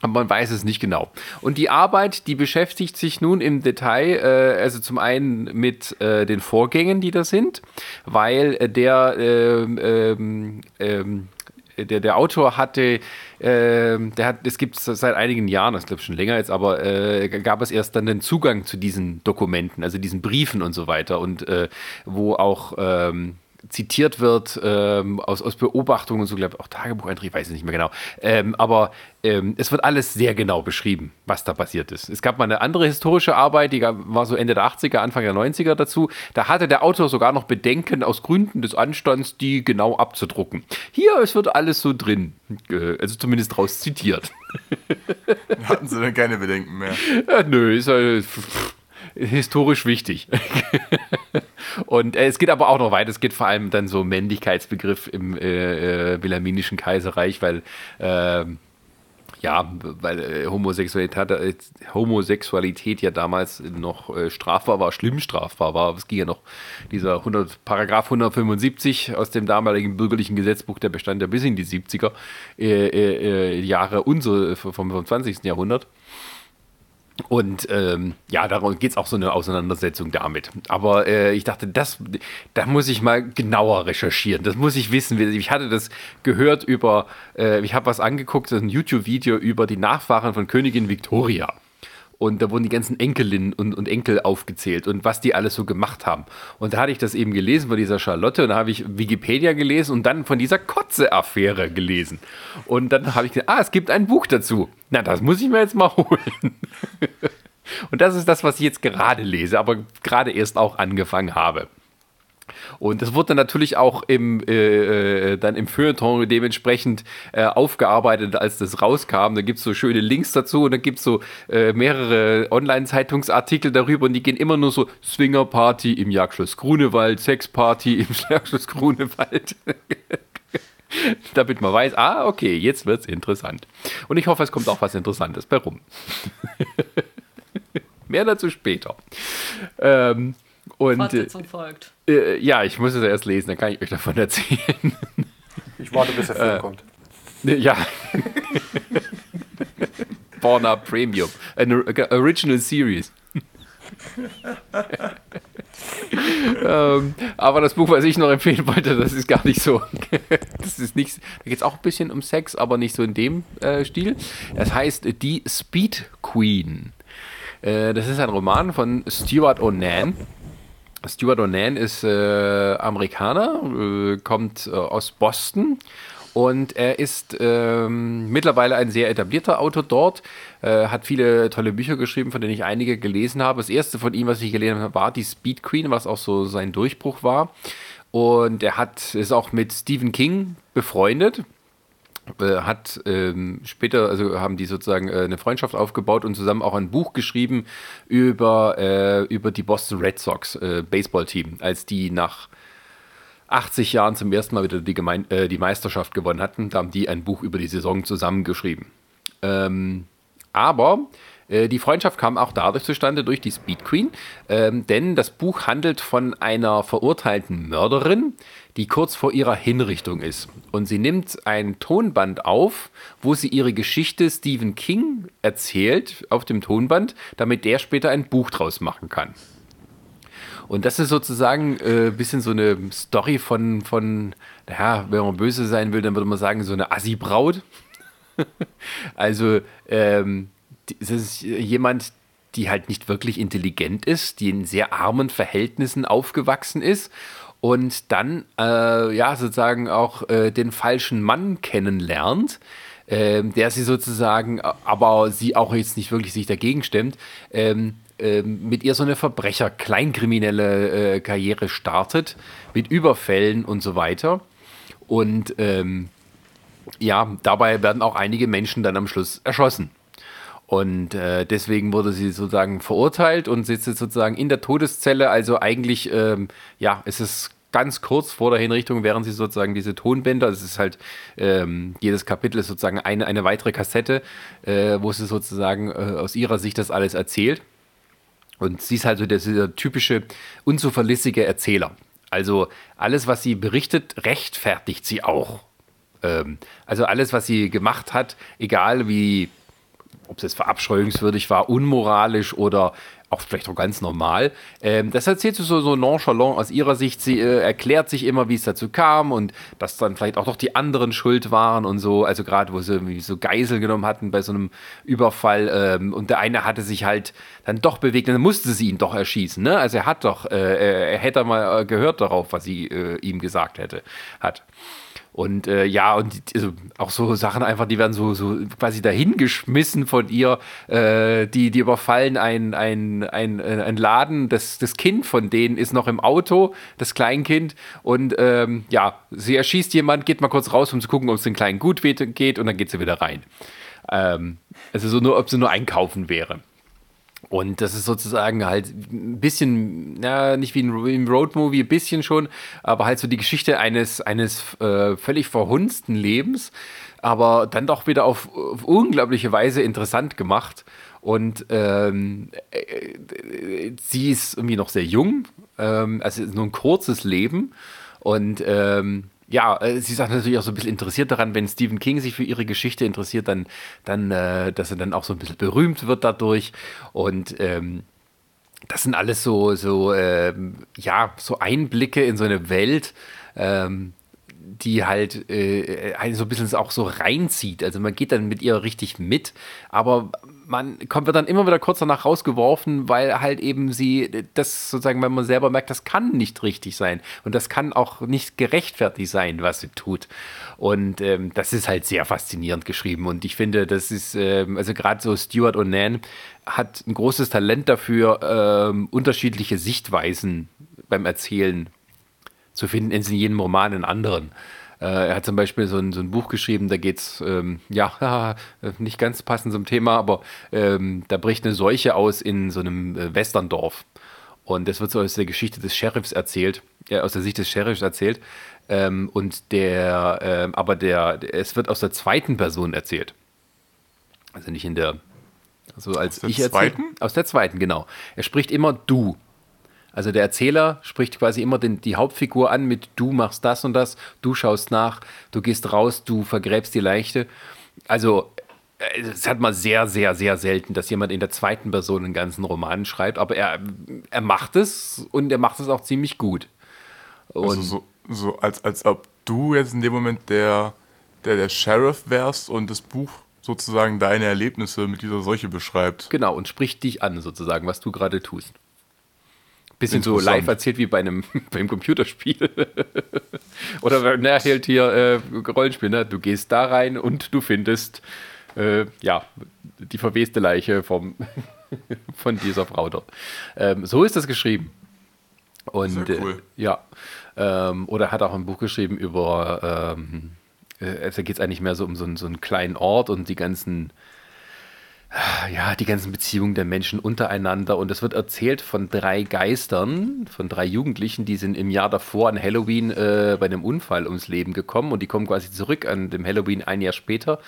Speaker 1: Aber man weiß es nicht genau. Und die Arbeit, die beschäftigt sich nun im Detail, äh, also zum einen mit äh, den Vorgängen, die da sind, weil äh, der, ähm, ähm, ähm, der, der Autor hatte, ähm, der hat, es gibt es seit einigen Jahren, das glaube schon länger jetzt, aber äh, gab es erst dann den Zugang zu diesen Dokumenten, also diesen Briefen und so weiter und äh, wo auch ähm, zitiert wird ähm, aus, aus Beobachtungen und so, glaube ich, auch Tagebucheinträge, ich weiß es nicht mehr genau. Ähm, aber ähm, es wird alles sehr genau beschrieben, was da passiert ist. Es gab mal eine andere historische Arbeit, die war so Ende der 80er, Anfang der 90er dazu. Da hatte der Autor sogar noch Bedenken aus Gründen des Anstands, die genau abzudrucken. Hier, es wird alles so drin, äh, also zumindest draus zitiert.
Speaker 4: Hatten sie dann keine Bedenken mehr.
Speaker 1: Ja, nö, ist halt pff, historisch wichtig. Und äh, es geht aber auch noch weiter. Es geht vor allem dann so Männlichkeitsbegriff im äh, äh, Wilhelminischen Kaiserreich, weil ähm, ja, weil äh, Homosexualität, äh, Homosexualität ja damals noch äh, strafbar war, schlimm strafbar war. Es ging ja noch dieser 100, Paragraph 175 aus dem damaligen bürgerlichen Gesetzbuch, der bestand ja bis in die 70er äh, äh, Jahre unsere, vom, vom 20. Jahrhundert. Und ähm, ja, darum geht es auch so eine Auseinandersetzung damit. Aber äh, ich dachte, das, da muss ich mal genauer recherchieren. Das muss ich wissen. Ich hatte das gehört über, äh, ich habe was angeguckt, ein YouTube-Video über die Nachfahren von Königin Victoria. Und da wurden die ganzen Enkelinnen und, und, Enkel aufgezählt und was die alles so gemacht haben. Und da hatte ich das eben gelesen von dieser Charlotte und da habe ich Wikipedia gelesen und dann von dieser Kotze-Affäre gelesen. Und dann habe ich gesagt, ah, es gibt ein Buch dazu. Na, das muss ich mir jetzt mal holen. und das ist das, was ich jetzt gerade lese, aber gerade erst auch angefangen habe. Und das wurde natürlich auch im, äh, äh, dann im Feuilleton dementsprechend äh, aufgearbeitet, als das rauskam. Da gibt es so schöne Links dazu und da gibt es so äh, mehrere Online-Zeitungsartikel darüber und die gehen immer nur so Swinger-Party im Jagdschloss Grunewald, Sex-Party im Jagdschloss Grunewald. Damit man weiß, ah, okay, jetzt wird es interessant. Und ich hoffe, es kommt auch was Interessantes bei rum. Mehr dazu später. Ähm, und, Fortsetzung folgt. Äh, ja, ich muss es erst lesen, dann kann ich euch davon erzählen.
Speaker 2: Ich warte, bis der Film äh, kommt.
Speaker 1: Ja. Borna Premium. Eine Original Series. ähm, aber das Buch, was ich noch empfehlen wollte, das ist gar nicht so. das ist nicht. Da geht es auch ein bisschen um Sex, aber nicht so in dem äh, Stil. Das heißt Die Speed Queen. Äh, das ist ein Roman von Stuart Onan. Stuart Onan ist äh, Amerikaner, äh, kommt äh, aus Boston und er ist ähm, mittlerweile ein sehr etablierter Autor dort, äh, hat viele tolle Bücher geschrieben, von denen ich einige gelesen habe. Das erste von ihm, was ich gelesen habe, war die Speed Queen, was auch so sein Durchbruch war. Und er hat, ist auch mit Stephen King befreundet. Äh, hat ähm, später, also haben die sozusagen äh, eine Freundschaft aufgebaut und zusammen auch ein Buch geschrieben über, äh, über die Boston Red Sox äh, Baseballteam, als die nach 80 Jahren zum ersten Mal wieder die, Gemein äh, die Meisterschaft gewonnen hatten. Da haben die ein Buch über die Saison zusammengeschrieben. Ähm, aber äh, die Freundschaft kam auch dadurch zustande durch die Speed Queen, ähm, denn das Buch handelt von einer verurteilten Mörderin, die kurz vor ihrer Hinrichtung ist. Und sie nimmt ein Tonband auf, wo sie ihre Geschichte Stephen King erzählt auf dem Tonband, damit der später ein Buch draus machen kann. Und das ist sozusagen ein äh, bisschen so eine Story von, von, naja, wenn man böse sein will, dann würde man sagen, so eine Assi-Braut. also, ähm, es ist jemand, die halt nicht wirklich intelligent ist, die in sehr armen Verhältnissen aufgewachsen ist und dann äh, ja sozusagen auch äh, den falschen Mann kennenlernt, äh, der sie sozusagen, aber sie auch jetzt nicht wirklich sich dagegen stemmt, ähm, ähm, mit ihr so eine Verbrecher, kleinkriminelle äh, Karriere startet, mit Überfällen und so weiter. Und ähm, ja, dabei werden auch einige Menschen dann am Schluss erschossen. Und äh, deswegen wurde sie sozusagen verurteilt und sitzt jetzt sozusagen in der Todeszelle. Also eigentlich, ähm, ja, es ist ganz kurz vor der Hinrichtung, während sie sozusagen diese Tonbänder, es ist halt, ähm, jedes Kapitel ist sozusagen eine, eine weitere Kassette, äh, wo sie sozusagen äh, aus ihrer Sicht das alles erzählt. Und sie ist halt so der, dieser typische, unzuverlässige Erzähler. Also alles, was sie berichtet, rechtfertigt sie auch. Ähm, also alles, was sie gemacht hat, egal wie ob es jetzt verabscheuungswürdig war, unmoralisch oder auch vielleicht auch ganz normal. Ähm, das erzählt sie so, so nonchalant aus ihrer Sicht. Sie äh, erklärt sich immer, wie es dazu kam und dass dann vielleicht auch doch die anderen schuld waren und so. Also gerade, wo sie irgendwie so Geisel genommen hatten bei so einem Überfall ähm, und der eine hatte sich halt dann doch bewegt und dann musste sie ihn doch erschießen. Ne? Also er hat doch, äh, er hätte mal äh, gehört darauf, was sie äh, ihm gesagt hätte, hat. Und äh, ja, und also auch so Sachen einfach, die werden so, so quasi dahingeschmissen von ihr. Äh, die, die überfallen ein, ein, ein, äh, ein Laden. Das, das Kind von denen ist noch im Auto, das Kleinkind. Und ähm, ja, sie erschießt jemand, geht mal kurz raus, um zu gucken, ob es den Kleinen gut geht. Und dann geht sie wieder rein. Ähm, also so nur, ob sie nur einkaufen wäre. Und das ist sozusagen halt ein bisschen, na, nicht wie ein Roadmovie, ein bisschen schon, aber halt so die Geschichte eines, eines äh, völlig verhunzten Lebens, aber dann doch wieder auf, auf unglaubliche Weise interessant gemacht. Und ähm, äh, sie ist irgendwie noch sehr jung, ähm, also nur ein kurzes Leben. Und ähm, ja, äh, sie auch natürlich auch so ein bisschen interessiert daran, wenn Stephen King sich für ihre Geschichte interessiert, dann, dann äh, dass er dann auch so ein bisschen berühmt wird dadurch. Und ähm, das sind alles so, so ähm, ja, so Einblicke in so eine Welt, ähm, die halt äh, einen so ein bisschen auch so reinzieht. Also man geht dann mit ihr richtig mit, aber man kommt dann immer wieder kurz danach rausgeworfen, weil halt eben sie das sozusagen, wenn man selber merkt, das kann nicht richtig sein und das kann auch nicht gerechtfertigt sein, was sie tut. Und ähm, das ist halt sehr faszinierend geschrieben und ich finde, das ist, ähm, also gerade so Stuart O'Nan hat ein großes Talent dafür, ähm, unterschiedliche Sichtweisen beim Erzählen zu finden, in jedem Roman in anderen. Äh, er hat zum Beispiel so ein, so ein Buch geschrieben, da geht es, ähm, ja, nicht ganz passend zum Thema, aber ähm, da bricht eine Seuche aus in so einem äh, Westerndorf. Und das wird so aus der Geschichte des Sheriffs erzählt, äh, aus der Sicht des Sheriffs erzählt. Ähm, und der, äh, aber der, es wird aus der zweiten Person erzählt. Also nicht in der, also als aus der ich erzähle. Aus der zweiten, genau. Er spricht immer du. Also der Erzähler spricht quasi immer den, die Hauptfigur an mit du machst das und das, du schaust nach, du gehst raus, du vergräbst die Leichte. Also äh, es hat man sehr, sehr, sehr selten, dass jemand in der zweiten Person einen ganzen Roman schreibt, aber er, er macht es und er macht es auch ziemlich gut.
Speaker 4: Und also so, so als, als ob du jetzt in dem Moment der, der, der Sheriff wärst und das Buch sozusagen deine Erlebnisse mit dieser Seuche beschreibt.
Speaker 1: Genau, und spricht dich an sozusagen, was du gerade tust. Bisschen so live erzählt wie bei einem, beim Computerspiel. Oder na, halt hier äh, Rollenspiel, ne? Du gehst da rein und du findest äh, ja die verweste Leiche vom, von dieser Frau dort. Ähm, so ist das geschrieben. Und Sehr cool. Äh, ja. Ähm, oder hat auch ein Buch geschrieben über, ähm, äh, also geht es eigentlich mehr so um so, so einen kleinen Ort und die ganzen ja, die ganzen Beziehungen der Menschen untereinander. Und es wird erzählt von drei Geistern, von drei Jugendlichen, die sind im Jahr davor an Halloween äh, bei einem Unfall ums Leben gekommen und die kommen quasi zurück an dem Halloween ein Jahr später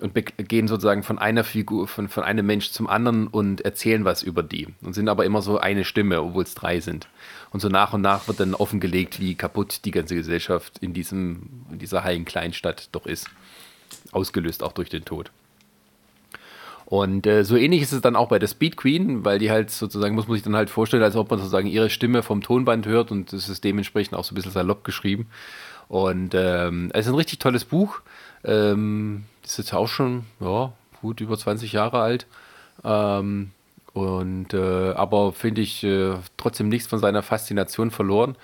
Speaker 1: und gehen sozusagen von einer Figur, von, von einem Mensch zum anderen und erzählen was über die. Und sind aber immer so eine Stimme, obwohl es drei sind. Und so nach und nach wird dann offengelegt, wie kaputt die ganze Gesellschaft in, diesem, in dieser heilen Kleinstadt doch ist. Ausgelöst auch durch den Tod. Und äh, so ähnlich ist es dann auch bei der Speed Queen, weil die halt sozusagen, muss man sich dann halt vorstellen, als ob man sozusagen ihre Stimme vom Tonband hört und das ist dementsprechend auch so ein bisschen salopp geschrieben. Und ähm, es ist ein richtig tolles Buch. Ähm, ist jetzt auch schon, ja, gut über 20 Jahre alt. Ähm, und äh, aber finde ich äh, trotzdem nichts von seiner Faszination verloren.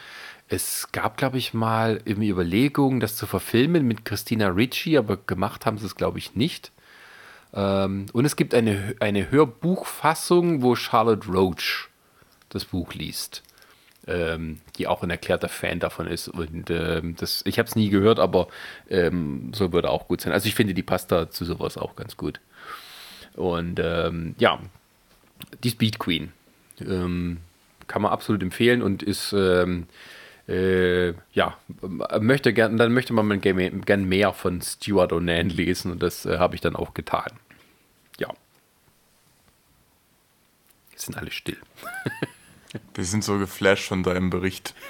Speaker 1: Es gab, glaube ich, mal irgendwie Überlegungen, das zu verfilmen mit Christina Ricci, aber gemacht haben sie es, glaube ich, nicht. Ähm, und es gibt eine, eine Hörbuchfassung, wo Charlotte Roach das Buch liest. Ähm, die auch ein erklärter Fan davon ist. Und ähm, das, ich habe es nie gehört, aber ähm, so würde auch gut sein. Also ich finde, die passt da zu sowas auch ganz gut. Und ähm, ja, die Speed Queen ähm, kann man absolut empfehlen und ist äh, ja, möchte gern, dann möchte man gern mehr von Stuart O'Nan lesen und das äh, habe ich dann auch getan. Ja. Jetzt sind alle still.
Speaker 4: Wir sind so geflasht von deinem Bericht.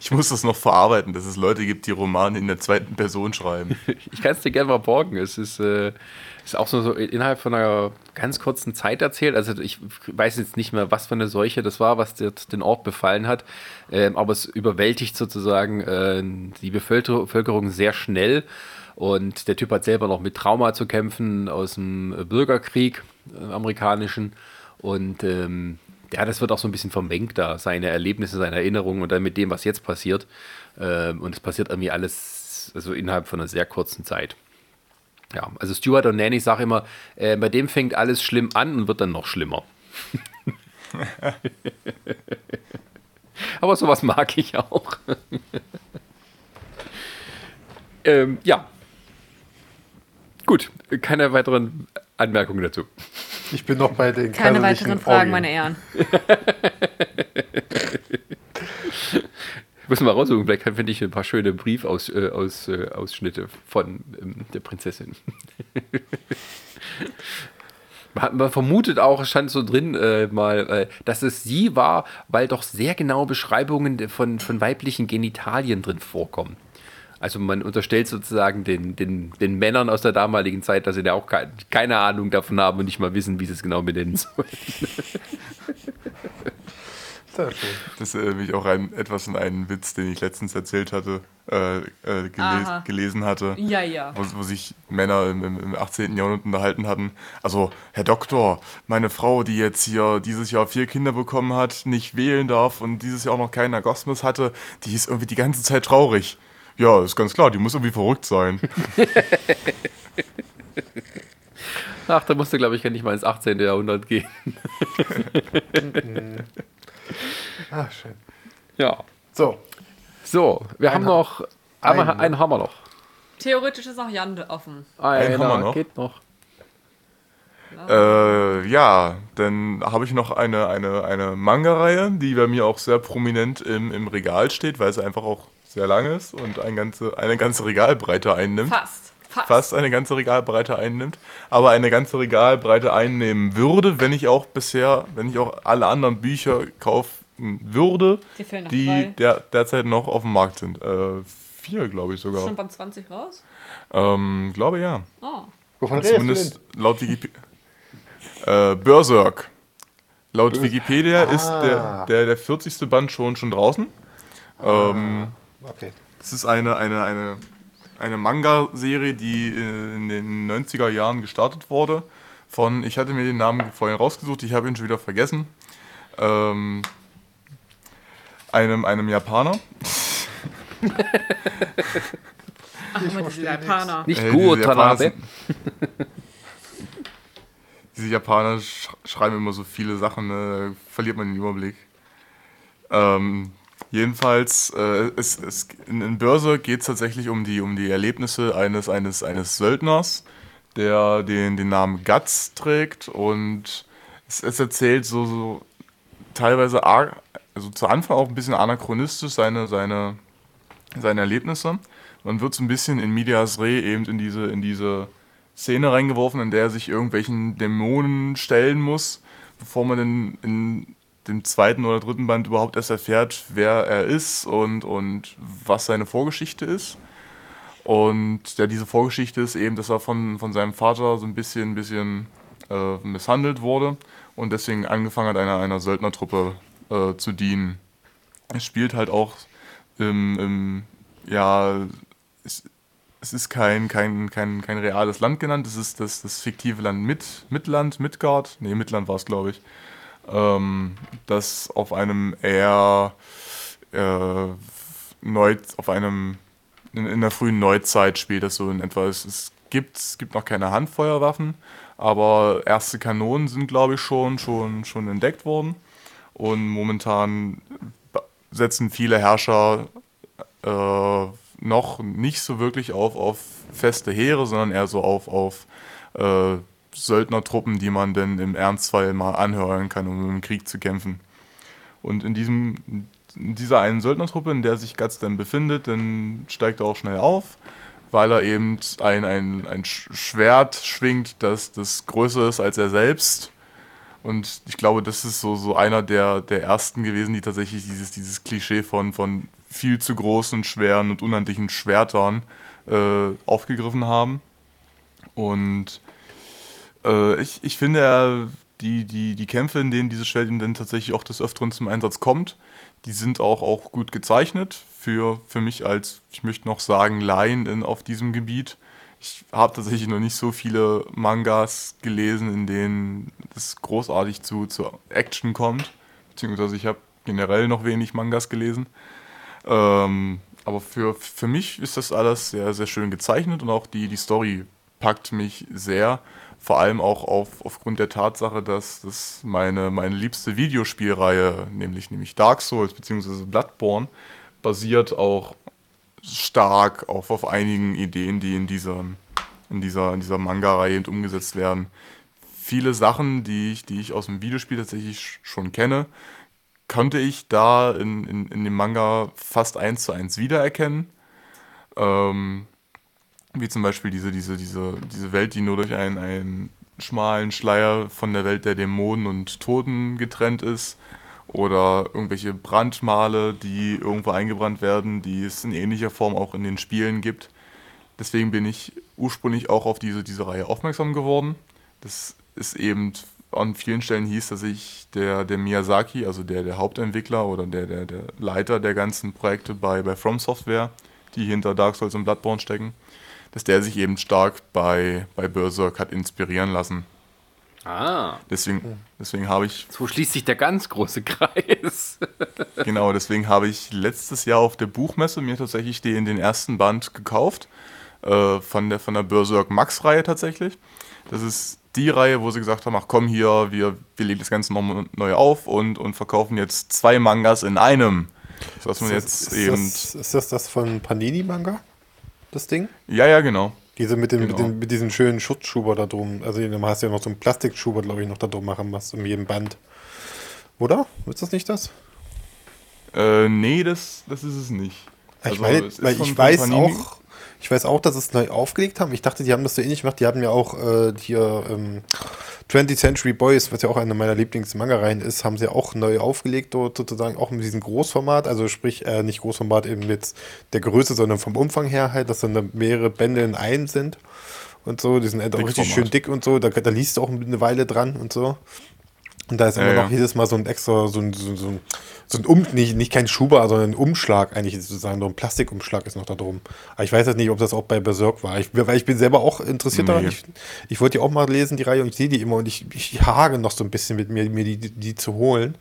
Speaker 4: Ich muss das noch verarbeiten, dass es Leute gibt, die Romane in der zweiten Person schreiben.
Speaker 1: Ich kann es dir gerne mal borgen. Es ist, äh, ist auch so, so, innerhalb von einer ganz kurzen Zeit erzählt. Also ich weiß jetzt nicht mehr, was für eine Seuche das war, was den Ort befallen hat. Ähm, aber es überwältigt sozusagen äh, die Bevölkerung sehr schnell. Und der Typ hat selber noch mit Trauma zu kämpfen aus dem Bürgerkrieg, äh, amerikanischen. Und ähm, ja, das wird auch so ein bisschen vermengt da, seine Erlebnisse, seine Erinnerungen und dann mit dem, was jetzt passiert. Ähm, und es passiert irgendwie alles, also innerhalb von einer sehr kurzen Zeit. Ja, also Stuart und Nanny sagen immer, äh, bei dem fängt alles schlimm an und wird dann noch schlimmer. Aber sowas mag ich auch. ähm, ja. Gut, keine weiteren Anmerkungen dazu.
Speaker 2: Ich bin noch bei den
Speaker 3: Keine weiteren Fragen,
Speaker 2: Orgien.
Speaker 3: meine Ehren.
Speaker 1: Muss mal raussuchen, vielleicht finde ich ein paar schöne Briefausschnitte aus, äh, von ähm, der Prinzessin. Man man vermutet auch, es stand so drin äh, mal, äh, dass es sie war, weil doch sehr genaue Beschreibungen von, von weiblichen Genitalien drin vorkommen. Also man unterstellt sozusagen den, den, den Männern aus der damaligen Zeit, dass sie da auch kein, keine Ahnung davon haben und nicht mal wissen, wie sie es genau benennen sollen.
Speaker 2: Sehr schön.
Speaker 4: Das erinnert mich auch ein, etwas an einen Witz, den ich letztens erzählt hatte, äh, äh,
Speaker 3: Aha.
Speaker 4: geles gelesen hatte.
Speaker 3: Ja, ja.
Speaker 4: Wo, wo sich Männer im, im, im 18. Jahrhundert unterhalten hatten. Also, Herr Doktor, meine Frau, die jetzt hier dieses Jahr vier Kinder bekommen hat, nicht wählen darf und dieses Jahr auch noch keinen Orgasmus hatte, die ist irgendwie die ganze Zeit traurig. Ja, ist ganz klar, die muss irgendwie verrückt sein.
Speaker 1: Ach, da musste, glaube ich, gar nicht mal ins 18. Jahrhundert gehen.
Speaker 2: Ah, schön.
Speaker 1: Ja.
Speaker 2: So,
Speaker 1: So, wir haben
Speaker 2: Ein-
Speaker 1: noch. Einen,
Speaker 2: einen,
Speaker 1: einen haben wir noch.
Speaker 3: Theoretisch ist noch Jan offen.
Speaker 1: Einer
Speaker 4: haben wir noch.
Speaker 1: geht noch.
Speaker 4: Äh, ja, dann habe ich noch eine, eine, eine Manga-Reihe, die bei mir auch sehr prominent im, im Regal steht, weil sie einfach auch sehr lang ist und ein ganze, eine ganze Regalbreite einnimmt.
Speaker 3: Fast. Fast.
Speaker 4: Fast eine ganze Regalbreite einnimmt, aber eine ganze Regalbreite einnehmen würde, wenn ich auch bisher, wenn ich auch alle anderen Bücher kaufen würde, die
Speaker 3: drei.
Speaker 4: der, derzeit noch auf dem Markt sind. Äh, vier, glaube ich
Speaker 3: Schon
Speaker 4: sogar.
Speaker 3: beim 20 raus?
Speaker 4: Ähm, glaube ja.
Speaker 3: Oh.
Speaker 2: wovon redest du
Speaker 4: Zumindest laut Wikipedia. Äh, Berserk. Laut Wikipedia ist
Speaker 2: Ah.
Speaker 4: der, der, der 40. Band schon, schon draußen. Ähm,
Speaker 2: Okay.
Speaker 4: es ist eine, eine, eine, eine Manga-Serie, die äh, in den 90er Jahren gestartet wurde. Von, ich hatte mir den Namen vorhin rausgesucht, ich habe ihn schon wieder vergessen. Ähm, einem, einem Japaner.
Speaker 3: Ach, immer diese Japaner.
Speaker 1: Nicht
Speaker 4: Äh,
Speaker 1: Guo
Speaker 4: diese Japaner
Speaker 1: Tanabe.
Speaker 4: sind- Diese Japaner sch schreiben immer so viele Sachen, ne? da verliert man den Überblick. Ähm, jedenfalls, äh, es, es, in, in Börse geht es tatsächlich um die, um die Erlebnisse eines, eines, eines Söldners, der den, den Namen Guts trägt und es, es erzählt so, so teilweise, also zu Anfang auch ein bisschen anachronistisch seine, seine, seine Erlebnisse. Man wird so ein bisschen in Medias Re eben in diese, in diese Szene reingeworfen, in der er sich irgendwelchen Dämonen stellen muss, bevor man in, in dem zweiten oder dritten Band überhaupt erst erfährt, wer er ist und, und was seine Vorgeschichte ist. Und ja, diese Vorgeschichte ist eben, dass er von, von seinem Vater so ein bisschen, bisschen äh, misshandelt wurde und deswegen angefangen hat, einer, einer Söldnertruppe äh, zu dienen. Es spielt halt auch im, im ja, es, es ist kein, kein, kein, kein reales Land genannt, es ist das, das fiktive Land Mid, Midland, Midgard, nee, Midland war es, glaube ich, ähm, das auf einem eher äh, neu, auf einem, in, in der frühen Neuzeit spielt das so in etwa. Es, es, gibt, es gibt noch keine Handfeuerwaffen, aber erste Kanonen sind, glaube ich, schon, schon, schon entdeckt worden. Und momentan setzen viele Herrscher äh, noch nicht so wirklich auf, auf feste Heere, sondern eher so auf, auf äh, Söldnertruppen, die man denn im Ernstfall mal anhören kann, um im Krieg zu kämpfen. Und in, diesem, in dieser einen Söldnertruppe, in der sich Guts dann befindet, dann steigt er auch schnell auf, weil er eben ein, ein, ein Schwert schwingt, das, das größer ist als er selbst. Und ich glaube, das ist so, so einer der, der ersten gewesen, die tatsächlich dieses, dieses Klischee von, von viel zu großen, schweren und unhandlichen Schwertern äh, aufgegriffen haben. Und äh, ich, ich finde, er, die, die, die Kämpfe, in denen dieses Schwert dann tatsächlich auch des Öfteren zum Einsatz kommt, die sind auch, auch gut gezeichnet. Für, für mich als, ich möchte noch sagen, Laien in, auf diesem Gebiet. Ich habe tatsächlich noch nicht so viele Mangas gelesen, in denen es großartig zu, zu Action kommt. Beziehungsweise ich habe generell noch wenig Mangas gelesen. Ähm, aber für, für mich ist das alles sehr, sehr schön gezeichnet und auch die, die Story packt mich sehr. Vor allem auch auf, aufgrund der Tatsache, dass das meine, meine liebste Videospielreihe, nämlich, nämlich Dark Souls bzw. Bloodborne, basiert auch stark auf, auf einigen Ideen, die in dieser, in dieser, in dieser Manga-Reihe umgesetzt werden. viele Sachen, die ich, die ich aus dem Videospiel tatsächlich schon kenne, konnte ich da in, in, in dem Manga fast eins zu eins wiedererkennen. Ähm, wie zum Beispiel diese, diese, diese, diese Welt, die nur durch einen, einen schmalen Schleier von der Welt der Dämonen und Toten getrennt ist. Oder irgendwelche Brandmale, die irgendwo eingebrannt werden, die es in ähnlicher Form auch in den Spielen gibt. Deswegen bin ich ursprünglich auch auf diese, diese Reihe aufmerksam geworden. Das ist eben an vielen Stellen hieß, dass ich der, der Miyazaki, also der, der Hauptentwickler oder der, der, der Leiter der ganzen Projekte bei, bei From Software, die hinter Dark Souls und Bloodborne stecken, dass der sich eben stark bei, bei Berserk hat inspirieren lassen.
Speaker 1: Ah.
Speaker 4: Deswegen, deswegen habe ich.
Speaker 1: So schließt sich der ganz große Kreis.
Speaker 4: genau, deswegen habe ich letztes Jahr auf der Buchmesse mir tatsächlich den, den ersten Band gekauft. Äh, von, der, von der Berserk Max-Reihe tatsächlich. Das ist die Reihe, wo sie gesagt haben, ach komm hier, wir, wir legen das Ganze noch neu auf und, und verkaufen jetzt zwei Mangas in einem.
Speaker 2: So, man jetzt ist, eben das, ist das das von Panini-Manga? Das Ding?
Speaker 4: Ja, ja, genau.
Speaker 2: Diese mit, dem, genau. mit, dem, mit diesem schönen Schutzschuber da drum. Also du hast ja noch so einen Plastikschuber, glaube ich, noch da drum machen was um jedem Band. Oder? Ist das nicht das?
Speaker 4: Äh, nee, das, das ist es nicht.
Speaker 2: Ich, also, meine, weil ich weiß auch, ich weiß auch, dass sie es neu aufgelegt haben. Ich dachte, die haben das so ähnlich gemacht. Die haben ja auch äh, hier ähm, 20th Century Boys, was ja auch eine meiner Lieblings-Manga-Reihen ist, haben sie auch neu aufgelegt, dort sozusagen auch mit diesem Großformat. Also sprich, äh, nicht Großformat eben mit der Größe, sondern vom Umfang her halt, dass dann mehrere Bände in einem sind und so. Die sind halt auch richtig schön dick und so. Da, da liest du auch eine Weile dran und so. Und da ist immer ja, noch ja. jedes Mal so ein extra, so ein, so, so ein so ein Um, nicht, nicht kein Schuber, sondern ein Umschlag eigentlich sozusagen, so ein Plastikumschlag ist noch da drum. Aber ich weiß jetzt nicht, ob das auch bei Berserk war. Ich, weil ich bin selber auch interessiert nee. daran. Ich, ich wollte die auch mal lesen, die Reihe, und ich sehe die immer und ich, ich hage noch so ein bisschen mit mir, mir die, die, die zu holen.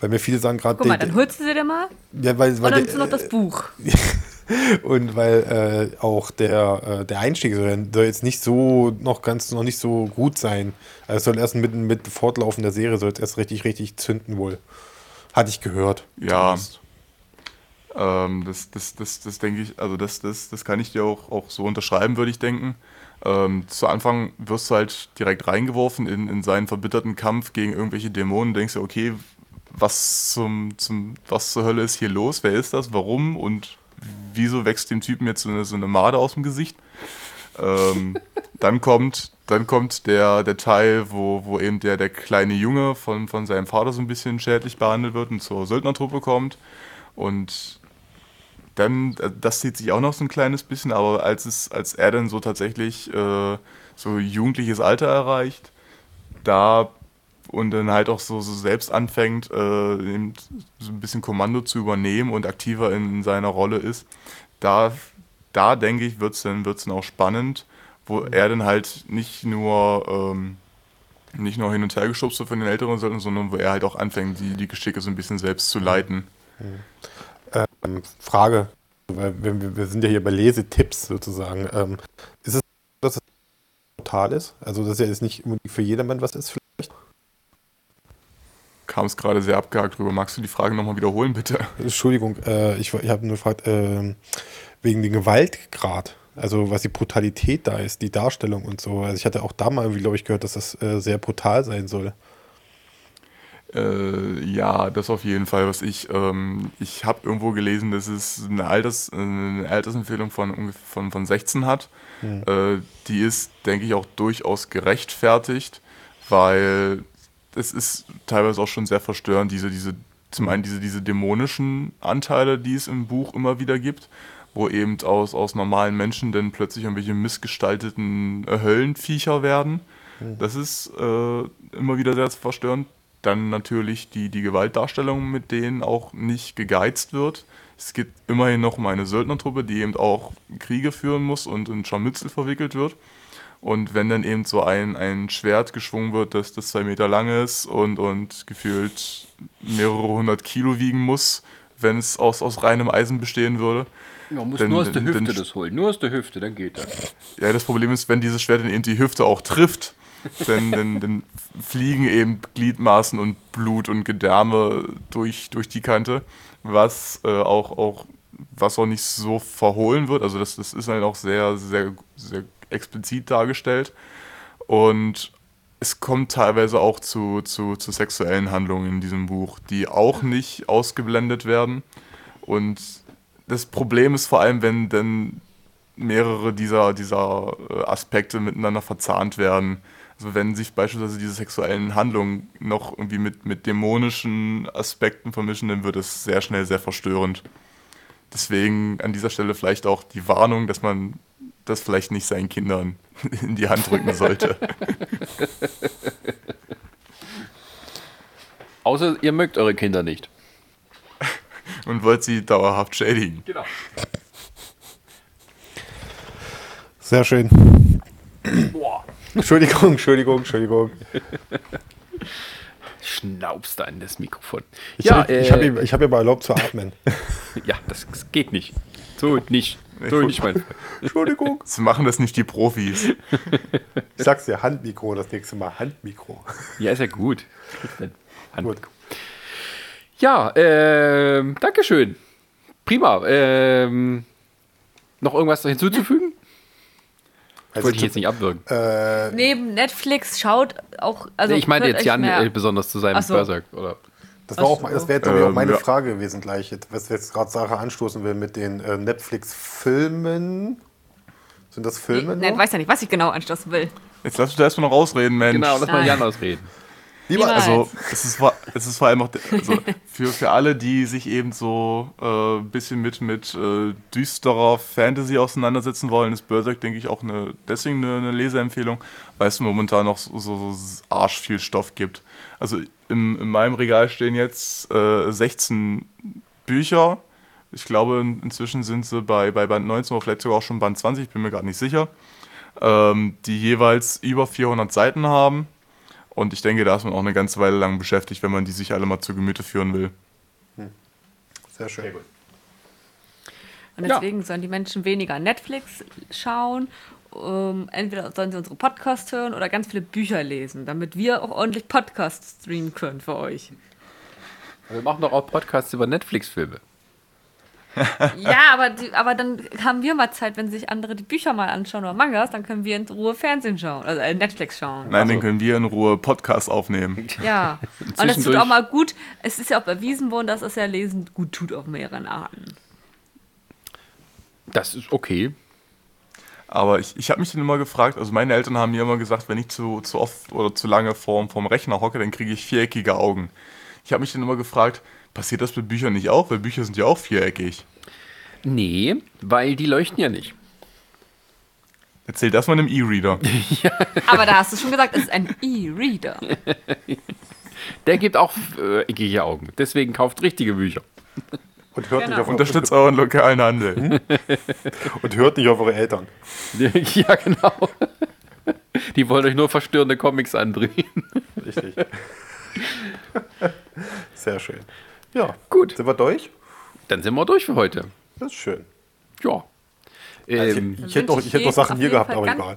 Speaker 2: Weil mir viele sagen gerade.
Speaker 3: Guck mal, dann holst du sie dir mal.
Speaker 2: Ja, weil, weil
Speaker 3: und dann hast du noch das Buch.
Speaker 2: und weil äh, auch der, äh, der Einstieg soll, soll, jetzt nicht so noch ganz noch nicht so gut sein. Also es soll erst mit, mit Fortlaufen der Serie soll es erst richtig, richtig zünden wohl. Hatte ich gehört.
Speaker 4: Ja. Ähm, das, das, das, das denke ich, also das, das, das kann ich dir auch, auch so unterschreiben, würde ich denken. Ähm, zu Anfang wirst du halt direkt reingeworfen in, in seinen verbitterten Kampf gegen irgendwelche Dämonen, denkst du, okay, was zum, zum, was zur Hölle ist hier los? Wer ist das? Warum? Und wieso wächst dem Typen jetzt so eine, so eine Made aus dem Gesicht? Ähm, dann kommt, dann kommt der, der Teil, wo, wo eben der, der kleine Junge von, von seinem Vater so ein bisschen schädlich behandelt wird und zur Söldnertruppe kommt. Und dann, äh, das zieht sich auch noch so ein kleines bisschen, aber als, es, als er dann so tatsächlich äh, so jugendliches Alter erreicht, da und dann halt auch so, so selbst anfängt, äh, so ein bisschen Kommando zu übernehmen und aktiver in, in seiner Rolle ist, da da denke ich, wird es dann, wird's dann auch spannend, wo mhm. er dann halt nicht nur, ähm, nicht nur hin und her geschubst wird von den Älteren, sondern wo er halt auch anfängt, die, die Geschicke so ein bisschen selbst zu leiten.
Speaker 2: Mhm. Ähm, Frage, weil wir, wir, sind ja hier bei Lesetipps sozusagen. Ähm, ist es, dass es total ist? Also, dass ja jetzt nicht für jedermann was ist vielleicht?
Speaker 4: Kam es gerade sehr abgehakt drüber. Magst du die Frage nochmal wiederholen, bitte?
Speaker 2: Entschuldigung, äh, ich, ich habe nur gefragt, äh, wegen dem Gewaltgrad. Also was die Brutalität da ist, die Darstellung und so. Also ich hatte auch da mal, glaube ich, gehört, dass das äh, sehr brutal sein soll.
Speaker 4: Äh, ja, das auf jeden Fall. Was ich, ähm, ich habe irgendwo gelesen, dass es eine, Alters, eine Altersempfehlung von, von, von 16 hat. Hm. Äh, die ist, denke ich, auch durchaus gerechtfertigt, weil es ist teilweise auch schon sehr verstörend, diese, diese, zum einen diese, diese dämonischen Anteile, die es im Buch immer wieder gibt wo eben aus, aus normalen Menschen dann plötzlich irgendwelche missgestalteten Höllenviecher werden. Mhm. Das ist äh, immer wieder sehr verstörend. Dann natürlich die, die Gewaltdarstellung, mit denen auch nicht gegeizt wird. Es gibt immerhin noch mal eine Söldnertruppe, die eben auch Kriege führen muss und in Scharmützel verwickelt wird. Und wenn dann eben so ein, ein Schwert geschwungen wird, das, das zwei Meter lang ist und, und gefühlt mehrere hundert Kilo wiegen muss, wenn es aus, aus reinem Eisen bestehen würde,
Speaker 1: man muss denn, nur aus der Hüfte denn, das holen. Nur aus der Hüfte, dann geht das.
Speaker 4: Ja, das Problem ist, wenn dieses Schwert dann eben die Hüfte auch trifft, dann, dann, dann, fliegen eben Gliedmaßen und Blut und Gedärme durch, durch die Kante, was äh, auch, auch, was auch nicht so verhohlen wird. Also das, das ist halt auch sehr, sehr, sehr explizit dargestellt. Und es kommt teilweise auch zu, zu, zu sexuellen Handlungen in diesem Buch, die auch nicht ausgeblendet werden. Und das Problem ist vor allem, wenn dann mehrere dieser, dieser äh, Aspekte miteinander verzahnt werden. Also wenn sich beispielsweise diese sexuellen Handlungen noch irgendwie mit, mit dämonischen Aspekten vermischen, dann wird es sehr schnell sehr verstörend. Deswegen an dieser Stelle vielleicht auch die Warnung, dass man das vielleicht nicht seinen Kindern in die Hand drücken sollte.
Speaker 1: Außer ihr mögt eure Kinder nicht.
Speaker 4: Und wollt sie dauerhaft schädigen.
Speaker 1: Genau.
Speaker 2: Sehr schön.
Speaker 1: Boah.
Speaker 2: Entschuldigung, Entschuldigung, Entschuldigung.
Speaker 1: Schnaubst da in das Mikrofon.
Speaker 2: Ich
Speaker 1: ja,
Speaker 2: habe ich
Speaker 1: äh,
Speaker 2: hab hab ihm mal erlaubt zu atmen.
Speaker 1: ja, das geht nicht. So nicht. So nicht, mein.
Speaker 2: Entschuldigung.
Speaker 4: Sie machen das nicht die Profis.
Speaker 2: Ich sag's dir, Handmikro das nächste Mal. Handmikro.
Speaker 1: Ja, ist ja gut. Handmikro. Ja, ähm, Dankeschön. Prima. Ähm, noch irgendwas hinzuzufügen?
Speaker 2: Also,
Speaker 1: Wollte ich jetzt nicht abwürgen.
Speaker 2: Äh,
Speaker 3: Neben Netflix schaut auch. Also
Speaker 1: Nee, ich meine jetzt Jan äh, besonders zu seinem
Speaker 3: so.
Speaker 1: Berserk. Oder?
Speaker 2: Das war auch, das wäre jetzt ich, auch
Speaker 4: Ähm,
Speaker 2: meine
Speaker 4: ja.
Speaker 2: Frage gewesen gleich, was jetzt gerade Sarah anstoßen will mit den äh, Netflix-Filmen. Sind das Filme?
Speaker 3: Nein, weiß ja nicht, was ich genau anstoßen will.
Speaker 4: Jetzt lass mich da erstmal noch rausreden, Mensch.
Speaker 1: Genau, lass mal
Speaker 3: Nein.
Speaker 1: Jan ausreden.
Speaker 2: Lieber,
Speaker 3: Niemals.
Speaker 2: also,
Speaker 4: es ist, vor- es ist vor allem auch also für, für alle, die sich eben so äh, ein bisschen mit, mit äh, düsterer Fantasy auseinandersetzen wollen, ist Berserk, denke ich, auch eine, deswegen eine, eine Leseempfehlung, weil es momentan noch so, so, so arsch viel Stoff gibt. Also in, in meinem Regal stehen jetzt äh, 16 Bücher. Ich glaube, in- inzwischen sind sie bei, bei Band 19 oder vielleicht sogar auch schon Band 20, ich bin mir gerade nicht sicher, ähm, die jeweils über 400 Seiten haben. Und ich denke, da ist man auch eine ganze Weile lang beschäftigt, wenn man die sich alle mal zu Gemüte führen will.
Speaker 2: sehr schön.
Speaker 3: Und
Speaker 1: Ja.
Speaker 3: deswegen sollen die Menschen weniger Netflix schauen. Ähm, entweder sollen sie unsere Podcasts hören oder ganz viele Bücher lesen, damit wir auch ordentlich Podcasts streamen können für euch.
Speaker 1: Wir machen doch auch Podcasts über Netflix-Filme.
Speaker 3: Ja, aber, die, aber dann haben wir mal Zeit, wenn sich andere die Bücher mal anschauen oder Mangas, dann können wir in Ruhe Fernsehen schauen, also äh, Netflix schauen.
Speaker 4: Nein, dann können wir in Ruhe Podcasts aufnehmen.
Speaker 3: Ja, und es tut auch mal gut, es ist ja auch erwiesen worden, dass es ja Lesen gut tut auf mehreren Arten.
Speaker 1: Das ist okay.
Speaker 4: Aber ich, ich habe mich dann immer gefragt, also meine Eltern haben mir immer gesagt, wenn ich zu, zu oft oder zu lange vorm, vorm Rechner hocke, dann kriege ich viereckige Augen. Ich habe mich dann immer gefragt, passiert das mit Büchern nicht auch? Weil Bücher sind ja auch viereckig.
Speaker 1: Nee, weil die leuchten ja nicht.
Speaker 4: Erzähl das mal einem E-Reader.
Speaker 3: Aber da hast du schon gesagt, es ist ein E-Reader.
Speaker 1: Der gibt auch äh, eckige Augen. Deswegen kauft richtige Bücher.
Speaker 2: Und hört,
Speaker 3: Genau.
Speaker 2: nicht auf,
Speaker 4: Unterstützt euren lokalen Handel.
Speaker 2: und hört nicht auf eure Eltern.
Speaker 1: ja, genau. Die wollen euch nur verstörende Comics andrehen.
Speaker 2: Richtig. Sehr schön. Ja,
Speaker 1: Gut.
Speaker 2: Sind wir durch?
Speaker 1: Dann sind wir durch für heute.
Speaker 2: Das ist schön.
Speaker 1: Ja.
Speaker 2: Also ich, ich hätte noch, ich hätte noch Sachen hier gehabt,
Speaker 3: Fall
Speaker 2: aber egal.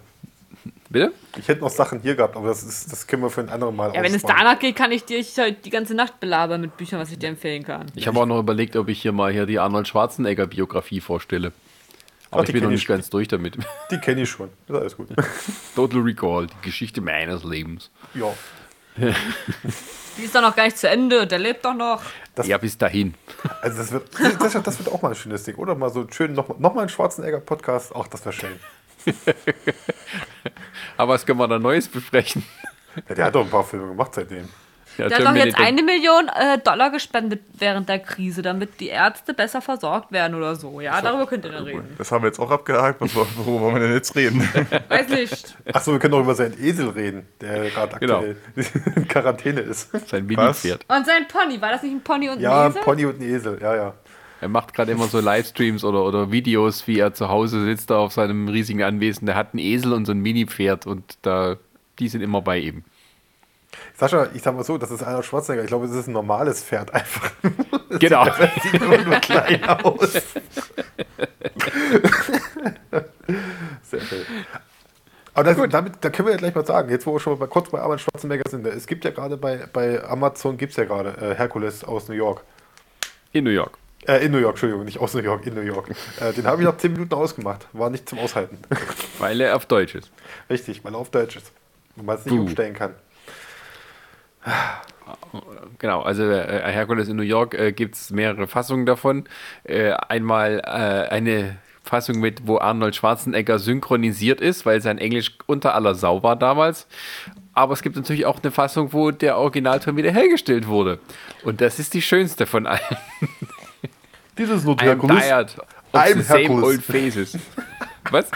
Speaker 1: Bitte?
Speaker 2: Ich hätte noch Sachen hier gehabt, aber das, ist, das können wir für ein anderes Mal
Speaker 3: Ja, wenn es danach geht, kann ich dir halt die ganze Nacht belabern mit Büchern, was ich dir empfehlen kann.
Speaker 1: Ich habe auch noch überlegt, ob ich hier mal hier die Arnold Schwarzenegger Biografie vorstelle. Aber
Speaker 2: Ach,
Speaker 1: ich bin noch nicht
Speaker 2: ich.
Speaker 1: ganz durch damit.
Speaker 2: Die kenne ich schon. Das ist alles gut.
Speaker 1: Total Recall, die Geschichte meines Lebens.
Speaker 2: ja.
Speaker 3: Die ist doch noch gar nicht zu Ende und der lebt doch noch.
Speaker 2: Das-
Speaker 1: ja, bis dahin.
Speaker 2: Also das wird, das, das wird auch mal ein schönes Ding. Oder mal so schön, noch, noch mal ein Schwarzenegger-Podcast. Ach, das wäre schön.
Speaker 1: Aber was können wir da Neues besprechen?
Speaker 2: Ja, der hat doch ein paar Filme gemacht seitdem.
Speaker 1: Ja,
Speaker 3: Der hat doch jetzt eine Million äh, Dollar gespendet während der Krise, damit die Ärzte besser versorgt werden oder so. Ja, darüber könnt ihr dann reden.
Speaker 4: Das haben wir jetzt auch abgehakt. Was, worüber wollen wir denn jetzt reden?
Speaker 3: Weiß nicht.
Speaker 2: Achso, wir können doch über seinen Esel reden, der gerade
Speaker 1: Genau.
Speaker 2: aktuell in Quarantäne ist.
Speaker 1: Sein
Speaker 4: Was?
Speaker 1: Mini-Pferd.
Speaker 3: Und sein Pony, war das nicht ein Pony und
Speaker 2: Ja,
Speaker 3: ein
Speaker 2: ein
Speaker 3: Esel?
Speaker 2: Pony und ein Esel. Ja, ja.
Speaker 1: Er macht gerade immer so Livestreams oder, oder Videos, wie er zu Hause sitzt da auf seinem riesigen Anwesen. Der hat einen Esel und so ein Mini-Pferd und da, die sind immer bei ihm.
Speaker 2: Sascha, ich sag mal so, das ist Arnold Schwarzenegger. Ich glaube, es ist ein normales Pferd einfach.
Speaker 1: Genau.
Speaker 2: Sieht immer nur klein aus. Sehr schön. Aber das, damit, da können wir ja gleich mal sagen, jetzt wo wir schon mal kurz bei Arnold Schwarzenegger sind, es gibt ja gerade bei, bei Amazon, gibt es ja gerade äh, Herkules aus New York.
Speaker 1: In New York.
Speaker 2: Äh, in New York, Entschuldigung, nicht aus New York, in New York. Äh, den habe ich nach 10 Minuten ausgemacht. War nicht zum Aushalten.
Speaker 1: Weil er auf Deutsch ist.
Speaker 2: Richtig, weil er auf Deutsch ist. wo man es nicht umstellen kann.
Speaker 1: Genau, also äh, Herkules in New York äh, gibt es mehrere Fassungen davon. Äh, einmal äh, eine Fassung mit, wo Arnold Schwarzenegger synchronisiert ist, weil sein Englisch unter aller Sau war damals. Aber es gibt natürlich auch eine Fassung, wo der Originalton wieder hergestellt wurde. Und das ist die schönste von allen.
Speaker 2: This is not
Speaker 1: I'm
Speaker 2: Hercules.
Speaker 1: tired of
Speaker 2: I'm
Speaker 1: the same old faces. Was?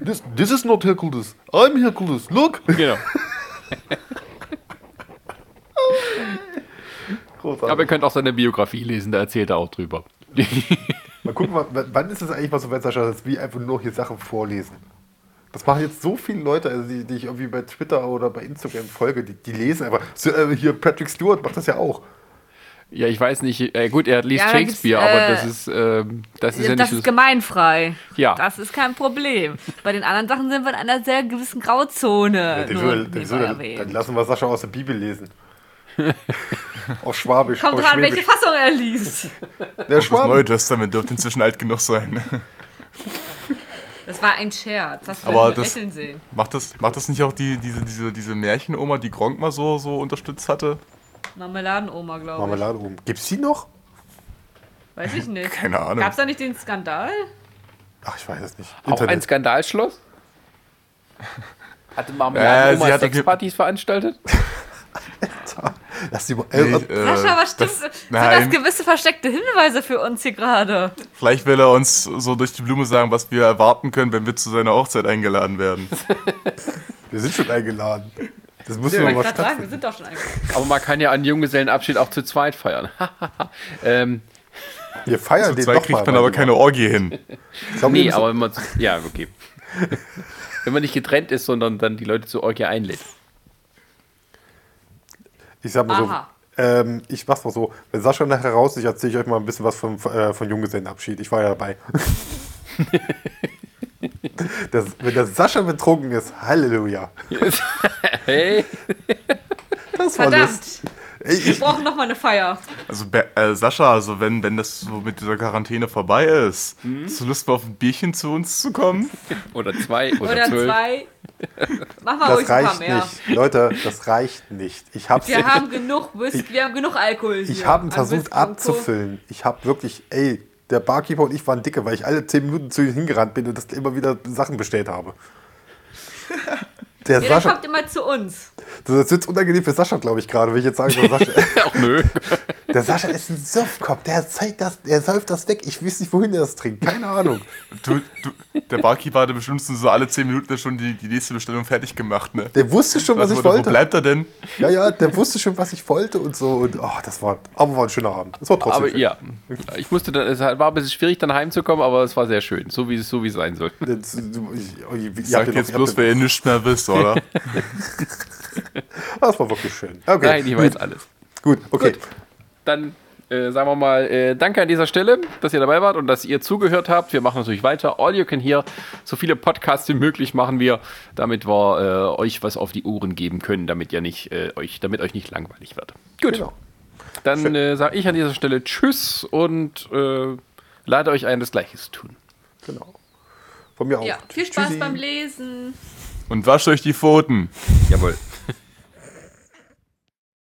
Speaker 2: This, this is not Hercules. I'm Hercules. Look.
Speaker 1: Genau.
Speaker 2: Großartig.
Speaker 1: Aber ihr könnt auch seine Biografie lesen, da erzählt er auch drüber.
Speaker 2: Mal gucken, wann- ist es eigentlich mal so weit, Sascha, dass wir einfach nur hier Sachen vorlesen? Das machen jetzt so viele Leute, also die, die ich irgendwie bei Twitter oder bei Instagram folge, die, die lesen einfach. So, äh, hier Patrick Stewart macht das ja auch.
Speaker 1: Ja, ich weiß nicht. Äh, gut, er liest
Speaker 3: Ja,
Speaker 1: Shakespeare, aber
Speaker 3: äh,
Speaker 1: das ist, ähm, das ist ja,
Speaker 3: das
Speaker 1: nicht
Speaker 3: ist gemeinfrei.
Speaker 1: Ja.
Speaker 3: Das ist kein Problem. Bei den anderen Sachen sind wir in einer sehr gewissen Grauzone.
Speaker 2: Den
Speaker 3: nur
Speaker 2: dann,
Speaker 3: erwähnt.
Speaker 2: dann lassen wir Sascha aus der Bibel lesen. auf Schwabisch.
Speaker 3: Kommt dran, welche. Fassung er liest.
Speaker 2: Der
Speaker 4: Das Neue. Testament dürfte inzwischen alt genug sein.
Speaker 3: Das war ein Scherz. Du
Speaker 4: Aber
Speaker 3: Aber
Speaker 4: das-
Speaker 3: sehen?
Speaker 4: Macht das, macht das nicht auch die, diese, diese, diese Märchenoma, die Gronk mal so, so unterstützt hatte?
Speaker 3: Marmeladenoma, glaube ich.
Speaker 2: Marmelade oben. Gibt's die noch?
Speaker 3: Weiß ich nicht.
Speaker 4: Keine Ahnung.
Speaker 3: Gab es da nicht den Skandal?
Speaker 2: Ach, ich weiß es nicht.
Speaker 1: Auch ein Skandalschloss? Hatte
Speaker 4: Äh,
Speaker 1: Marmelade
Speaker 4: sie hat
Speaker 1: Sexpartys veranstaltet?
Speaker 2: Lass die mal. Äh,
Speaker 4: Nee,
Speaker 2: äh,
Speaker 4: äh,
Speaker 3: Sascha, was stimmt?
Speaker 4: das-
Speaker 3: Sind
Speaker 4: nein.
Speaker 3: das gewisse versteckte Hinweise für uns hier gerade?
Speaker 4: Vielleicht will er uns so durch die Blume sagen, was wir erwarten können, wenn wir zu seiner Hochzeit eingeladen werden.
Speaker 2: wir sind schon eingeladen. Das muss
Speaker 3: wollte
Speaker 2: mal
Speaker 3: gerade sagen, wir sind doch schon eingeladen.
Speaker 1: Aber man kann ja einen Junggesellenabschied auch zu zweit feiern. ähm,
Speaker 2: Wir feiern
Speaker 4: Zu
Speaker 2: den
Speaker 4: zweit
Speaker 2: doch
Speaker 4: kriegt
Speaker 2: mal.
Speaker 4: man aber keine. Orgie hin.
Speaker 2: Ich glaub, wir
Speaker 1: nee, aber wenn man. Ja, okay. wenn man nicht getrennt ist, sondern dann die Leute zur Orgie einlädt.
Speaker 2: Ich sag mal so,
Speaker 3: Aha.
Speaker 2: ähm, ich mach's mal so, wenn Sascha nachher raus ist, ich erzähle ich euch mal ein bisschen was von, äh, von Junggesellenabschied. Ich war ja dabei. das, wenn der Sascha betrunken ist, Halleluja.
Speaker 1: Hey!
Speaker 2: Das war
Speaker 3: Verdammt.
Speaker 2: lustig. Ey,
Speaker 3: Wir
Speaker 2: ich,
Speaker 3: brauchen nochmal eine Feier.
Speaker 4: Also äh, Sascha, also wenn, wenn das so mit dieser Quarantäne vorbei ist, hast du Lust mal auf ein Bierchen zu uns zu kommen?
Speaker 1: Oder zwei oder,
Speaker 3: Oder
Speaker 1: zwölf.
Speaker 3: zwei. Mach mal
Speaker 2: das
Speaker 3: ruhig ein paar
Speaker 2: reicht
Speaker 3: mehr.
Speaker 2: nicht. Leute, das reicht nicht. Ich hab's,
Speaker 3: Wir haben genug Whisky, wir haben genug Alkohol hier.
Speaker 2: ich habe versucht abzufüllen. Ich habe wirklich, ey, der Barkeeper und ich waren dicke, weil ich alle 10 Minuten zu ihm hingerannt bin und das immer wieder Sachen bestellt habe. Der
Speaker 3: Ja, der
Speaker 2: Sascha,
Speaker 3: kommt immer zu uns.
Speaker 2: das ist jetzt unangenehm für Sascha, glaube ich, gerade, wenn ich jetzt sage, so, Sascha,
Speaker 1: Ach nö.
Speaker 2: Der Sascha ist ein Suffkopf, der zeigt das, der säuft das weg. Ich weiß nicht, wohin er das trinkt. Keine Ahnung.
Speaker 4: Du, du, der Barkeeper hatte bestimmt so alle 10 Minuten schon die, die nächste Bestellung fertig gemacht, ne?
Speaker 2: Der wusste schon, was
Speaker 4: Also,
Speaker 2: ich
Speaker 4: wo- Wo
Speaker 2: wollte.
Speaker 4: bleibt er denn?
Speaker 2: Ja, ja, der wusste schon, was ich wollte und so. Und oh, das war, aber war ein schöner Abend. Das war trotzdem
Speaker 1: Aber
Speaker 2: schön.
Speaker 1: ja, ich musste dann, es war ein bisschen schwierig, dann heimzukommen, aber es war sehr schön, so wie es so wie es sein soll.
Speaker 2: Das, ich, ihr habt
Speaker 4: Sagt
Speaker 2: den
Speaker 4: jetzt bloß, wer
Speaker 2: den-
Speaker 4: ihr nichts mehr wisst, oder?
Speaker 2: Das war wirklich schön. Okay,
Speaker 1: Nein, ich weiß alles.
Speaker 2: gut, okay.
Speaker 1: Gut. Dann äh, sagen wir mal, äh, danke an dieser Stelle, dass ihr dabei wart und dass ihr zugehört habt. Wir machen natürlich weiter. All you can hear. So viele Podcasts wie möglich machen wir, damit wir äh, euch was auf die Ohren geben können, damit ihr nicht, äh, euch, damit euch nicht langweilig wird. Gut.
Speaker 2: Genau.
Speaker 1: Dann äh, sage ich an dieser Stelle Tschüss und äh, lade euch ein, das Gleiche zu tun.
Speaker 2: genau. Von mir auch.
Speaker 3: Ja, viel Spaß
Speaker 2: Tschüssi.
Speaker 3: beim Lesen.
Speaker 4: Und wascht euch die Pfoten.
Speaker 1: Jawohl.